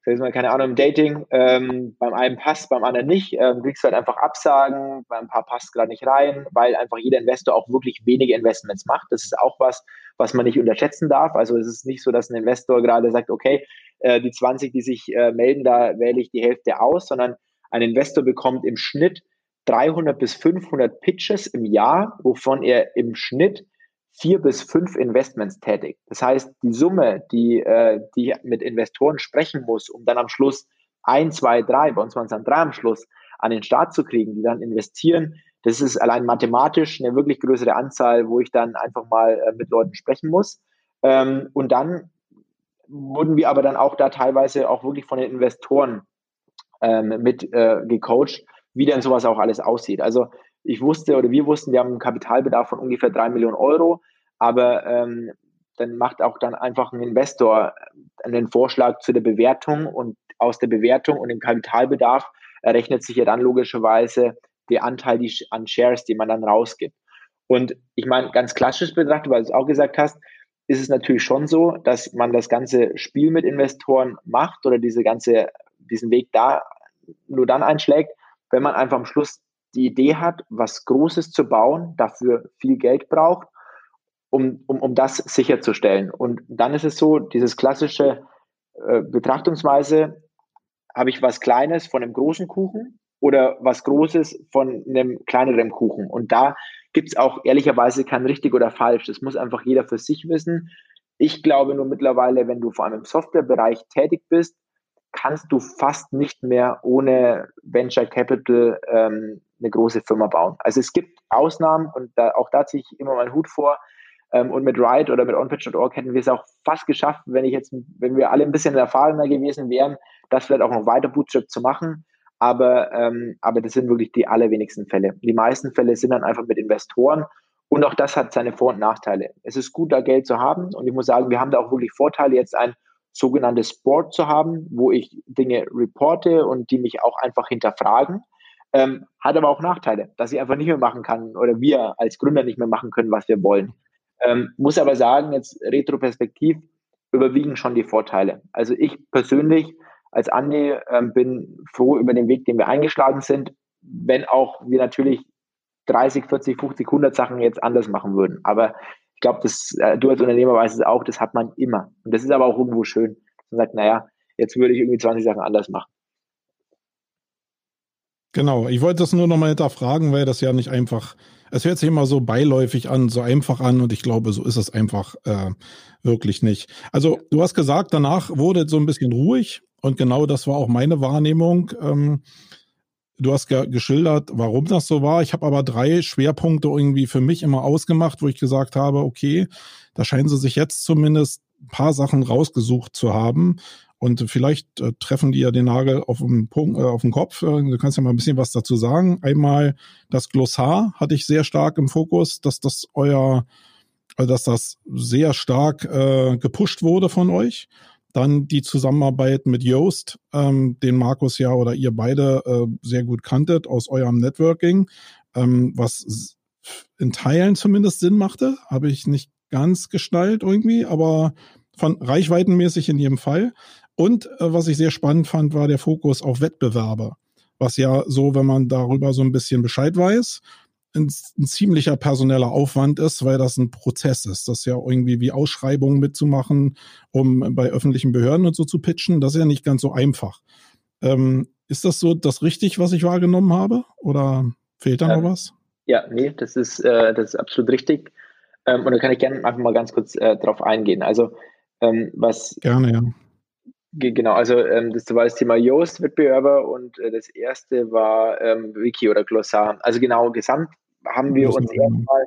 sag mal, keine Ahnung, im Dating, ähm, beim einen passt, beim anderen nicht, ähm, kriegst du halt einfach Absagen, beim paar passt gerade nicht rein, weil einfach jeder Investor auch wirklich wenige Investments macht. Das ist auch was, was man nicht unterschätzen darf. Also es ist nicht so, dass ein Investor gerade sagt, okay, äh, die 20, die sich äh, melden, da wähle ich die Hälfte aus, sondern ein Investor bekommt im Schnitt 300 bis 500 Pitches im Jahr, wovon er im Schnitt vier bis fünf Investments tätig. Das heißt, die Summe, die, äh, die mit Investoren sprechen muss, um dann am Schluss ein, zwei, drei, bei uns waren es dann drei am Schluss, an den Start zu kriegen, die dann investieren, das ist allein mathematisch eine wirklich größere Anzahl, wo ich dann einfach mal äh, mit Leuten sprechen muss. Ähm, und dann wurden wir aber dann auch da teilweise auch wirklich von den Investoren ähm, mit äh, gecoacht, wie denn sowas auch alles aussieht. Also ich wusste oder wir wussten, wir haben einen Kapitalbedarf von ungefähr drei Millionen Euro, aber ähm, dann macht auch dann einfach ein Investor einen Vorschlag zu der Bewertung und aus der Bewertung und dem Kapitalbedarf errechnet sich ja dann logischerweise der Anteil an Shares, die man dann rausgibt. Und ich meine, ganz klassisch betrachtet, weil du es auch gesagt hast, ist es natürlich schon so, dass man das ganze Spiel mit Investoren macht oder diese ganze, diesen Weg da nur dann einschlägt, wenn man einfach am Schluss die Idee hat, was Großes zu bauen, dafür viel Geld braucht, um, um, um das sicherzustellen. Und dann ist es so, dieses klassische äh, Betrachtungsweise, habe ich was Kleines von einem großen Kuchen oder was Großes von einem kleineren Kuchen. Und da gibt es auch ehrlicherweise kein richtig oder falsch. Das muss einfach jeder für sich wissen. Ich glaube nur mittlerweile, wenn du vor allem im Softwarebereich tätig bist, kannst du fast nicht mehr ohne Venture Capital ähm, eine große Firma bauen. Also es gibt Ausnahmen und da, auch da ziehe ich immer meinen Hut vor. Ähm, und mit Ride oder mit OnPitch.org hätten wir es auch fast geschafft, wenn ich jetzt, wenn wir alle ein bisschen erfahrener gewesen wären, das vielleicht auch noch weiter Bootstrap zu machen. Aber, ähm, aber das sind wirklich die allerwenigsten Fälle. Die meisten Fälle sind dann einfach mit Investoren. Und auch das hat seine Vor- und Nachteile. Es ist gut, da Geld zu haben. Und ich muss sagen, wir haben da auch wirklich Vorteile, jetzt ein sogenanntes Board zu haben, wo ich Dinge reporte und die mich auch einfach hinterfragen. Ähm, hat aber auch Nachteile, dass ich einfach nicht mehr machen kann oder wir als Gründer nicht mehr machen können, was wir wollen. Ähm, muss aber sagen, jetzt retroperspektiv überwiegen schon die Vorteile. Also ich persönlich als Andi ähm, bin froh über den Weg, den wir eingeschlagen sind, wenn auch wir natürlich 30, 40, 50, 100 Sachen jetzt anders machen würden. Aber ich glaube, das, äh, du als Unternehmer weißt es auch, das hat man immer. Und das ist aber auch irgendwo schön. Man sagt, naja, jetzt würde ich irgendwie 20 Sachen anders machen. Genau, ich wollte das nur nochmal hinterfragen, weil das ja nicht einfach, es hört sich immer so beiläufig an, so einfach an und ich glaube, so ist es einfach äh, wirklich nicht. Also du hast gesagt, danach wurde es so ein bisschen ruhig und genau das war auch meine Wahrnehmung. Ähm, du hast geschildert, warum das so war. Ich habe aber drei Schwerpunkte irgendwie für mich immer ausgemacht, wo ich gesagt habe, okay, da scheinen sie sich jetzt zumindest ein paar Sachen rausgesucht zu haben. Und vielleicht äh, treffen die ja den Nagel auf den, Punkt, äh, auf den Kopf. Äh, du kannst ja mal ein bisschen was dazu sagen. Einmal das Glossar hatte ich sehr stark im Fokus, dass das euer, also dass das sehr stark äh, gepusht wurde von euch. Dann die Zusammenarbeit mit Yoast, ähm, den Markus ja oder ihr beide äh, sehr gut kanntet aus eurem Networking, ähm, was in Teilen zumindest Sinn machte. Habe ich nicht ganz gestaltet irgendwie, aber von reichweitenmäßig in jedem Fall. Und äh, was ich sehr spannend fand, war der Fokus auf Wettbewerbe. Was ja so, wenn man darüber so ein bisschen Bescheid weiß, ein, ein, ziemlicher personeller Aufwand ist, weil das ein Prozess ist. Das ist ja irgendwie wie Ausschreibungen mitzumachen, um bei öffentlichen Behörden und so zu pitchen. Das ist ja nicht ganz so einfach. Ähm, ist das so das richtig, was ich wahrgenommen habe? Oder fehlt da ähm, noch was? Ja, nee, das ist, äh, das ist absolut richtig. Ähm, und da kann ich gerne einfach mal ganz kurz äh, drauf eingehen. Also, ähm, was. Gerne, ja Genau, also ähm, das war das Thema Yoast-Wettbewerber und äh, das erste war ähm, Wiki oder Glossar. Also genau, gesamt haben wir uns erstmal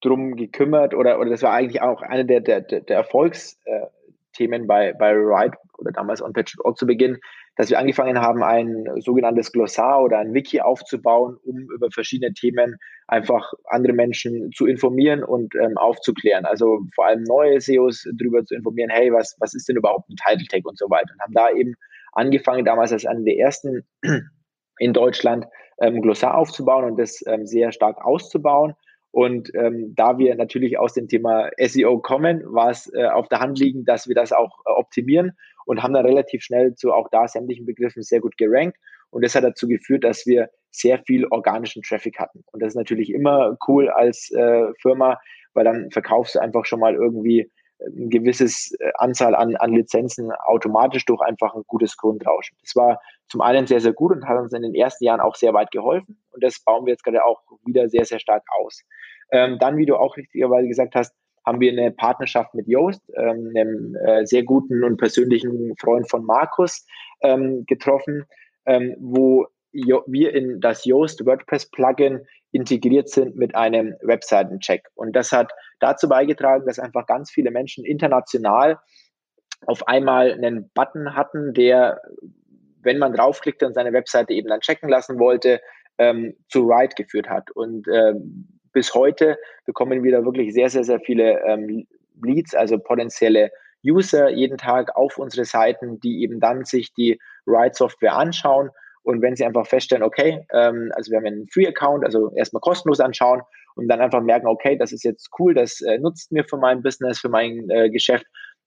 drum gekümmert oder, oder das war eigentlich auch eine der, der, der Erfolgsthemen bei, bei Ride oder damals OnPatch.org zu Beginn, dass wir angefangen haben, ein sogenanntes Glossar oder ein Wiki aufzubauen, um über verschiedene Themen einfach andere Menschen zu informieren und ähm, aufzuklären. Also vor allem neue SEOs darüber zu informieren, hey, was, was ist denn überhaupt ein Title Tag und so weiter. Und haben da eben angefangen, damals als einer der ersten in Deutschland ähm, Glossar aufzubauen und das ähm, sehr stark auszubauen. Und ähm, da wir natürlich aus dem Thema SEO kommen, war es äh, auf der Hand liegend, dass wir das auch äh, optimieren und haben dann relativ schnell zu auch da sämtlichen Begriffen sehr gut gerankt. Und das hat dazu geführt, dass wir sehr viel organischen Traffic hatten. Und das ist natürlich immer cool als äh, Firma, weil dann verkaufst du einfach schon mal irgendwie ein gewisses äh, Anzahl an, an Lizenzen automatisch durch einfach ein gutes Grundrauschen. Das war zum einen sehr, sehr gut und hat uns in den ersten Jahren auch sehr weit geholfen. Und das bauen wir jetzt gerade auch wieder sehr, sehr stark aus. Ähm, dann, wie du auch richtigerweise gesagt hast, haben wir eine Partnerschaft mit Yoast, ähm, einem äh, sehr guten und persönlichen Freund von Markus, ähm, getroffen, ähm, wo wir in das Yoast WordPress Plugin integriert sind mit einem Webseitencheck. Und das hat dazu beigetragen, dass einfach ganz viele Menschen international auf einmal einen Button hatten, der, wenn man draufklickte und seine Webseite eben dann checken lassen wollte, ähm, zu Write geführt hat. Und ähm, bis heute bekommen wir da wirklich sehr, sehr, sehr viele ähm, Leads, also potenzielle User jeden Tag auf unsere Seiten, die eben dann sich die Ride-Software anschauen. Und wenn sie einfach feststellen, okay, ähm, also wir haben einen Free-Account, also erstmal kostenlos anschauen und dann einfach merken, okay, das ist jetzt cool, das äh, nutzt mir für mein Business, für mein äh, Geschäft,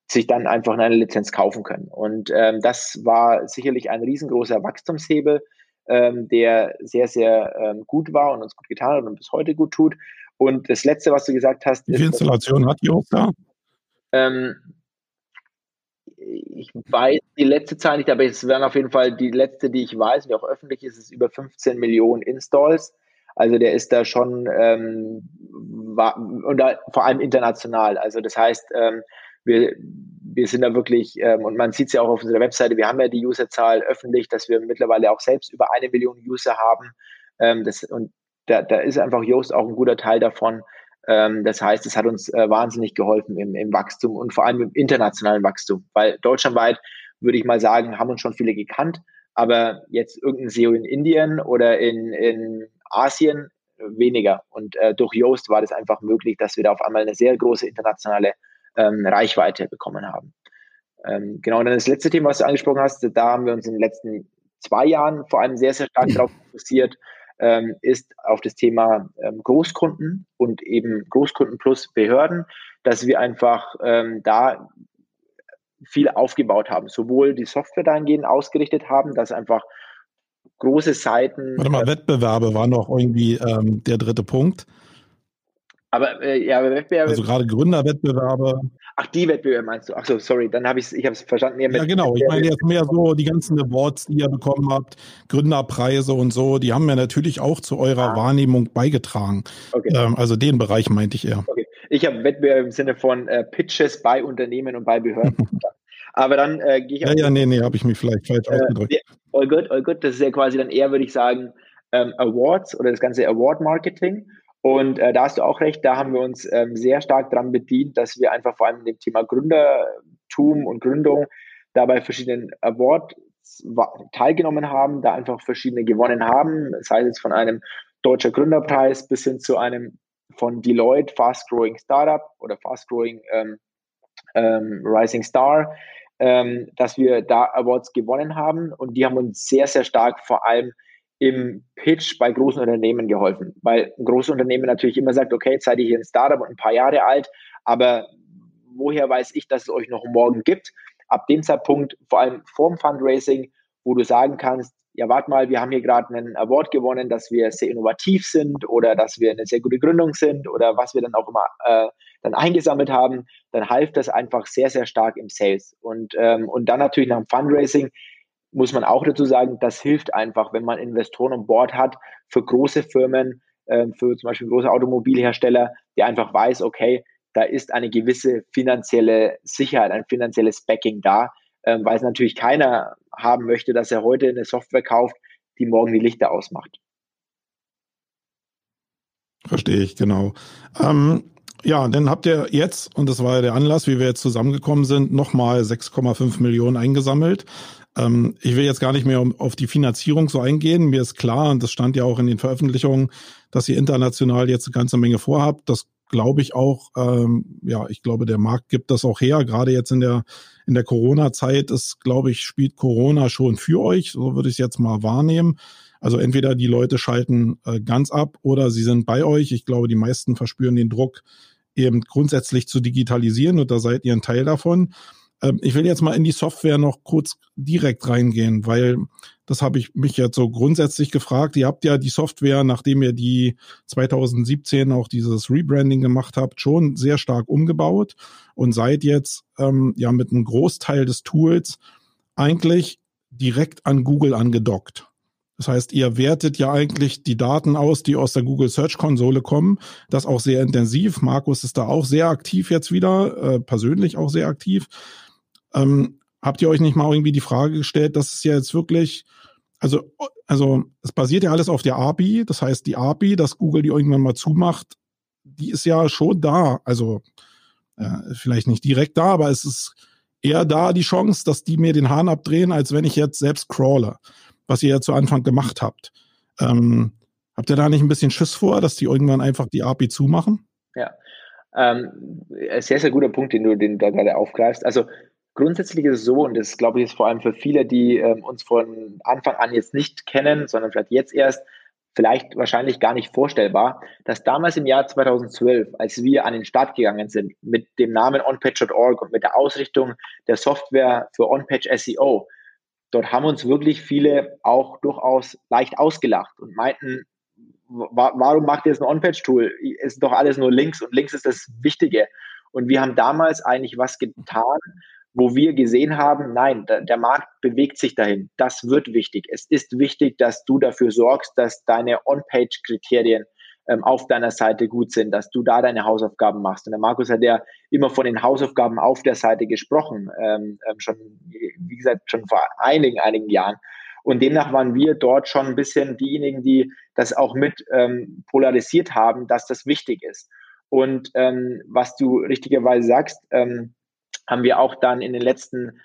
sich dann einfach eine Lizenz kaufen können. Und ähm, das war sicherlich ein riesengroßer Wachstumshebel, ähm, der sehr, sehr ähm, gut war und uns gut getan hat und bis heute gut tut. Und das Letzte, was du gesagt hast. Wie viele Installationen hat Jost da? Ähm, ich weiß die letzte Zahl nicht, aber es werden auf jeden Fall die letzte, die ich weiß, die auch öffentlich ist, ist über 15 Millionen Installs. Also der ist da schon ähm, war, und da, vor allem international. Also das heißt, ähm, wir, wir sind da wirklich, ähm, und man sieht es ja auch auf unserer Webseite, wir haben ja die Userzahl öffentlich, dass wir mittlerweile auch selbst über eine Million User haben. Ähm, das, und da, da ist einfach Yoast auch ein guter Teil davon. Ähm, das heißt, es hat uns äh, wahnsinnig geholfen im, im Wachstum und vor allem im internationalen Wachstum, weil deutschlandweit würde ich mal sagen, haben uns schon viele gekannt, aber jetzt irgendein SEO in Indien oder in, in Asien weniger. Und äh, durch Yoast war das einfach möglich, dass wir da auf einmal eine sehr große internationale ähm, Reichweite bekommen haben. Ähm, genau, und dann das letzte Thema, was du angesprochen hast, da haben wir uns in den letzten zwei Jahren vor allem sehr, sehr stark darauf fokussiert, ähm, ist auf das Thema ähm, Großkunden und eben Großkunden plus Behörden, dass wir einfach ähm, da viel aufgebaut haben, sowohl die Software dahingehend ausgerichtet haben, dass einfach große Seiten. Warte mal, äh, Wettbewerbe war noch irgendwie ähm, der dritte Punkt. Aber äh, ja, Wettbewerbe. Also gerade Gründerwettbewerbe. Ach, die Wettbewerbe meinst du? Ach so, sorry, dann habe ich ich habe es verstanden. Ja, genau. Ich meine jetzt mehr so die ganzen Awards, die ihr bekommen habt, Gründerpreise und so, die haben ja natürlich auch zu eurer ah. Wahrnehmung beigetragen. Okay. Ähm, also den Bereich meinte ich eher. Okay. Ich habe Wettbewerbe im Sinne von äh, Pitches bei Unternehmen und bei Behörden. Aber dann äh, gehe ich Ja, ja, nee, nee, habe ich mich vielleicht falsch äh, ausgedrückt. all good, all good. Das ist ja quasi dann eher, würde ich sagen, ähm, Awards oder das ganze Award-Marketing. Und äh, da hast du auch recht, da haben wir uns ähm, sehr stark daran bedient, dass wir einfach vor allem dem Thema Gründertum und Gründung dabei verschiedenen Awards teilgenommen haben, da einfach verschiedene gewonnen haben, sei es von einem Deutscher Gründerpreis bis hin zu einem von Deloitte Fast Growing Startup oder Fast Growing ähm, ähm, Rising Star, ähm, dass wir da Awards gewonnen haben. Und die haben uns sehr, sehr stark vor allem im Pitch bei großen Unternehmen geholfen, weil ein großes Unternehmen natürlich immer sagt, okay, jetzt seid ihr hier ein Startup und ein paar Jahre alt, aber woher weiß ich, dass es euch noch morgen gibt? Ab dem Zeitpunkt, vor allem vorm Fundraising, wo du sagen kannst, ja, warte mal, wir haben hier gerade einen Award gewonnen, dass wir sehr innovativ sind oder dass wir eine sehr gute Gründung sind oder was wir dann auch immer äh, dann eingesammelt haben, dann half das einfach sehr, sehr stark im Sales. Und, ähm, und dann natürlich nach dem Fundraising muss man auch dazu sagen, das hilft einfach, wenn man Investoren an Bord hat für große Firmen, äh, für zum Beispiel große Automobilhersteller, der einfach weiß, okay, da ist eine gewisse finanzielle Sicherheit, ein finanzielles Backing da, ähm, weil es natürlich keiner haben möchte, dass er heute eine Software kauft, die morgen die Lichter ausmacht. Verstehe ich, genau. Ähm, ja, dann habt ihr jetzt, und das war ja der Anlass, wie wir jetzt zusammengekommen sind, nochmal 6,5 Millionen eingesammelt. Ähm, ich will jetzt gar nicht mehr auf die Finanzierung so eingehen. Mir ist klar, und das stand ja auch in den Veröffentlichungen, dass ihr international jetzt eine ganze Menge vorhabt. Das glaube ich auch, ähm, ja, ich glaube, der Markt gibt das auch her. Gerade jetzt in der, in der Corona-Zeit ist, glaube ich, spielt Corona schon für euch. So würde ich es jetzt mal wahrnehmen. Also entweder die Leute schalten äh, ganz ab oder sie sind bei euch. Ich glaube, die meisten verspüren den Druck, eben grundsätzlich zu digitalisieren und da seid ihr ein Teil davon. Ähm, ich will jetzt mal in die Software noch kurz direkt reingehen, weil das habe ich mich jetzt so grundsätzlich gefragt. Ihr habt ja die Software, nachdem ihr die 2017 auch dieses Rebranding gemacht habt, schon sehr stark umgebaut und seid jetzt ähm, ja mit einem Großteil des Tools eigentlich direkt an Google angedockt. Das heißt, ihr wertet ja eigentlich die Daten aus, die aus der Google Search Konsole kommen. Das auch sehr intensiv. Markus ist da auch sehr aktiv jetzt wieder, äh, persönlich auch sehr aktiv. Ähm, habt ihr euch nicht mal irgendwie die Frage gestellt, dass es ja jetzt wirklich, also, also es basiert ja alles auf der API, das heißt, die API, dass Google die irgendwann mal zumacht, die ist ja schon da. Also äh, vielleicht nicht direkt da, aber es ist eher da die Chance, dass die mir den Hahn abdrehen, als wenn ich jetzt selbst crawle, was ihr ja zu Anfang gemacht habt. Ähm, habt ihr da nicht ein bisschen Schiss vor, dass die irgendwann einfach die API zumachen? Ja, ähm, sehr, sehr guter Punkt, den du, den da gerade aufgreifst. Also Grundsätzlich ist es so, und das glaube ich ist vor allem für viele, die ähm, uns von Anfang an jetzt nicht kennen, sondern vielleicht jetzt erst, vielleicht wahrscheinlich gar nicht vorstellbar, dass damals im Jahr 2012, als wir an den Start gegangen sind mit dem Namen onpage.org und mit der Ausrichtung der Software für OnPage SEO, dort haben uns wirklich viele auch durchaus leicht ausgelacht und meinten, warum macht ihr jetzt ein OnPage-Tool? Ist doch alles nur Links und Links ist das Wichtige. Und wir haben damals eigentlich was getan, wo wir gesehen haben, nein, der Markt bewegt sich dahin. Das wird wichtig. Es ist wichtig, dass du dafür sorgst, dass deine On-Page-Kriterien ähm, auf deiner Seite gut sind, dass du da deine Hausaufgaben machst. Und der Markus hat ja immer von den Hausaufgaben auf der Seite gesprochen, ähm, ähm, schon, wie gesagt, schon vor einigen, einigen Jahren. Und demnach waren wir dort schon ein bisschen diejenigen, die das auch mit ähm, polarisiert haben, dass das wichtig ist. Und ähm, was du richtigerweise sagst, ähm, haben wir auch dann in den letzten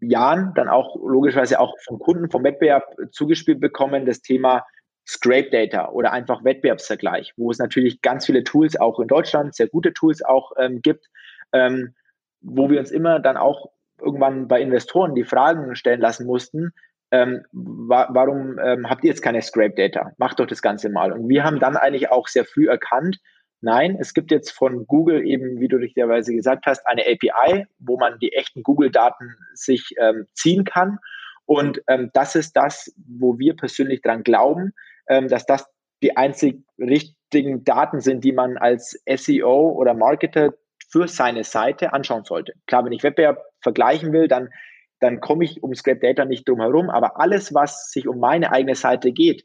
Jahren dann auch logischerweise auch von Kunden vom Wettbewerb zugespielt bekommen, das Thema Scrape Data oder einfach Wettbewerbsvergleich, wo es natürlich ganz viele Tools auch in Deutschland, sehr gute Tools auch ähm, gibt, ähm, wo wir uns immer dann auch irgendwann bei Investoren die Fragen stellen lassen mussten, ähm, wa warum ähm, habt ihr jetzt keine Scrape Data? Macht doch das Ganze mal. Und wir haben dann eigentlich auch sehr früh erkannt, Nein, es gibt jetzt von Google eben, wie du richtigerweise gesagt hast, eine API, wo man die echten Google-Daten sich ähm, ziehen kann. Und ähm, das ist das, wo wir persönlich dran glauben, ähm, dass das die einzig richtigen Daten sind, die man als SEO oder Marketer für seine Seite anschauen sollte. Klar, wenn ich Wettbewerb vergleichen will, dann, dann komme ich um Scrap Data nicht drum herum. Aber alles, was sich um meine eigene Seite geht,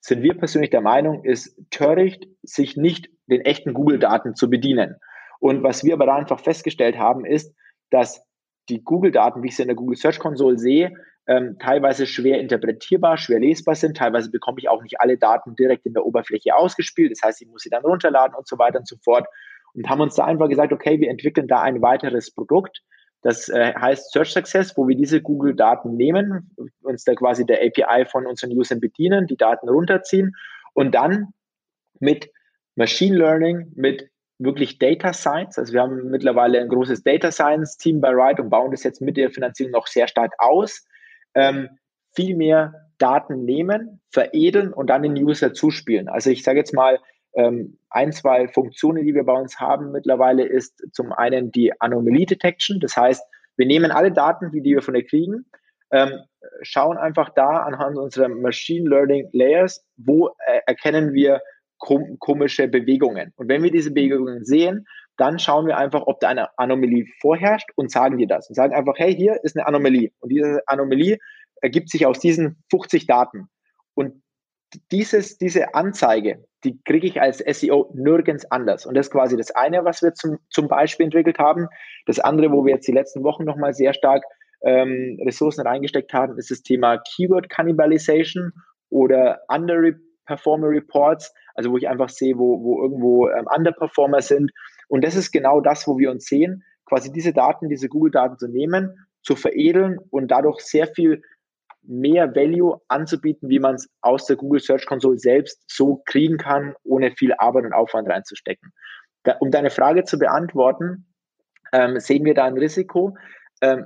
sind wir persönlich der Meinung, ist töricht, sich nicht den echten Google-Daten zu bedienen. Und was wir aber da einfach festgestellt haben, ist, dass die Google-Daten, wie ich sie in der Google Search Console sehe, ähm, teilweise schwer interpretierbar, schwer lesbar sind. Teilweise bekomme ich auch nicht alle Daten direkt in der Oberfläche ausgespielt. Das heißt, ich muss sie dann runterladen und so weiter und so fort. Und haben uns da einfach gesagt, okay, wir entwickeln da ein weiteres Produkt. Das äh, heißt Search Success, wo wir diese Google-Daten nehmen, uns da quasi der API von unseren Usern bedienen, die Daten runterziehen und dann mit Machine Learning, mit wirklich Data Science. Also wir haben mittlerweile ein großes Data Science Team bei Ride und bauen das jetzt mit der Finanzierung noch sehr stark aus. Ähm, viel mehr Daten nehmen, veredeln und dann den User zuspielen. Also ich sage jetzt mal, ähm, ein, zwei Funktionen, die wir bei uns haben mittlerweile, ist zum einen die Anomalie Detection. Das heißt, wir nehmen alle Daten, die, wir von dir kriegen, ähm, schauen einfach da anhand unserer Machine Learning Layers, wo äh, erkennen wir komische Bewegungen. Und wenn wir diese Bewegungen sehen, dann schauen wir einfach, ob da eine Anomalie vorherrscht und sagen dir das. Und sagen einfach, hey, hier ist eine Anomalie. Und diese Anomalie ergibt sich aus diesen 50 Daten. Und dieses, diese Anzeige, die kriege ich als SEO nirgends anders. Und das ist quasi das eine, was wir zum, zum Beispiel entwickelt haben. Das andere, wo wir jetzt die letzten Wochen nochmal sehr stark ähm, Ressourcen reingesteckt haben, ist das Thema Keyword Cannibalization oder Underperformer Reports also wo ich einfach sehe, wo, wo irgendwo ähm, Underperformer sind. Und das ist genau das, wo wir uns sehen, quasi diese Daten, diese Google-Daten zu nehmen, zu veredeln und dadurch sehr viel mehr Value anzubieten, wie man es aus der Google Search Console selbst so kriegen kann, ohne viel Arbeit und Aufwand reinzustecken. Da, um deine Frage zu beantworten, ähm, sehen wir da ein Risiko? Ähm,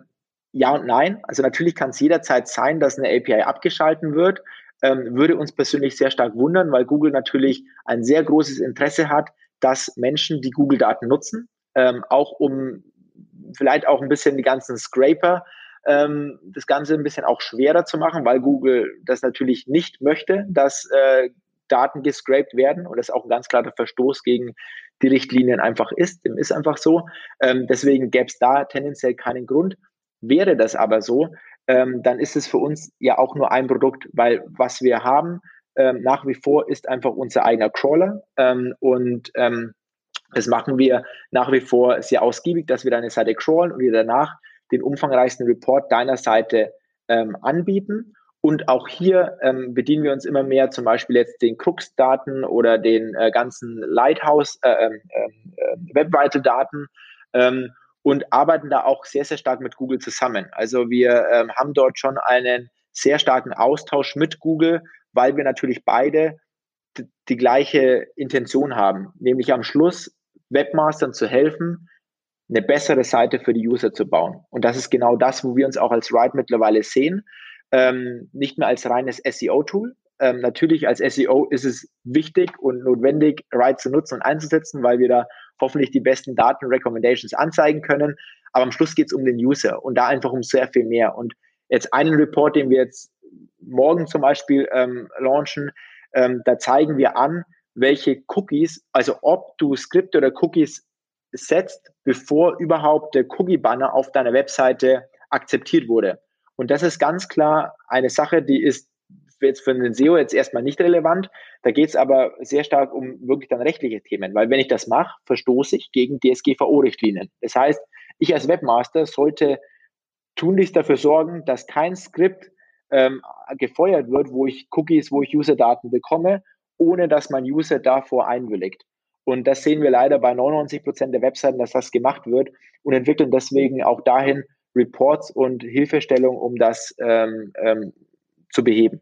ja und nein. Also natürlich kann es jederzeit sein, dass eine API abgeschalten wird ähm, würde uns persönlich sehr stark wundern, weil Google natürlich ein sehr großes Interesse hat, dass Menschen die Google-Daten nutzen, ähm, auch um vielleicht auch ein bisschen die ganzen Scraper ähm, das Ganze ein bisschen auch schwerer zu machen, weil Google das natürlich nicht möchte, dass äh, Daten gescraped werden und das auch ein ganz klarer Verstoß gegen die Richtlinien einfach ist. Dem ist einfach so. Ähm, deswegen gäbe es da tendenziell keinen Grund. Wäre das aber so, ähm, dann ist es für uns ja auch nur ein Produkt, weil was wir haben ähm, nach wie vor ist einfach unser eigener Crawler ähm, und ähm, das machen wir nach wie vor sehr ausgiebig, dass wir deine Seite crawlen und wir danach den umfangreichsten Report deiner Seite ähm, anbieten. Und auch hier ähm, bedienen wir uns immer mehr zum Beispiel jetzt den Crux-Daten oder den äh, ganzen Lighthouse äh, äh, Webvital-Daten. Ähm, und arbeiten da auch sehr, sehr stark mit Google zusammen. Also wir ähm, haben dort schon einen sehr starken Austausch mit Google, weil wir natürlich beide die gleiche Intention haben, nämlich am Schluss Webmastern zu helfen, eine bessere Seite für die User zu bauen. Und das ist genau das, wo wir uns auch als Ride mittlerweile sehen. Ähm, nicht mehr als reines SEO-Tool. Ähm, natürlich als SEO ist es wichtig und notwendig, Ride zu nutzen und einzusetzen, weil wir da hoffentlich die besten Daten Recommendations anzeigen können. Aber am Schluss geht es um den User und da einfach um sehr viel mehr. Und jetzt einen Report, den wir jetzt morgen zum Beispiel ähm, launchen, ähm, da zeigen wir an, welche Cookies, also ob du Skripte oder Cookies setzt, bevor überhaupt der Cookie-Banner auf deiner Webseite akzeptiert wurde. Und das ist ganz klar eine Sache, die ist jetzt für den SEO jetzt erstmal nicht relevant. Da geht es aber sehr stark um wirklich dann rechtliche Themen, weil wenn ich das mache, verstoße ich gegen DSGVO-Richtlinien. Das heißt, ich als Webmaster sollte tunlichst dafür sorgen, dass kein Skript ähm, gefeuert wird, wo ich Cookies, wo ich User-Daten bekomme, ohne dass mein User davor einwilligt. Und das sehen wir leider bei 99 Prozent der Webseiten, dass das gemacht wird und entwickeln deswegen auch dahin Reports und Hilfestellung, um das ähm, ähm, zu beheben.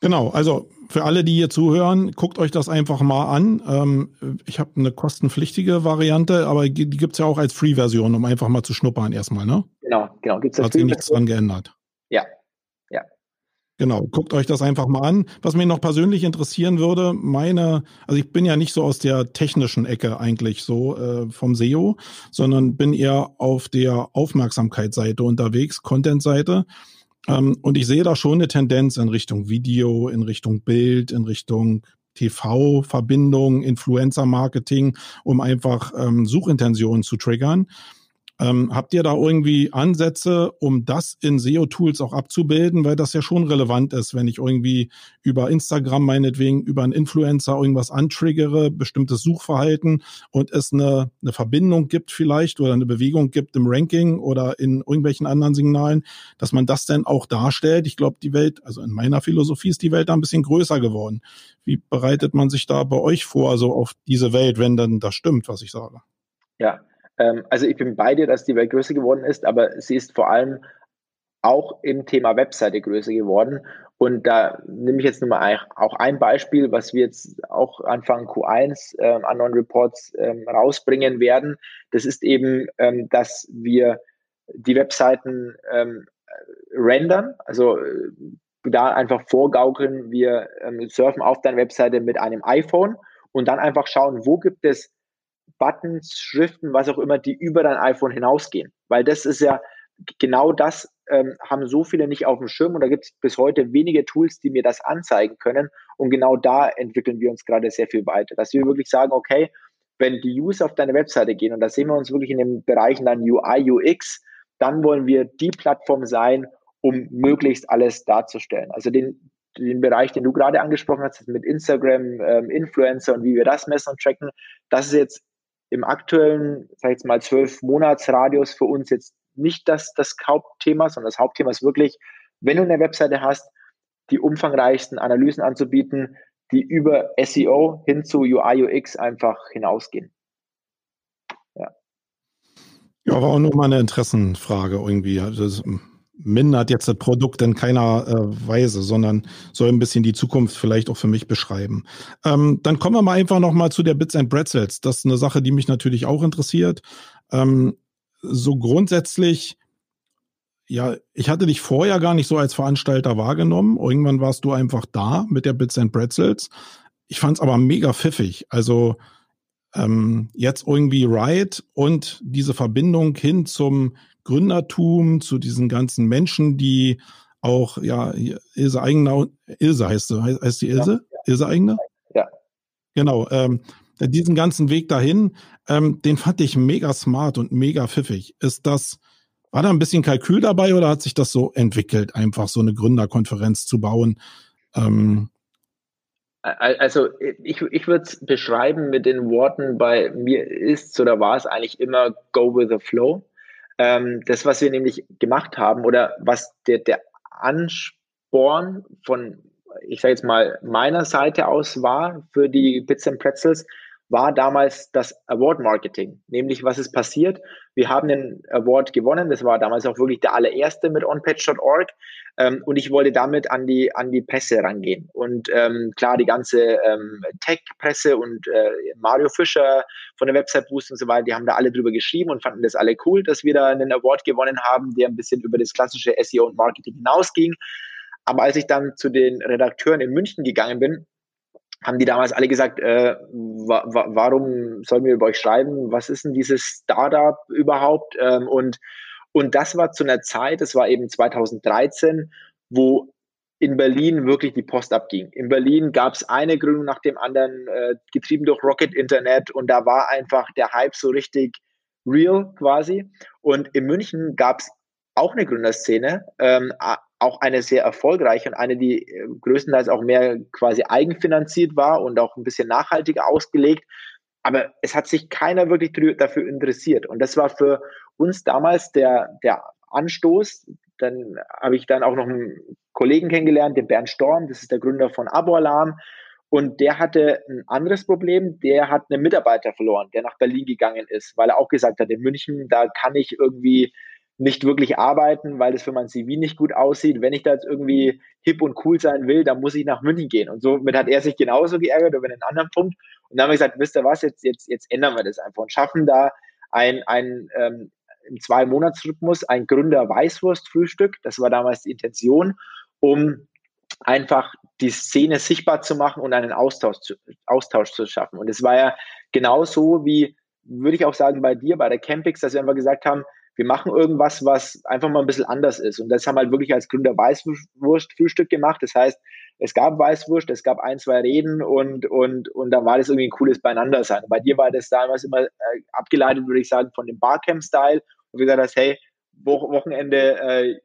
Genau, also für alle, die hier zuhören, guckt euch das einfach mal an. Ähm, ich habe eine kostenpflichtige Variante, aber die gibt's ja auch als Free-Version, um einfach mal zu schnuppern erstmal, ne? Genau, genau. Gibt's Hat sich nichts dran geändert. Ja, ja. Genau, guckt euch das einfach mal an. Was mich noch persönlich interessieren würde, meine, also ich bin ja nicht so aus der technischen Ecke eigentlich so äh, vom SEO, sondern bin eher auf der Aufmerksamkeitsseite unterwegs, Content-Seite. Ähm, und ich sehe da schon eine Tendenz in Richtung Video, in Richtung Bild, in Richtung TV-Verbindung, Influencer-Marketing, um einfach ähm, Suchintentionen zu triggern. Ähm, habt ihr da irgendwie Ansätze, um das in SEO-Tools auch abzubilden, weil das ja schon relevant ist, wenn ich irgendwie über Instagram meinetwegen über einen Influencer irgendwas antriggere, bestimmtes Suchverhalten und es eine, eine Verbindung gibt vielleicht oder eine Bewegung gibt im Ranking oder in irgendwelchen anderen Signalen, dass man das dann auch darstellt. Ich glaube, die Welt, also in meiner Philosophie ist die Welt da ein bisschen größer geworden. Wie bereitet man sich da bei euch vor, also auf diese Welt, wenn dann das stimmt, was ich sage? Ja, ähm, also ich bin bei dir, dass die Welt größer geworden ist, aber sie ist vor allem auch im Thema Webseite größer geworden. Und da nehme ich jetzt nur mal auch ein Beispiel, was wir jetzt auch Anfang Q1 ähm, an Non-Reports ähm, rausbringen werden. Das ist eben, ähm, dass wir die Webseiten ähm, rendern, also äh, da einfach vorgaukeln, wir ähm, surfen auf deine Webseite mit einem iPhone und dann einfach schauen, wo gibt es Buttons, Schriften, was auch immer, die über dein iPhone hinausgehen. Weil das ist ja genau das, ähm, haben so viele nicht auf dem Schirm und da gibt es bis heute wenige Tools, die mir das anzeigen können. Und genau da entwickeln wir uns gerade sehr viel weiter. Dass wir wirklich sagen, okay, wenn die User auf deine Webseite gehen, und da sehen wir uns wirklich in den Bereichen dann UI, UX, dann wollen wir die Plattform sein, um möglichst alles darzustellen. Also den, den Bereich, den du gerade angesprochen hast, mit Instagram, ähm, Influencer und wie wir das messen und tracken, das ist jetzt im aktuellen, sag ich jetzt mal, zwölf Monatsradius für uns jetzt nicht das, das Hauptthema, sondern das Hauptthema ist wirklich, wenn du eine Webseite hast, die umfangreichsten Analysen anzubieten, die über SEO hin zu UI, UX einfach hinausgehen. Ja. Ja, war auch nur mal eine Interessenfrage irgendwie. Das mindert jetzt das Produkt in keiner äh, Weise, sondern soll ein bisschen die Zukunft vielleicht auch für mich beschreiben. Ähm, dann kommen wir mal einfach noch mal zu der Bits and Pretzels. Das ist eine Sache, die mich natürlich auch interessiert. Ähm, so grundsätzlich, ja, ich hatte dich vorher gar nicht so als Veranstalter wahrgenommen. Irgendwann warst du einfach da mit der Bits and Pretzels. Ich fand es aber mega pfiffig. Also ähm, jetzt irgendwie Riot und diese Verbindung hin zum Gründertum, zu diesen ganzen Menschen, die auch, ja, Ilse Eigenau, Ilse heißt sie, heißt die Ilse? Ja, Ilse Eigener? Ja. Genau, ähm, diesen ganzen Weg dahin, ähm, den fand ich mega smart und mega pfiffig. Ist das, war da ein bisschen Kalkül dabei oder hat sich das so entwickelt, einfach so eine Gründerkonferenz zu bauen? Ähm, also ich, ich würde es beschreiben mit den Worten, bei mir ist oder war es eigentlich immer Go with the Flow. Ähm, das, was wir nämlich gemacht haben oder was der, der Ansporn von, ich sage jetzt mal, meiner Seite aus war für die Bits and Pretzels, war damals das Award Marketing. Nämlich, was ist passiert? Wir haben den Award gewonnen. Das war damals auch wirklich der allererste mit onpatch.org. Ähm, und ich wollte damit an die, an die Presse rangehen. Und ähm, klar, die ganze ähm, Tech-Presse und äh, Mario Fischer von der Website Boost und so weiter, die haben da alle drüber geschrieben und fanden das alle cool, dass wir da einen Award gewonnen haben, der ein bisschen über das klassische SEO und Marketing hinausging. Aber als ich dann zu den Redakteuren in München gegangen bin, haben die damals alle gesagt, äh, wa wa warum sollen wir über euch schreiben? Was ist denn dieses Startup überhaupt? Ähm, und, und das war zu einer Zeit, das war eben 2013, wo in Berlin wirklich die Post abging. In Berlin gab es eine Gründung nach dem anderen, äh, getrieben durch Rocket Internet und da war einfach der Hype so richtig real quasi. Und in München gab es auch eine Gründerszene, ähm, auch eine sehr erfolgreiche und eine, die äh, größtenteils auch mehr quasi eigenfinanziert war und auch ein bisschen nachhaltiger ausgelegt. Aber es hat sich keiner wirklich dafür interessiert. Und das war für uns damals der, der Anstoß. Dann habe ich dann auch noch einen Kollegen kennengelernt, den Bernd Storm, das ist der Gründer von Abo-Alarm. Und der hatte ein anderes Problem. Der hat einen Mitarbeiter verloren, der nach Berlin gegangen ist, weil er auch gesagt hat, in München, da kann ich irgendwie nicht wirklich arbeiten, weil es für mein CV nicht gut aussieht. Wenn ich da jetzt irgendwie hip und cool sein will, dann muss ich nach München gehen. Und somit hat er sich genauso geärgert über einen anderen Punkt. Und dann haben wir gesagt, wisst ihr was, jetzt, jetzt, jetzt ändern wir das einfach und schaffen da ein, ein ähm, im Zwei-Monats-Rhythmus ein Gründer-Weißwurst-Frühstück. Das war damals die Intention, um einfach die Szene sichtbar zu machen und einen Austausch zu, Austausch zu schaffen. Und es war ja genauso wie, würde ich auch sagen, bei dir, bei der Campix, dass wir einfach gesagt haben, wir machen irgendwas, was einfach mal ein bisschen anders ist. Und das haben wir halt wirklich als Gründer Weißwurst-Frühstück gemacht. Das heißt, es gab Weißwurst, es gab ein, zwei Reden und, und, und da war das irgendwie ein cooles Beieinander sein. Bei dir war das damals immer äh, abgeleitet, würde ich sagen, von dem Barcamp-Style wo du gesagt hast, hey, Wochenende äh,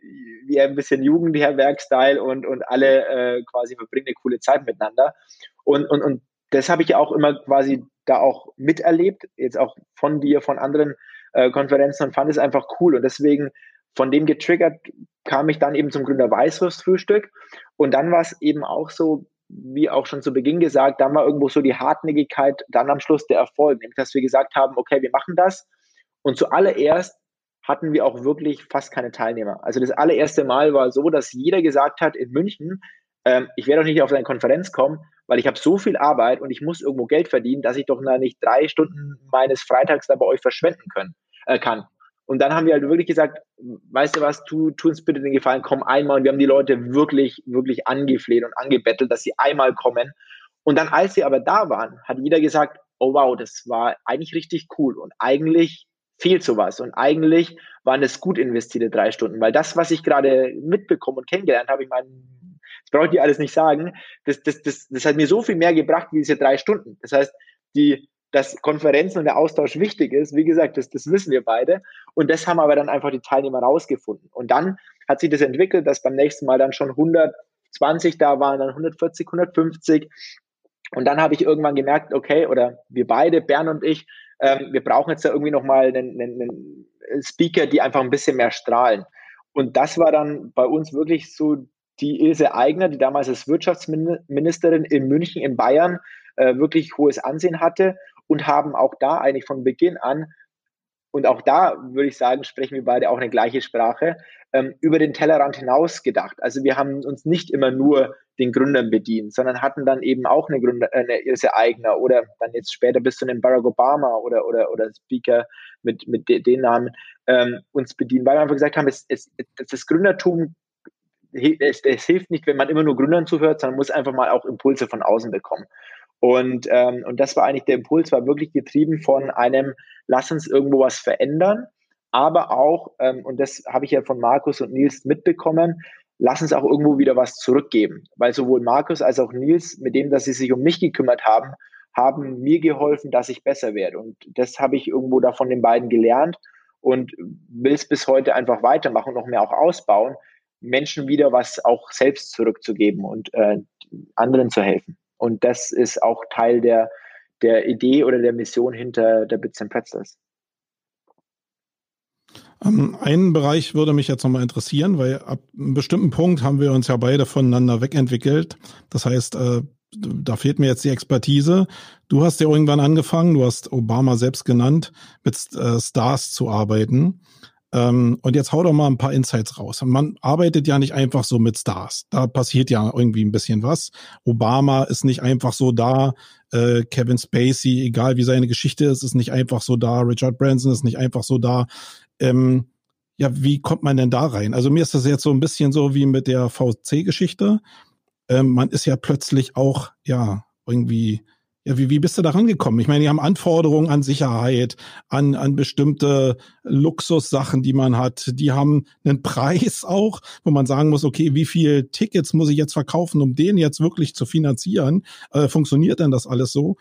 wie ein bisschen Jugendherberg-Style und, und alle äh, quasi verbringen eine coole Zeit miteinander. Und, und, und das habe ich ja auch immer quasi da auch miterlebt, jetzt auch von dir, von anderen äh, Konferenzen und fand es einfach cool. Und deswegen von dem getriggert kam ich dann eben zum Gründer Weißwurstfrühstück. Und dann war es eben auch so, wie auch schon zu Beginn gesagt, dann war irgendwo so die Hartnäckigkeit, dann am Schluss der Erfolg, nämlich dass wir gesagt haben, okay, wir machen das. Und zuallererst hatten wir auch wirklich fast keine Teilnehmer. Also das allererste Mal war so, dass jeder gesagt hat in München, ähm, ich werde doch nicht auf eine Konferenz kommen, weil ich habe so viel Arbeit und ich muss irgendwo Geld verdienen, dass ich doch nicht drei Stunden meines Freitags da bei euch verschwenden können, äh, kann. Und dann haben wir halt wirklich gesagt, weißt du was, tu, tu uns bitte den Gefallen, komm einmal. Und wir haben die Leute wirklich, wirklich angefleht und angebettelt, dass sie einmal kommen. Und dann, als sie aber da waren, hat jeder gesagt, oh wow, das war eigentlich richtig cool. Und eigentlich fehlt sowas. Und eigentlich waren es gut investierte drei Stunden, weil das, was ich gerade mitbekommen und kennengelernt habe, ich meine, brauche ich dir alles nicht sagen, das, das, das, das hat mir so viel mehr gebracht wie diese drei Stunden. Das heißt, die, dass Konferenzen und der Austausch wichtig ist. Wie gesagt, das, das wissen wir beide. Und das haben aber dann einfach die Teilnehmer rausgefunden. Und dann hat sich das entwickelt, dass beim nächsten Mal dann schon 120 da waren, dann 140, 150. Und dann habe ich irgendwann gemerkt, okay, oder wir beide, Bern und ich, ähm, wir brauchen jetzt da irgendwie nochmal einen, einen, einen Speaker, die einfach ein bisschen mehr strahlen. Und das war dann bei uns wirklich so die Ilse Eigner, die damals als Wirtschaftsministerin in München, in Bayern, äh, wirklich hohes Ansehen hatte und haben auch da eigentlich von Beginn an, und auch da würde ich sagen, sprechen wir beide auch eine gleiche Sprache, ähm, über den Tellerrand hinaus gedacht. Also wir haben uns nicht immer nur den Gründern bedient, sondern hatten dann eben auch eine Gründer, äh, eine Ilse Eigner oder dann jetzt später bis zu einem Barack Obama oder, oder, oder Speaker mit, mit de, den Namen ähm, uns bedienen, weil wir einfach gesagt haben, es, es, das Gründertum es, es, hilft nicht, wenn man immer nur Gründern zuhört, sondern muss einfach mal auch Impulse von außen bekommen. Und, ähm, und das war eigentlich der Impuls, war wirklich getrieben von einem, lass uns irgendwo was verändern, aber auch, ähm, und das habe ich ja von Markus und Nils mitbekommen, lass uns auch irgendwo wieder was zurückgeben. Weil sowohl Markus als auch Nils, mit dem, dass sie sich um mich gekümmert haben, haben mir geholfen, dass ich besser werde. Und das habe ich irgendwo da von den beiden gelernt und will es bis heute einfach weitermachen und noch mehr auch ausbauen, Menschen wieder was auch selbst zurückzugeben und äh, anderen zu helfen. Und das ist auch Teil der, der Idee oder der Mission hinter der Bits and Pretzels. Um, ähm, einen Bereich würde mich jetzt nochmal interessieren, weil ab einem bestimmten Punkt haben wir uns ja beide voneinander wegentwickelt. Das heißt, äh, da fehlt mir jetzt die Expertise. Du hast ja irgendwann angefangen, du hast Obama selbst genannt, mit äh, Stars zu arbeiten. Ähm, und jetzt hau doch mal ein paar Insights raus. Man arbeitet ja nicht einfach so mit Stars. Da passiert ja irgendwie ein bisschen was. Obama ist nicht einfach so da. Äh, Kevin Spacey, egal wie seine Geschichte ist, ist nicht einfach so da. Richard Branson ist nicht einfach so da. Ähm, ja, wie kommt man denn da rein? Also mir ist das jetzt so ein bisschen so wie mit der VC-Geschichte. Ähm, man ist ja plötzlich auch, ja, irgendwie ja, wie, wie bist du da rangekommen? Ich meine, die haben Anforderungen an Sicherheit, an, an bestimmte Luxussachen, die man hat. Die haben einen Preis auch, wo man sagen muss, okay, wie viel Tickets muss ich jetzt verkaufen, um den jetzt wirklich zu finanzieren? Äh, funktioniert denn das alles so?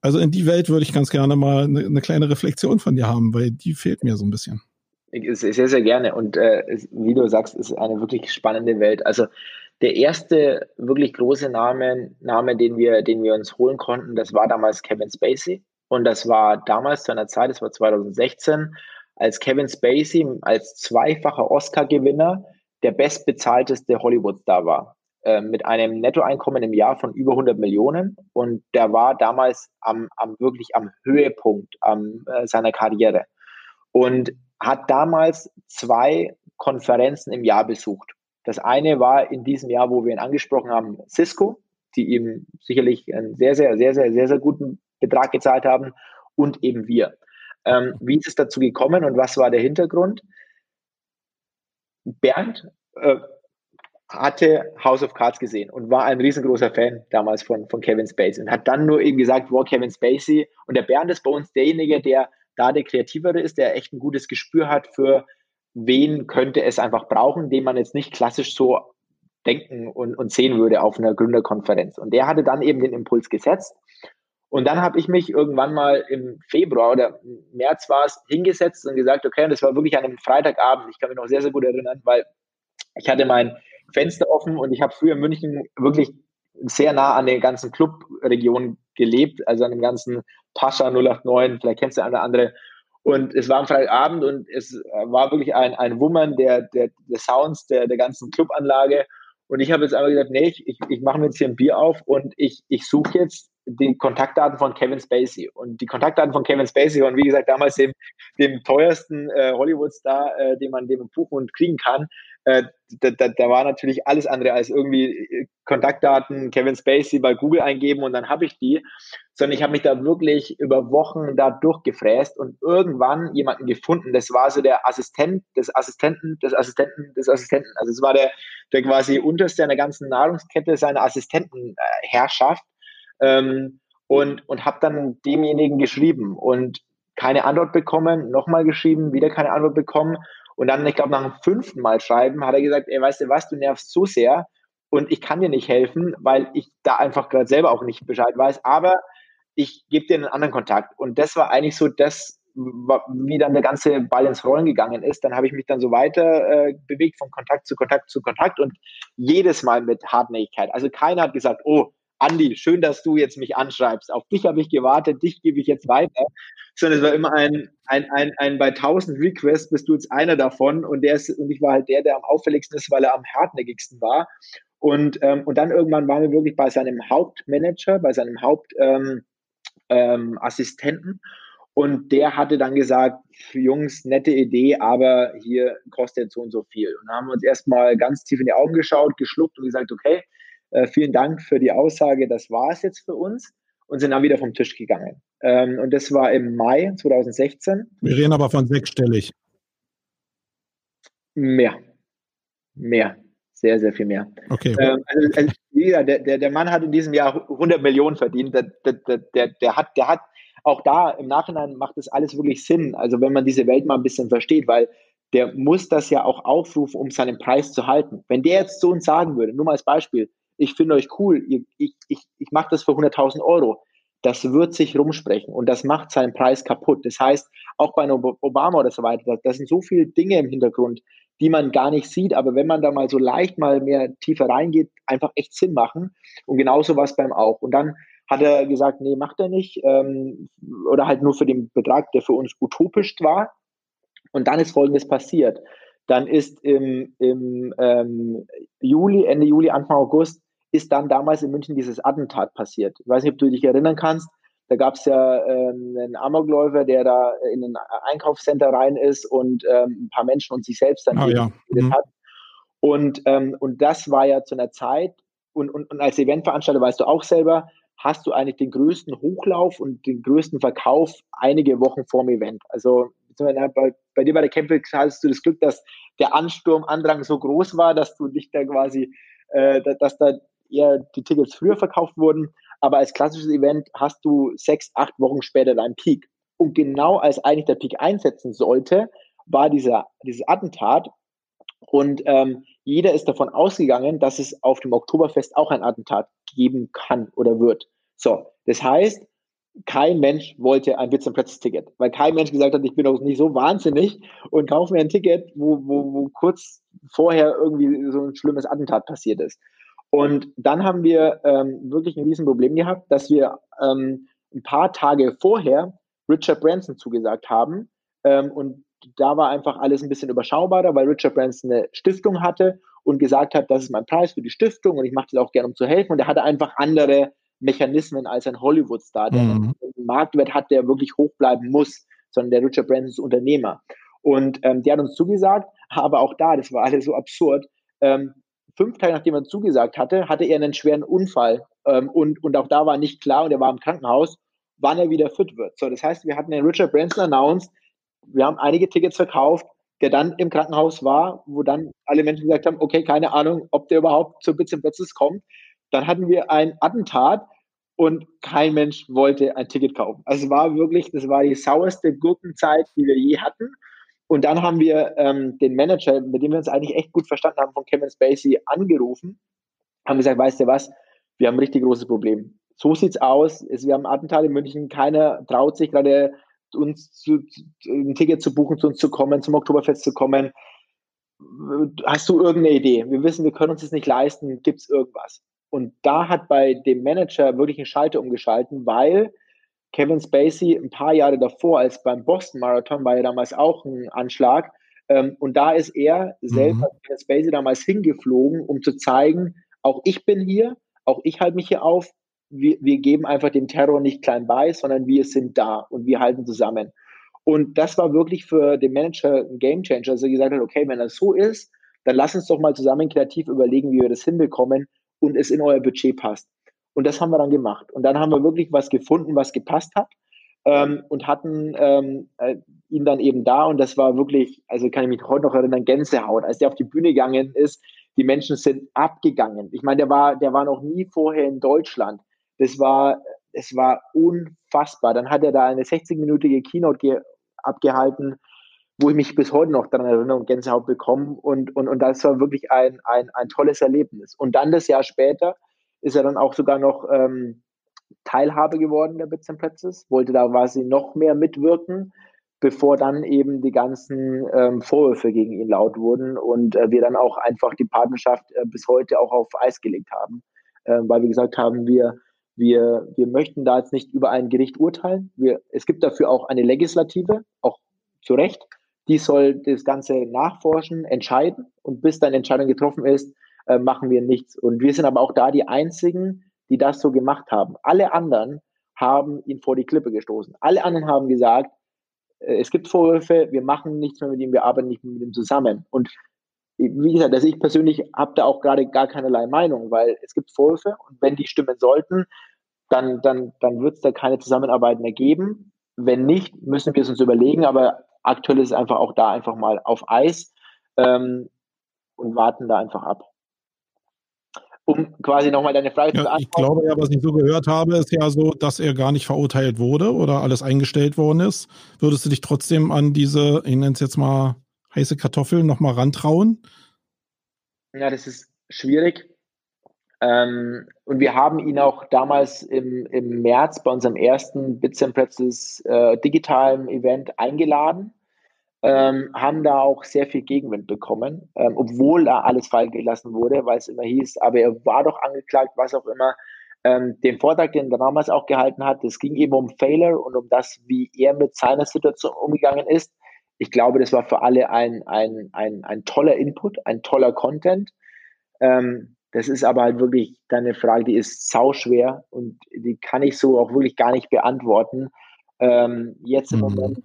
Also in die Welt würde ich ganz gerne mal eine, eine kleine Reflexion von dir haben, weil die fehlt mir so ein bisschen. Sehr, sehr gerne. Und äh, wie du sagst, ist eine wirklich spannende Welt. Also der erste wirklich große Name, Name den, wir, den wir uns holen konnten, das war damals Kevin Spacey. Und das war damals zu einer Zeit, das war 2016, als Kevin Spacey als zweifacher Oscar-Gewinner der bestbezahlteste Hollywood-Star war. Äh, mit einem Nettoeinkommen im Jahr von über 100 Millionen. Und der war damals am, am wirklich am Höhepunkt am, äh, seiner Karriere. Und hat damals zwei Konferenzen im Jahr besucht. Das eine war in diesem Jahr, wo wir ihn angesprochen haben, Cisco, die ihm sicherlich einen sehr, sehr, sehr, sehr, sehr, sehr guten Betrag gezahlt haben und eben wir. Ähm, wie ist es dazu gekommen und was war der Hintergrund? Bernd äh, hatte House of Cards gesehen und war ein riesengroßer Fan damals von, von Kevin Spacey und hat dann nur eben gesagt, wow, Kevin Spacey und der Bernd ist bei uns derjenige, der da der Kreativere ist, der echt ein gutes Gespür hat für wen könnte es einfach brauchen, den man jetzt nicht klassisch so denken und, und sehen würde auf einer Gründerkonferenz. Und der hatte dann eben den Impuls gesetzt. Und dann habe ich mich irgendwann mal im Februar oder März war es hingesetzt und gesagt, okay, und das war wirklich an einem Freitagabend, ich kann mich noch sehr, sehr gut erinnern, weil ich hatte mein Fenster offen und ich habe früher in München wirklich sehr nah an der ganzen Clubregion gelebt, also an dem ganzen Pascha 089, vielleicht kennst du eine andere. Und es war am Freitagabend und es war wirklich ein, ein Wummern der, der, der Sounds der, der ganzen Clubanlage. Und ich habe jetzt einfach gesagt, nee, ich, ich, ich mache mir jetzt hier ein Bier auf und ich, ich suche jetzt die Kontaktdaten von Kevin Spacey. Und die Kontaktdaten von Kevin Spacey und wie gesagt damals dem, dem teuersten äh, Hollywood-Star, äh, den man dem buchen und kriegen kann. Äh, da, da, da war natürlich alles andere als irgendwie äh, Kontaktdaten Kevin Spacey bei Google eingeben und dann habe ich die, sondern ich habe mich da wirklich über Wochen da durchgefräst und irgendwann jemanden gefunden. Das war so der Assistent des Assistenten, des Assistenten, des Assistenten. Also es war der, der quasi unterste an der ganzen Nahrungskette seiner Assistentenherrschaft ähm, und, und habe dann demjenigen geschrieben und keine Antwort bekommen, nochmal geschrieben, wieder keine Antwort bekommen. Und dann, ich glaube, nach dem fünften Mal schreiben, hat er gesagt, ey, weißt du was, du nervst so sehr und ich kann dir nicht helfen, weil ich da einfach gerade selber auch nicht Bescheid weiß, aber ich gebe dir einen anderen Kontakt. Und das war eigentlich so das, wie dann der ganze Ball ins Rollen gegangen ist. Dann habe ich mich dann so weiter äh, bewegt, von Kontakt zu Kontakt zu Kontakt und jedes Mal mit Hartnäckigkeit. Also keiner hat gesagt, oh, Andi, schön, dass du jetzt mich anschreibst. Auf dich habe ich gewartet, dich gebe ich jetzt weiter. Sondern es war immer ein, ein, ein, ein bei 1000 Requests bist du jetzt einer davon und der ist, und ich war halt der, der am auffälligsten ist, weil er am hartnäckigsten war. Und, ähm, und dann irgendwann waren wir wirklich bei seinem Hauptmanager, bei seinem Hauptassistenten. Ähm, ähm, und der hatte dann gesagt, Jungs, nette Idee, aber hier kostet so und so viel. Und dann haben wir uns erstmal ganz tief in die Augen geschaut, geschluckt und gesagt, okay, äh, vielen Dank für die Aussage, das war es jetzt für uns und sind dann wieder vom Tisch gegangen. Ähm, und das war im Mai 2016. Wir reden aber von sechsstellig. Mehr. Mehr. Sehr, sehr viel mehr. Okay. Ähm, also, also, der, der, der Mann hat in diesem Jahr 100 Millionen verdient. Der, der, der, der, hat, der hat auch da im Nachhinein macht das alles wirklich Sinn. Also wenn man diese Welt mal ein bisschen versteht, weil der muss das ja auch aufrufen, um seinen Preis zu halten. Wenn der jetzt zu uns sagen würde, nur mal als Beispiel, ich finde euch cool, ich, ich, ich, ich mache das für 100.000 Euro, das wird sich rumsprechen und das macht seinen Preis kaputt. Das heißt, auch bei Obama oder so weiter, das sind so viele Dinge im Hintergrund, die man gar nicht sieht, aber wenn man da mal so leicht mal mehr tiefer reingeht, einfach echt Sinn machen. Und genauso war es beim auch. Und dann hat er gesagt, nee, macht er nicht. Ähm, oder halt nur für den Betrag, der für uns utopisch war. Und dann ist Folgendes passiert. Dann ist im, im ähm, Juli, Ende Juli, Anfang August, ist dann damals in München dieses Attentat passiert. Ich weiß nicht, ob du dich erinnern kannst. Da gab es ja ähm, einen Amokläufer, der da in ein Einkaufscenter rein ist und ähm, ein paar Menschen und sich selbst dann oh, ja. mhm. hat. Und, ähm, und das war ja zu einer Zeit, und, und, und als Eventveranstalter weißt du auch selber, hast du eigentlich den größten Hochlauf und den größten Verkauf einige Wochen vorm Event. Also bei, bei dir bei der Campix hattest du das Glück, dass der Ansturm, Andrang so groß war, dass du dich da quasi, äh, dass da eher die Tickets früher verkauft wurden. Aber als klassisches Event hast du sechs, acht Wochen später deinen Peak. Und genau als eigentlich der Peak einsetzen sollte, war dieser, dieses Attentat. Und ähm, jeder ist davon ausgegangen, dass es auf dem Oktoberfest auch ein Attentat geben kann oder wird. So, das heißt, kein Mensch wollte ein Witz und Plötzlich Ticket, weil kein Mensch gesagt hat, ich bin auch nicht so wahnsinnig und kaufe mir ein Ticket, wo, wo, wo kurz vorher irgendwie so ein schlimmes Attentat passiert ist. Und dann haben wir ähm, wirklich ein Riesenproblem gehabt, dass wir ähm, ein paar Tage vorher Richard Branson zugesagt haben. Ähm, und da war einfach alles ein bisschen überschaubarer, weil Richard Branson eine Stiftung hatte und gesagt hat, das ist mein Preis für die Stiftung und ich mache das auch gerne, um zu helfen. Und er hatte einfach andere Mechanismen als ein Hollywood-Star, der mhm. einen Marktwert hat, der wirklich hoch bleiben muss, sondern der Richard Branson ist Unternehmer. Und ähm, der hat uns zugesagt, aber auch da, das war alles so absurd, ähm, fünf Tage nachdem er zugesagt hatte, hatte er einen schweren Unfall ähm, und, und auch da war nicht klar und er war im Krankenhaus, wann er wieder fit wird. So, das heißt, wir hatten den Richard Branson announced, wir haben einige Tickets verkauft, der dann im Krankenhaus war, wo dann alle Menschen gesagt haben, okay, keine Ahnung, ob der überhaupt zur Bits and Pretzels kommt. Dann hatten wir ein Attentat und kein Mensch wollte ein Ticket kaufen. Also es war wirklich, das war die sauerste Gurkenzeit, die wir je hatten. Und dann haben wir ähm, den Manager, mit dem wir uns eigentlich echt gut verstanden haben, von Kevin Spacey angerufen, haben gesagt, weißt du was, wir haben ein richtig großes Problem. so sieht's aus. wir haben Attentat in München, keiner traut sich gerade uns zu, ein Ticket zu buchen, zu uns zu kommen, zum Oktoberfest zu kommen. Hast du irgendeine Idee? Wir wissen, wir können uns das nicht leisten. Gibt es irgendwas? Und da hat bei dem Manager wirklich einen Schalter umgeschalten, weil Kevin Spacey ein paar Jahre davor, als beim Boston Marathon, war ja damals auch ein Anschlag. Ähm, und da ist er selber, mhm. Kevin Spacey, damals hingeflogen, um zu zeigen, auch ich bin hier, auch ich halte mich hier auf. Wir, wir geben einfach dem Terror nicht klein bei, sondern wir sind da und wir halten zusammen. Und das war wirklich für den Manager ein Gamechanger, dass er gesagt hat, okay, wenn das so ist, dann lass uns doch mal zusammen kreativ überlegen, wie wir das hinbekommen und es in euer Budget passt. Und das haben wir dann gemacht. Und dann haben wir wirklich was gefunden, was gepasst hat ähm, und hatten ähm, äh, ihn dann eben da. Und das war wirklich, also kann ich mich heute noch erinnern, Gänsehaut, als der auf die Bühne gegangen ist. Die Menschen sind abgegangen. Ich meine, der war, der war noch nie vorher in Deutschland. Das war, es war unfassbar. Dann hat er da eine 60-minütige Keynote ge abgehalten, wo ich mich bis heute noch daran erinnere und Gänsehaut bekommen. Und, und, und das war wirklich ein, ein, ein tolles Erlebnis. Und dann das Jahr später ist er dann auch sogar noch ähm, Teilhabe geworden der Bits and Pretzels, wollte da quasi noch mehr mitwirken, bevor dann eben die ganzen ähm, Vorwürfe gegen ihn laut wurden und äh, wir dann auch einfach die Partnerschaft äh, bis heute auch auf Eis gelegt haben, äh, weil wir gesagt haben, wir, wir, wir möchten da jetzt nicht über ein Gericht urteilen. Wir, es gibt dafür auch eine Legislative, auch zu Recht, die soll das Ganze nachforschen, entscheiden. Und bis dann Entscheidung getroffen ist, äh, machen wir nichts. Und wir sind aber auch da die Einzigen, die das so gemacht haben. Alle anderen haben ihn vor die Klippe gestoßen. Alle anderen haben gesagt, äh, es gibt Vorwürfe, wir machen nichts mehr mit ihm, wir arbeiten nicht mehr mit ihm zusammen. Und wie gesagt, also ich persönlich habe da auch gerade gar keinerlei Meinung, weil es gibt Vorwürfe und wenn die stimmen sollten, dann, dann, dann wird es da keine Zusammenarbeit mehr geben. Wenn nicht, müssen wir es uns überlegen, aber aktuell ist es einfach auch da einfach mal auf Eis ähm, und warten da einfach ab um quasi nochmal deine Frage ja, zu beantworten. Ich glaube ja, was ich so gehört habe, ist ja so, dass er gar nicht verurteilt wurde oder alles eingestellt worden ist. Würdest du dich trotzdem an diese, ich nenne es jetzt mal heiße Kartoffeln, nochmal rantrauen? Ja, das ist schwierig. Ähm, und wir haben ihn auch damals im, im März bei unserem ersten Bits and Pretzels äh, digitalen Event eingeladen ähm, haben da auch sehr viel Gegenwind bekommen, ähm, obwohl da alles fallen gelassen wurde, weil es immer hieß, aber er war doch angeklagt, was auch immer. Ähm, den Vortrag, den er damals auch gehalten hat, es ging eben um Failure und um das, wie er mit seiner Situation umgegangen ist. Ich glaube, das war für alle ein, ein, ein, ein toller Input, ein toller Content. Ähm, das ist aber halt wirklich eine Frage, die ist sauschwer und die kann ich so auch wirklich gar nicht beantworten. Ähm, jetzt im mhm. Moment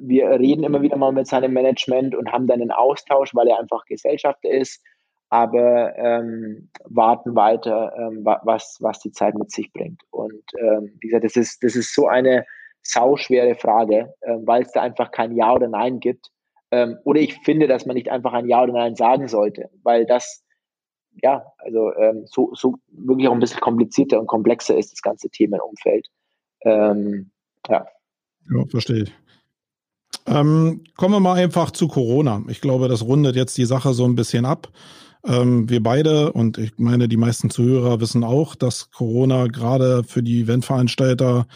wir reden immer wieder mal mit seinem Management und haben dann einen Austausch, weil er einfach Gesellschafter ist, aber ähm, warten weiter, ähm, was, was die Zeit mit sich bringt. Und ähm, wie gesagt, das ist, das ist so eine sauschwere Frage, ähm, weil es da einfach kein Ja oder Nein gibt. Ähm, oder ich finde, dass man nicht einfach ein Ja oder Nein sagen sollte, weil das ja, also ähm, so, so wirklich auch ein bisschen komplizierter und komplexer ist das ganze Themenumfeld. Ja. Ja, verstehe ich. Ähm, kommen wir mal einfach zu Corona. Ich glaube, das rundet jetzt die Sache so ein bisschen ab. Ähm, wir beide und ich meine, die meisten Zuhörer wissen auch, dass Corona gerade für die Eventveranstalter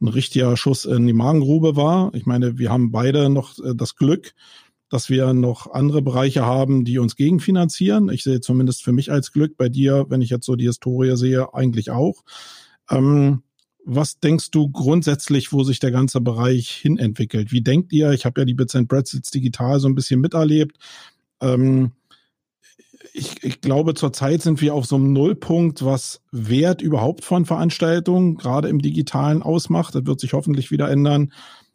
ein richtiger Schuss in die Magengrube war. Ich meine, wir haben beide noch äh, das Glück, dass wir noch andere Bereiche haben, die uns gegenfinanzieren. Ich sehe zumindest für mich als Glück bei dir, wenn ich jetzt so die Historie sehe, eigentlich auch. Ähm, was denkst du grundsätzlich, wo sich der ganze Bereich hinentwickelt? Wie denkt ihr? Ich habe ja die Bits and Pretzels digital so ein bisschen miterlebt. Ähm, ich, ich glaube, zurzeit sind wir auf so einem Nullpunkt, was Wert überhaupt von Veranstaltungen gerade im Digitalen ausmacht. Das wird sich hoffentlich wieder ändern,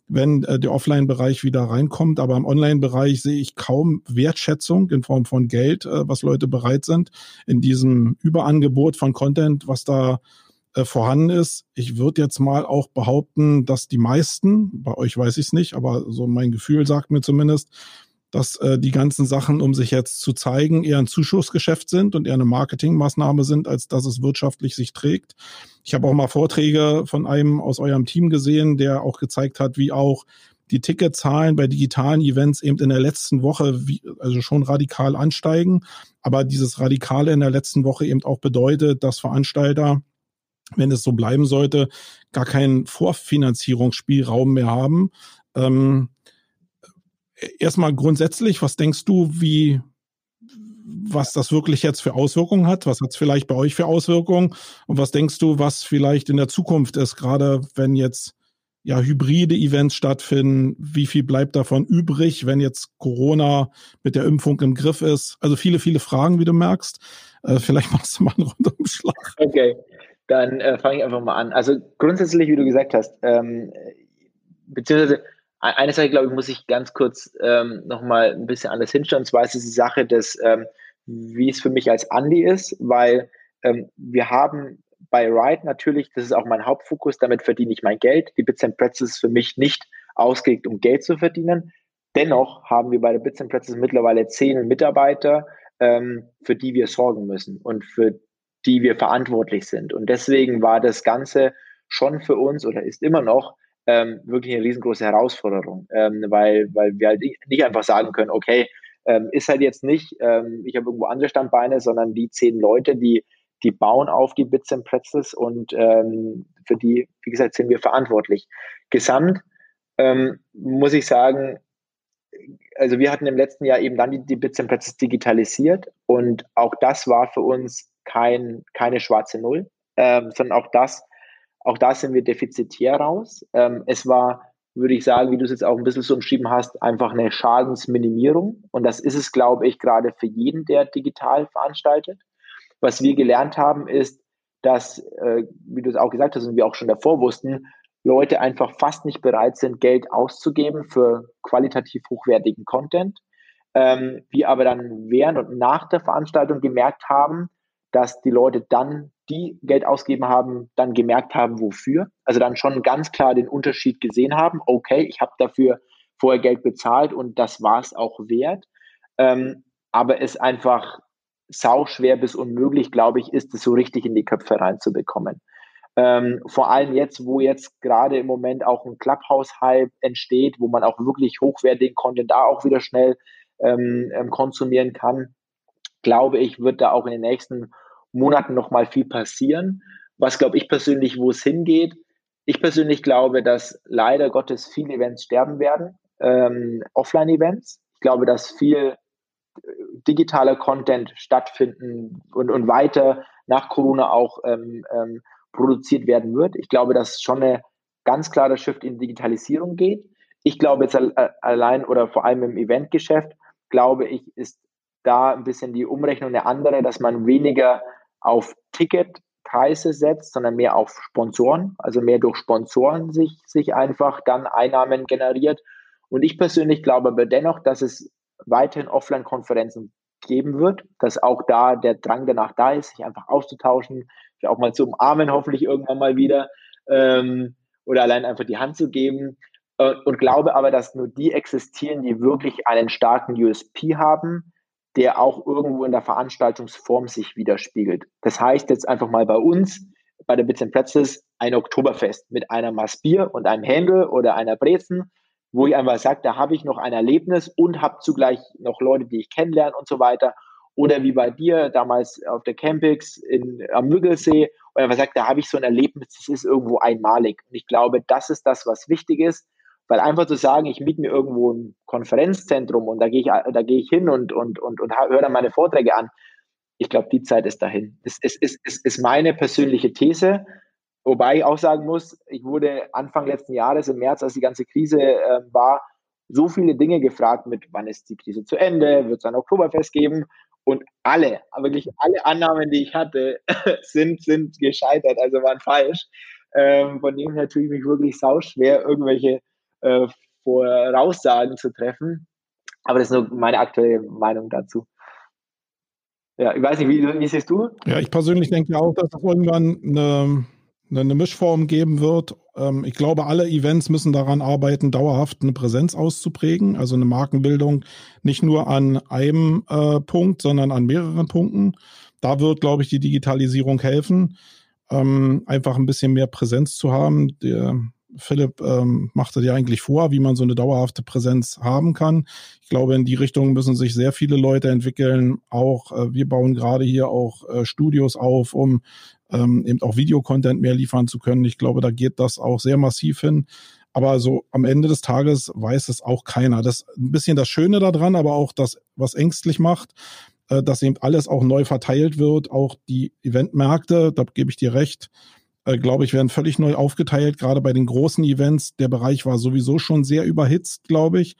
wenn äh, der Offline-Bereich wieder reinkommt. Aber im Online-Bereich sehe ich kaum Wertschätzung in Form von Geld, äh, was Leute bereit sind, in diesem Überangebot von Content, was da äh, vorhanden ist. Ich würde jetzt mal auch behaupten, dass die meisten, bei euch weiß ich es nicht, aber so mein Gefühl sagt mir zumindest, dass äh, die ganzen Sachen, um sich jetzt zu zeigen, eher ein Zuschussgeschäft sind und eher eine Marketingmaßnahme sind, als dass es wirtschaftlich sich trägt. Ich habe auch mal Vorträge von einem aus eurem Team gesehen, der auch gezeigt hat, wie auch die Ticketzahlen bei digitalen Events eben in der letzten Woche wie, also schon radikal ansteigen, aber dieses Radikale in der letzten Woche eben auch bedeutet, dass Veranstalter wenn es so bleiben sollte, gar keinen Vorfinanzierungsspielraum mehr haben. Ähm, erstmal grundsätzlich, was denkst du, wie, was das wirklich jetzt für Auswirkungen hat? Was hat es vielleicht bei euch für Auswirkungen? Und was denkst du, was vielleicht in der Zukunft ist, gerade wenn jetzt ja hybride Events stattfinden? Wie viel bleibt davon übrig, wenn jetzt Corona mit der Impfung im Griff ist? Also viele, viele Fragen, wie du merkst. Äh, vielleicht machst du mal einen Rundumschlag. Okay, dann äh, fange ich einfach mal an. Also grundsätzlich, wie du gesagt hast, ähm, beziehungsweise eine Sache, glaube ich, muss ich ganz kurz ähm, nochmal ein bisschen anders hinstellen. Und zwar ist es die Sache des, ähm, wie es für mich als Andi ist, weil ähm, wir haben bei Ride natürlich, das ist auch mein Hauptfokus, damit verdiene ich mein Geld. Die Bits and Pretzels ist für mich nicht ausgelegt, um Geld zu verdienen. Dennoch haben wir bei der Bits and Pretzels mittlerweile zehn Mitarbeiter, ähm, für die wir sorgen müssen und für die wir verantwortlich sind. Und deswegen war das Ganze schon für uns oder ist immer noch ähm, wirklich eine riesengroße Herausforderung, ähm, weil, weil wir halt nicht einfach sagen können, okay, ähm, ist halt jetzt nicht, ähm, ich habe irgendwo andere Standbeine, sondern die zehn Leute, die, die bauen auf die Bits and Pretzels und ähm, für die, wie gesagt, sind wir verantwortlich. Gesamt ähm, muss ich sagen, also wir hatten im letzten Jahr eben dann die, die Bits and Pretzels digitalisiert und auch das war für uns kein, keine schwarze Null, ähm, sondern auch das auch da sind wir defizitär raus. Ähm, es war, würde ich sagen, wie du es jetzt auch ein bisschen so umschrieben hast, einfach eine Schadensminimierung. Und das ist es, glaube ich, gerade für jeden, der digital veranstaltet. Was wir gelernt haben, ist, dass, äh, wie du es auch gesagt hast und wir auch schon davor wussten, Leute einfach fast nicht bereit sind, Geld auszugeben für qualitativ hochwertigen Content. Ähm, wir aber dann während und nach der Veranstaltung gemerkt haben, dass die Leute dann, die Geld ausgegeben haben, dann gemerkt haben, wofür. Also dann schon ganz klar den Unterschied gesehen haben. Okay, ich habe dafür vorher Geld bezahlt und das war es auch wert. Ähm, aber es einfach sau schwer bis unmöglich, glaube ich, ist es so richtig in die Köpfe reinzubekommen. Ähm, vor allem jetzt, wo jetzt gerade im Moment auch ein Clubhouse-Hype entsteht, wo man auch wirklich hochwertigen Content da auch wieder schnell ähm, ähm konsumieren kann glaube ich, wird da auch in den nächsten Monaten noch mal viel passieren. Was glaube ich persönlich, wo es hingeht? Ich persönlich glaube, dass leider Gottes viele Events sterben werden, ähm, Offline-Events. Ich glaube, dass viel äh, digitaler Content stattfinden und, und weiter nach Corona auch ähm, ähm, produziert werden wird. Ich glaube, dass schon eine ganz klare Shift in Digitalisierung geht. Ich glaube jetzt allein oder vor allem im Eventgeschäft, glaube ich, ist da ein bisschen die Umrechnung eine andere, dass man weniger auf Ticketpreise setzt, sondern mehr auf Sponsoren, also mehr durch Sponsoren sich, sich einfach dann Einnahmen generiert. Und ich persönlich glaube aber dennoch, dass es weiterhin Offline-Konferenzen geben wird, dass auch da der Drang danach da ist, sich einfach auszutauschen, sich auch mal zu umarmen, hoffentlich irgendwann mal wieder, ähm, oder allein einfach die Hand zu geben. Äh, und glaube aber, dass nur die existieren, die wirklich einen starken USP haben, der auch irgendwo in der Veranstaltungsform sich widerspiegelt. Das heißt jetzt einfach mal bei uns, bei der Bits and Pretzels, ein Oktoberfest mit einer Maß Bier und einem Händel oder einer Brezen, wo ich einfach sage, da habe ich noch ein Erlebnis und habe zugleich noch Leute, die ich kennenlerne und so weiter. Oder wie bei dir damals auf der Campix in, am Müggelsee, und einfach sagt, da habe ich so ein Erlebnis, das ist irgendwo einmalig. Und ich glaube, das ist das, was wichtig ist, weil einfach zu sagen, ich miete mir irgendwo ein Konferenzzentrum und da gehe ich, da gehe ich hin und, und, und, und höre dann meine Vorträge an, ich glaube, die Zeit ist dahin. Es ist, ist, ist, ist meine persönliche These. Wobei ich auch sagen muss, ich wurde Anfang letzten Jahres, im März, als die ganze Krise äh, war, so viele Dinge gefragt mit, wann ist die Krise zu Ende, wird es ein Oktoberfest geben? Und alle, wirklich alle Annahmen, die ich hatte, sind, sind gescheitert, also waren falsch. Ähm, von dem her tue ich mich wirklich sauschwer, irgendwelche äh, Voraussagen zu treffen. Aber das ist nur meine aktuelle Meinung dazu. Ja, ich weiß nicht, wie, wie siehst du? Ja, ich persönlich denke auch, dass es irgendwann eine, eine Mischform geben wird. Ähm, ich glaube, alle Events müssen daran arbeiten, dauerhaft eine Präsenz auszuprägen, also eine Markenbildung nicht nur an einem äh, Punkt, sondern an mehreren Punkten. Da wird, glaube ich, die Digitalisierung helfen, ähm, einfach ein bisschen mehr Präsenz zu haben. Der, Philipp ähm, machte dir eigentlich vor, wie man so eine dauerhafte Präsenz haben kann. Ich glaube, in die Richtung müssen sich sehr viele Leute entwickeln. Auch äh, wir bauen gerade hier auch äh, Studios auf, um ähm, eben auch Videocontent mehr liefern zu können. Ich glaube, da geht das auch sehr massiv hin. Aber so am Ende des Tages weiß es auch keiner. Das ein bisschen das Schöne daran, aber auch das, was ängstlich macht, äh, dass eben alles auch neu verteilt wird. Auch die Eventmärkte, da gebe ich dir recht, äh, glaube ich, werden völlig neu aufgeteilt. Gerade bei den großen Events. Der Bereich war sowieso schon sehr überhitzt, glaube ich.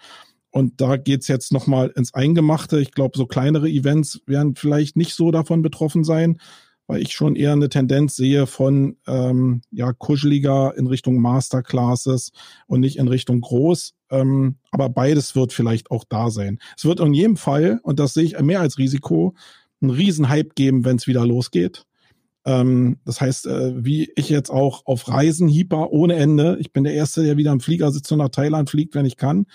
Und da geht's jetzt nochmal ins Eingemachte. Ich glaube, so kleinere Events werden vielleicht nicht so davon betroffen sein, weil ich schon eher eine Tendenz sehe von ähm, ja, kuscheliger in Richtung Masterclasses und nicht in Richtung groß. Ähm, aber beides wird vielleicht auch da sein. Es wird in jedem Fall, und das sehe ich mehr als Risiko, einen Riesenhype geben, wenn es wieder losgeht. Ähm, das heißt, äh, wie ich jetzt auch auf Reisen hieper ohne Ende. Ich bin der Erste, der wieder im Flieger sitzt und nach Thailand fliegt, wenn ich kann.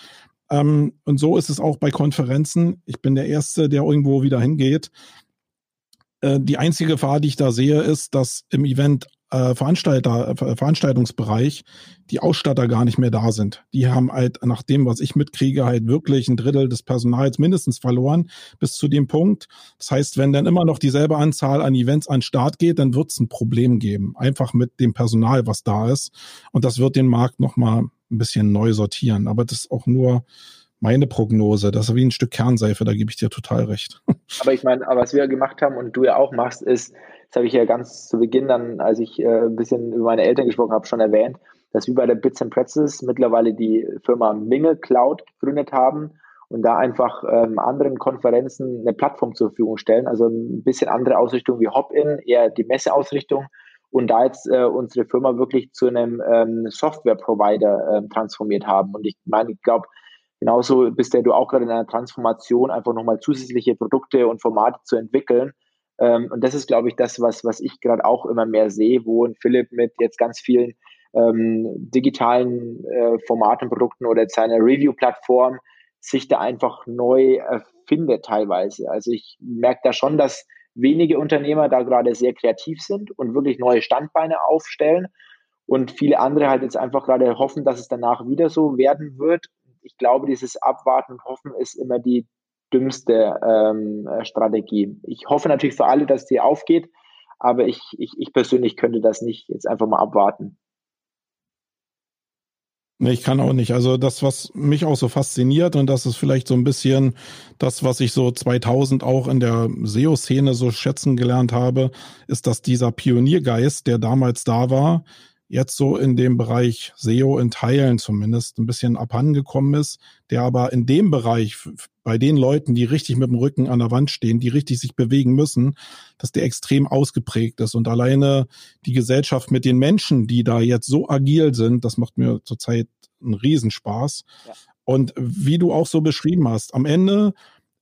Ähm, und so ist es auch bei Konferenzen. Ich bin der Erste, der irgendwo wieder hingeht. Äh, die einzige Gefahr, die ich da sehe, ist, dass im Event äh, Veranstalter, äh, Veranstaltungsbereich die Ausstatter gar nicht mehr da sind. Die haben halt nach dem, was ich mitkriege, halt wirklich ein Drittel des Personals mindestens verloren bis zu dem Punkt. Das heißt, wenn dann immer noch dieselbe Anzahl an Events an Start geht, dann wird es ein Problem geben. Einfach mit dem Personal, was da ist. Und das wird den Markt nochmal ein bisschen neu sortieren. Aber das ist auch nur meine Prognose. Das ist wie ein Stück Kernseife, da gebe ich dir total recht. Aber ich meine, was wir gemacht haben und du ja auch machst, ist, das habe ich ja ganz zu Beginn dann, als ich äh, ein bisschen über meine Eltern gesprochen habe, schon erwähnt, dass wir bei der Bits and Pretzels mittlerweile die Firma Mingle Cloud gegründet haben und da einfach ähm, anderen Konferenzen eine Plattform zur Verfügung stellen. Also ein bisschen andere Ausrichtung wie Hop-In, eher die Messeausrichtung und da jetzt äh, unsere Firma wirklich zu einem ähm, Software-Provider äh, transformiert haben. Und ich meine, ich glaube, genauso bist ja du auch gerade in einer Transformation, einfach nochmal zusätzliche Produkte und Formate zu entwickeln. Ähm, und das ist, glaube ich, das, was, was ich gerade auch immer mehr sehe, wo Philipp mit jetzt ganz vielen ähm, digitalen äh, Formaten, Produkten oder seiner Review-Plattform sich da einfach neu erfindet teilweise. Also ich merke da schon, dass wenige Unternehmer da gerade sehr kreativ sind und wirklich neue Standbeine aufstellen und viele andere halt jetzt einfach gerade hoffen, dass es danach wieder so werden wird. Ich glaube, dieses Abwarten und Hoffen ist immer die dümmste ähm, Strategie. Ich hoffe natürlich für alle, dass die aufgeht, aber ich, ich, ich persönlich könnte das nicht jetzt einfach mal abwarten. Ich kann auch nicht. Also das, was mich auch so fasziniert und das ist vielleicht so ein bisschen das, was ich so 2000 auch in der SEO-Szene so schätzen gelernt habe, ist, dass dieser Pioniergeist, der damals da war, jetzt so in dem Bereich SEO in Teilen zumindest ein bisschen abhandengekommen ist, der aber in dem Bereich bei den Leuten, die richtig mit dem Rücken an der Wand stehen, die richtig sich bewegen müssen, dass der extrem ausgeprägt ist. Und alleine die Gesellschaft mit den Menschen, die da jetzt so agil sind, das macht mir zurzeit einen Riesenspaß. Ja. Und wie du auch so beschrieben hast, am Ende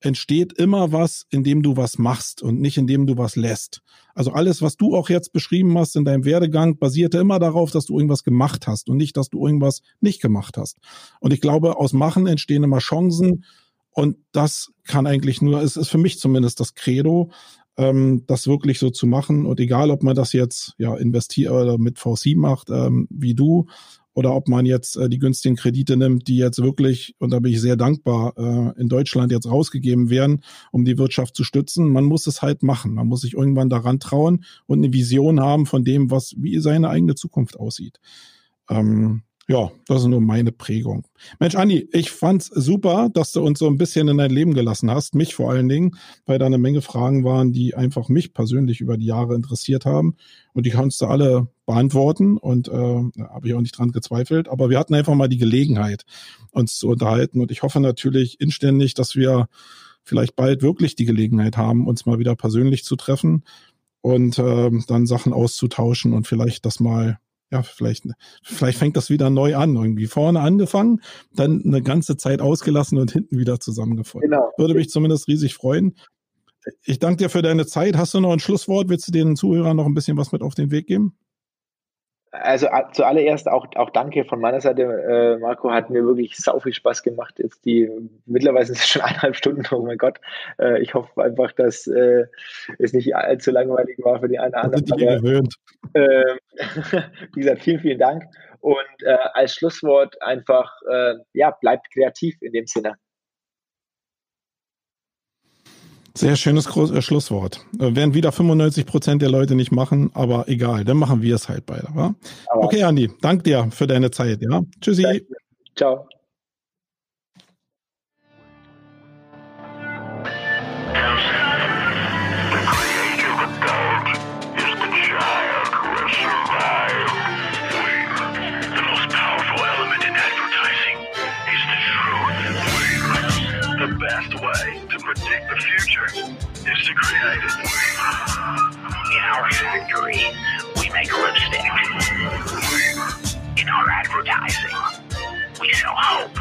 entsteht immer was, indem du was machst und nicht indem du was lässt. Also alles, was du auch jetzt beschrieben hast in deinem Werdegang, basierte immer darauf, dass du irgendwas gemacht hast und nicht, dass du irgendwas nicht gemacht hast. Und ich glaube, aus Machen entstehen immer Chancen und das kann eigentlich nur, es ist für mich zumindest das Credo, ähm, das wirklich so zu machen. Und egal, ob man das jetzt ja investiert oder mit VC macht, ähm, wie du, oder ob man jetzt äh, die günstigen Kredite nimmt, die jetzt wirklich, und da bin ich sehr dankbar, äh, in Deutschland jetzt rausgegeben werden, um die Wirtschaft zu stützen. Man muss es halt machen. Man muss sich irgendwann daran trauen und eine Vision haben von dem, was, wie seine eigene Zukunft aussieht. Ähm, ja, das ist nur meine Prägung. Mensch, Andi, ich fand's super, dass du uns so ein bisschen in dein Leben gelassen hast, mich vor allen Dingen, weil da eine Menge Fragen waren, die einfach mich persönlich über die Jahre interessiert haben. Und die kannst du alle beantworten und äh, habe ich auch nicht dran gezweifelt. Aber wir hatten einfach mal die Gelegenheit, uns zu unterhalten. Und ich hoffe natürlich inständig, dass wir vielleicht bald wirklich die Gelegenheit haben, uns mal wieder persönlich zu treffen und äh, dann Sachen auszutauschen und vielleicht das mal ja, vielleicht, vielleicht fängt das wieder neu an, irgendwie vorne angefangen, dann eine ganze Zeit ausgelassen und hinten wieder zusammengefunden. Genau. Würde mich zumindest riesig freuen. Ich danke dir für deine Zeit. Hast du noch ein Schlusswort? Willst du den Zuhörern noch ein bisschen was mit auf den Weg geben? Also zuallererst auch, auch danke von meiner Seite, äh, Marco, hat mir wirklich sau viel Spaß gemacht. Jetzt die, mittlerweile sind es schon eineinhalb Stunden, oh mein Gott. Äh, ich hoffe einfach, dass äh, es nicht allzu langweilig war für die eine oder andere. gewöhnt. Äh, wie gesagt, vielen, vielen Dank. Und äh, als Schlusswort einfach, äh, ja, bleibt kreativ in dem Sinne. Sehr schönes Groß äh, Schlusswort. Äh, werden wieder 95 Prozent der Leute nicht machen, aber egal, dann machen wir es halt beide. Wa? Okay, Andi, danke dir für deine Zeit. Ja? Tschüssi. Danke. Ciao. The future is to create it. In our factory, we make lipstick. In our advertising, we sell hope.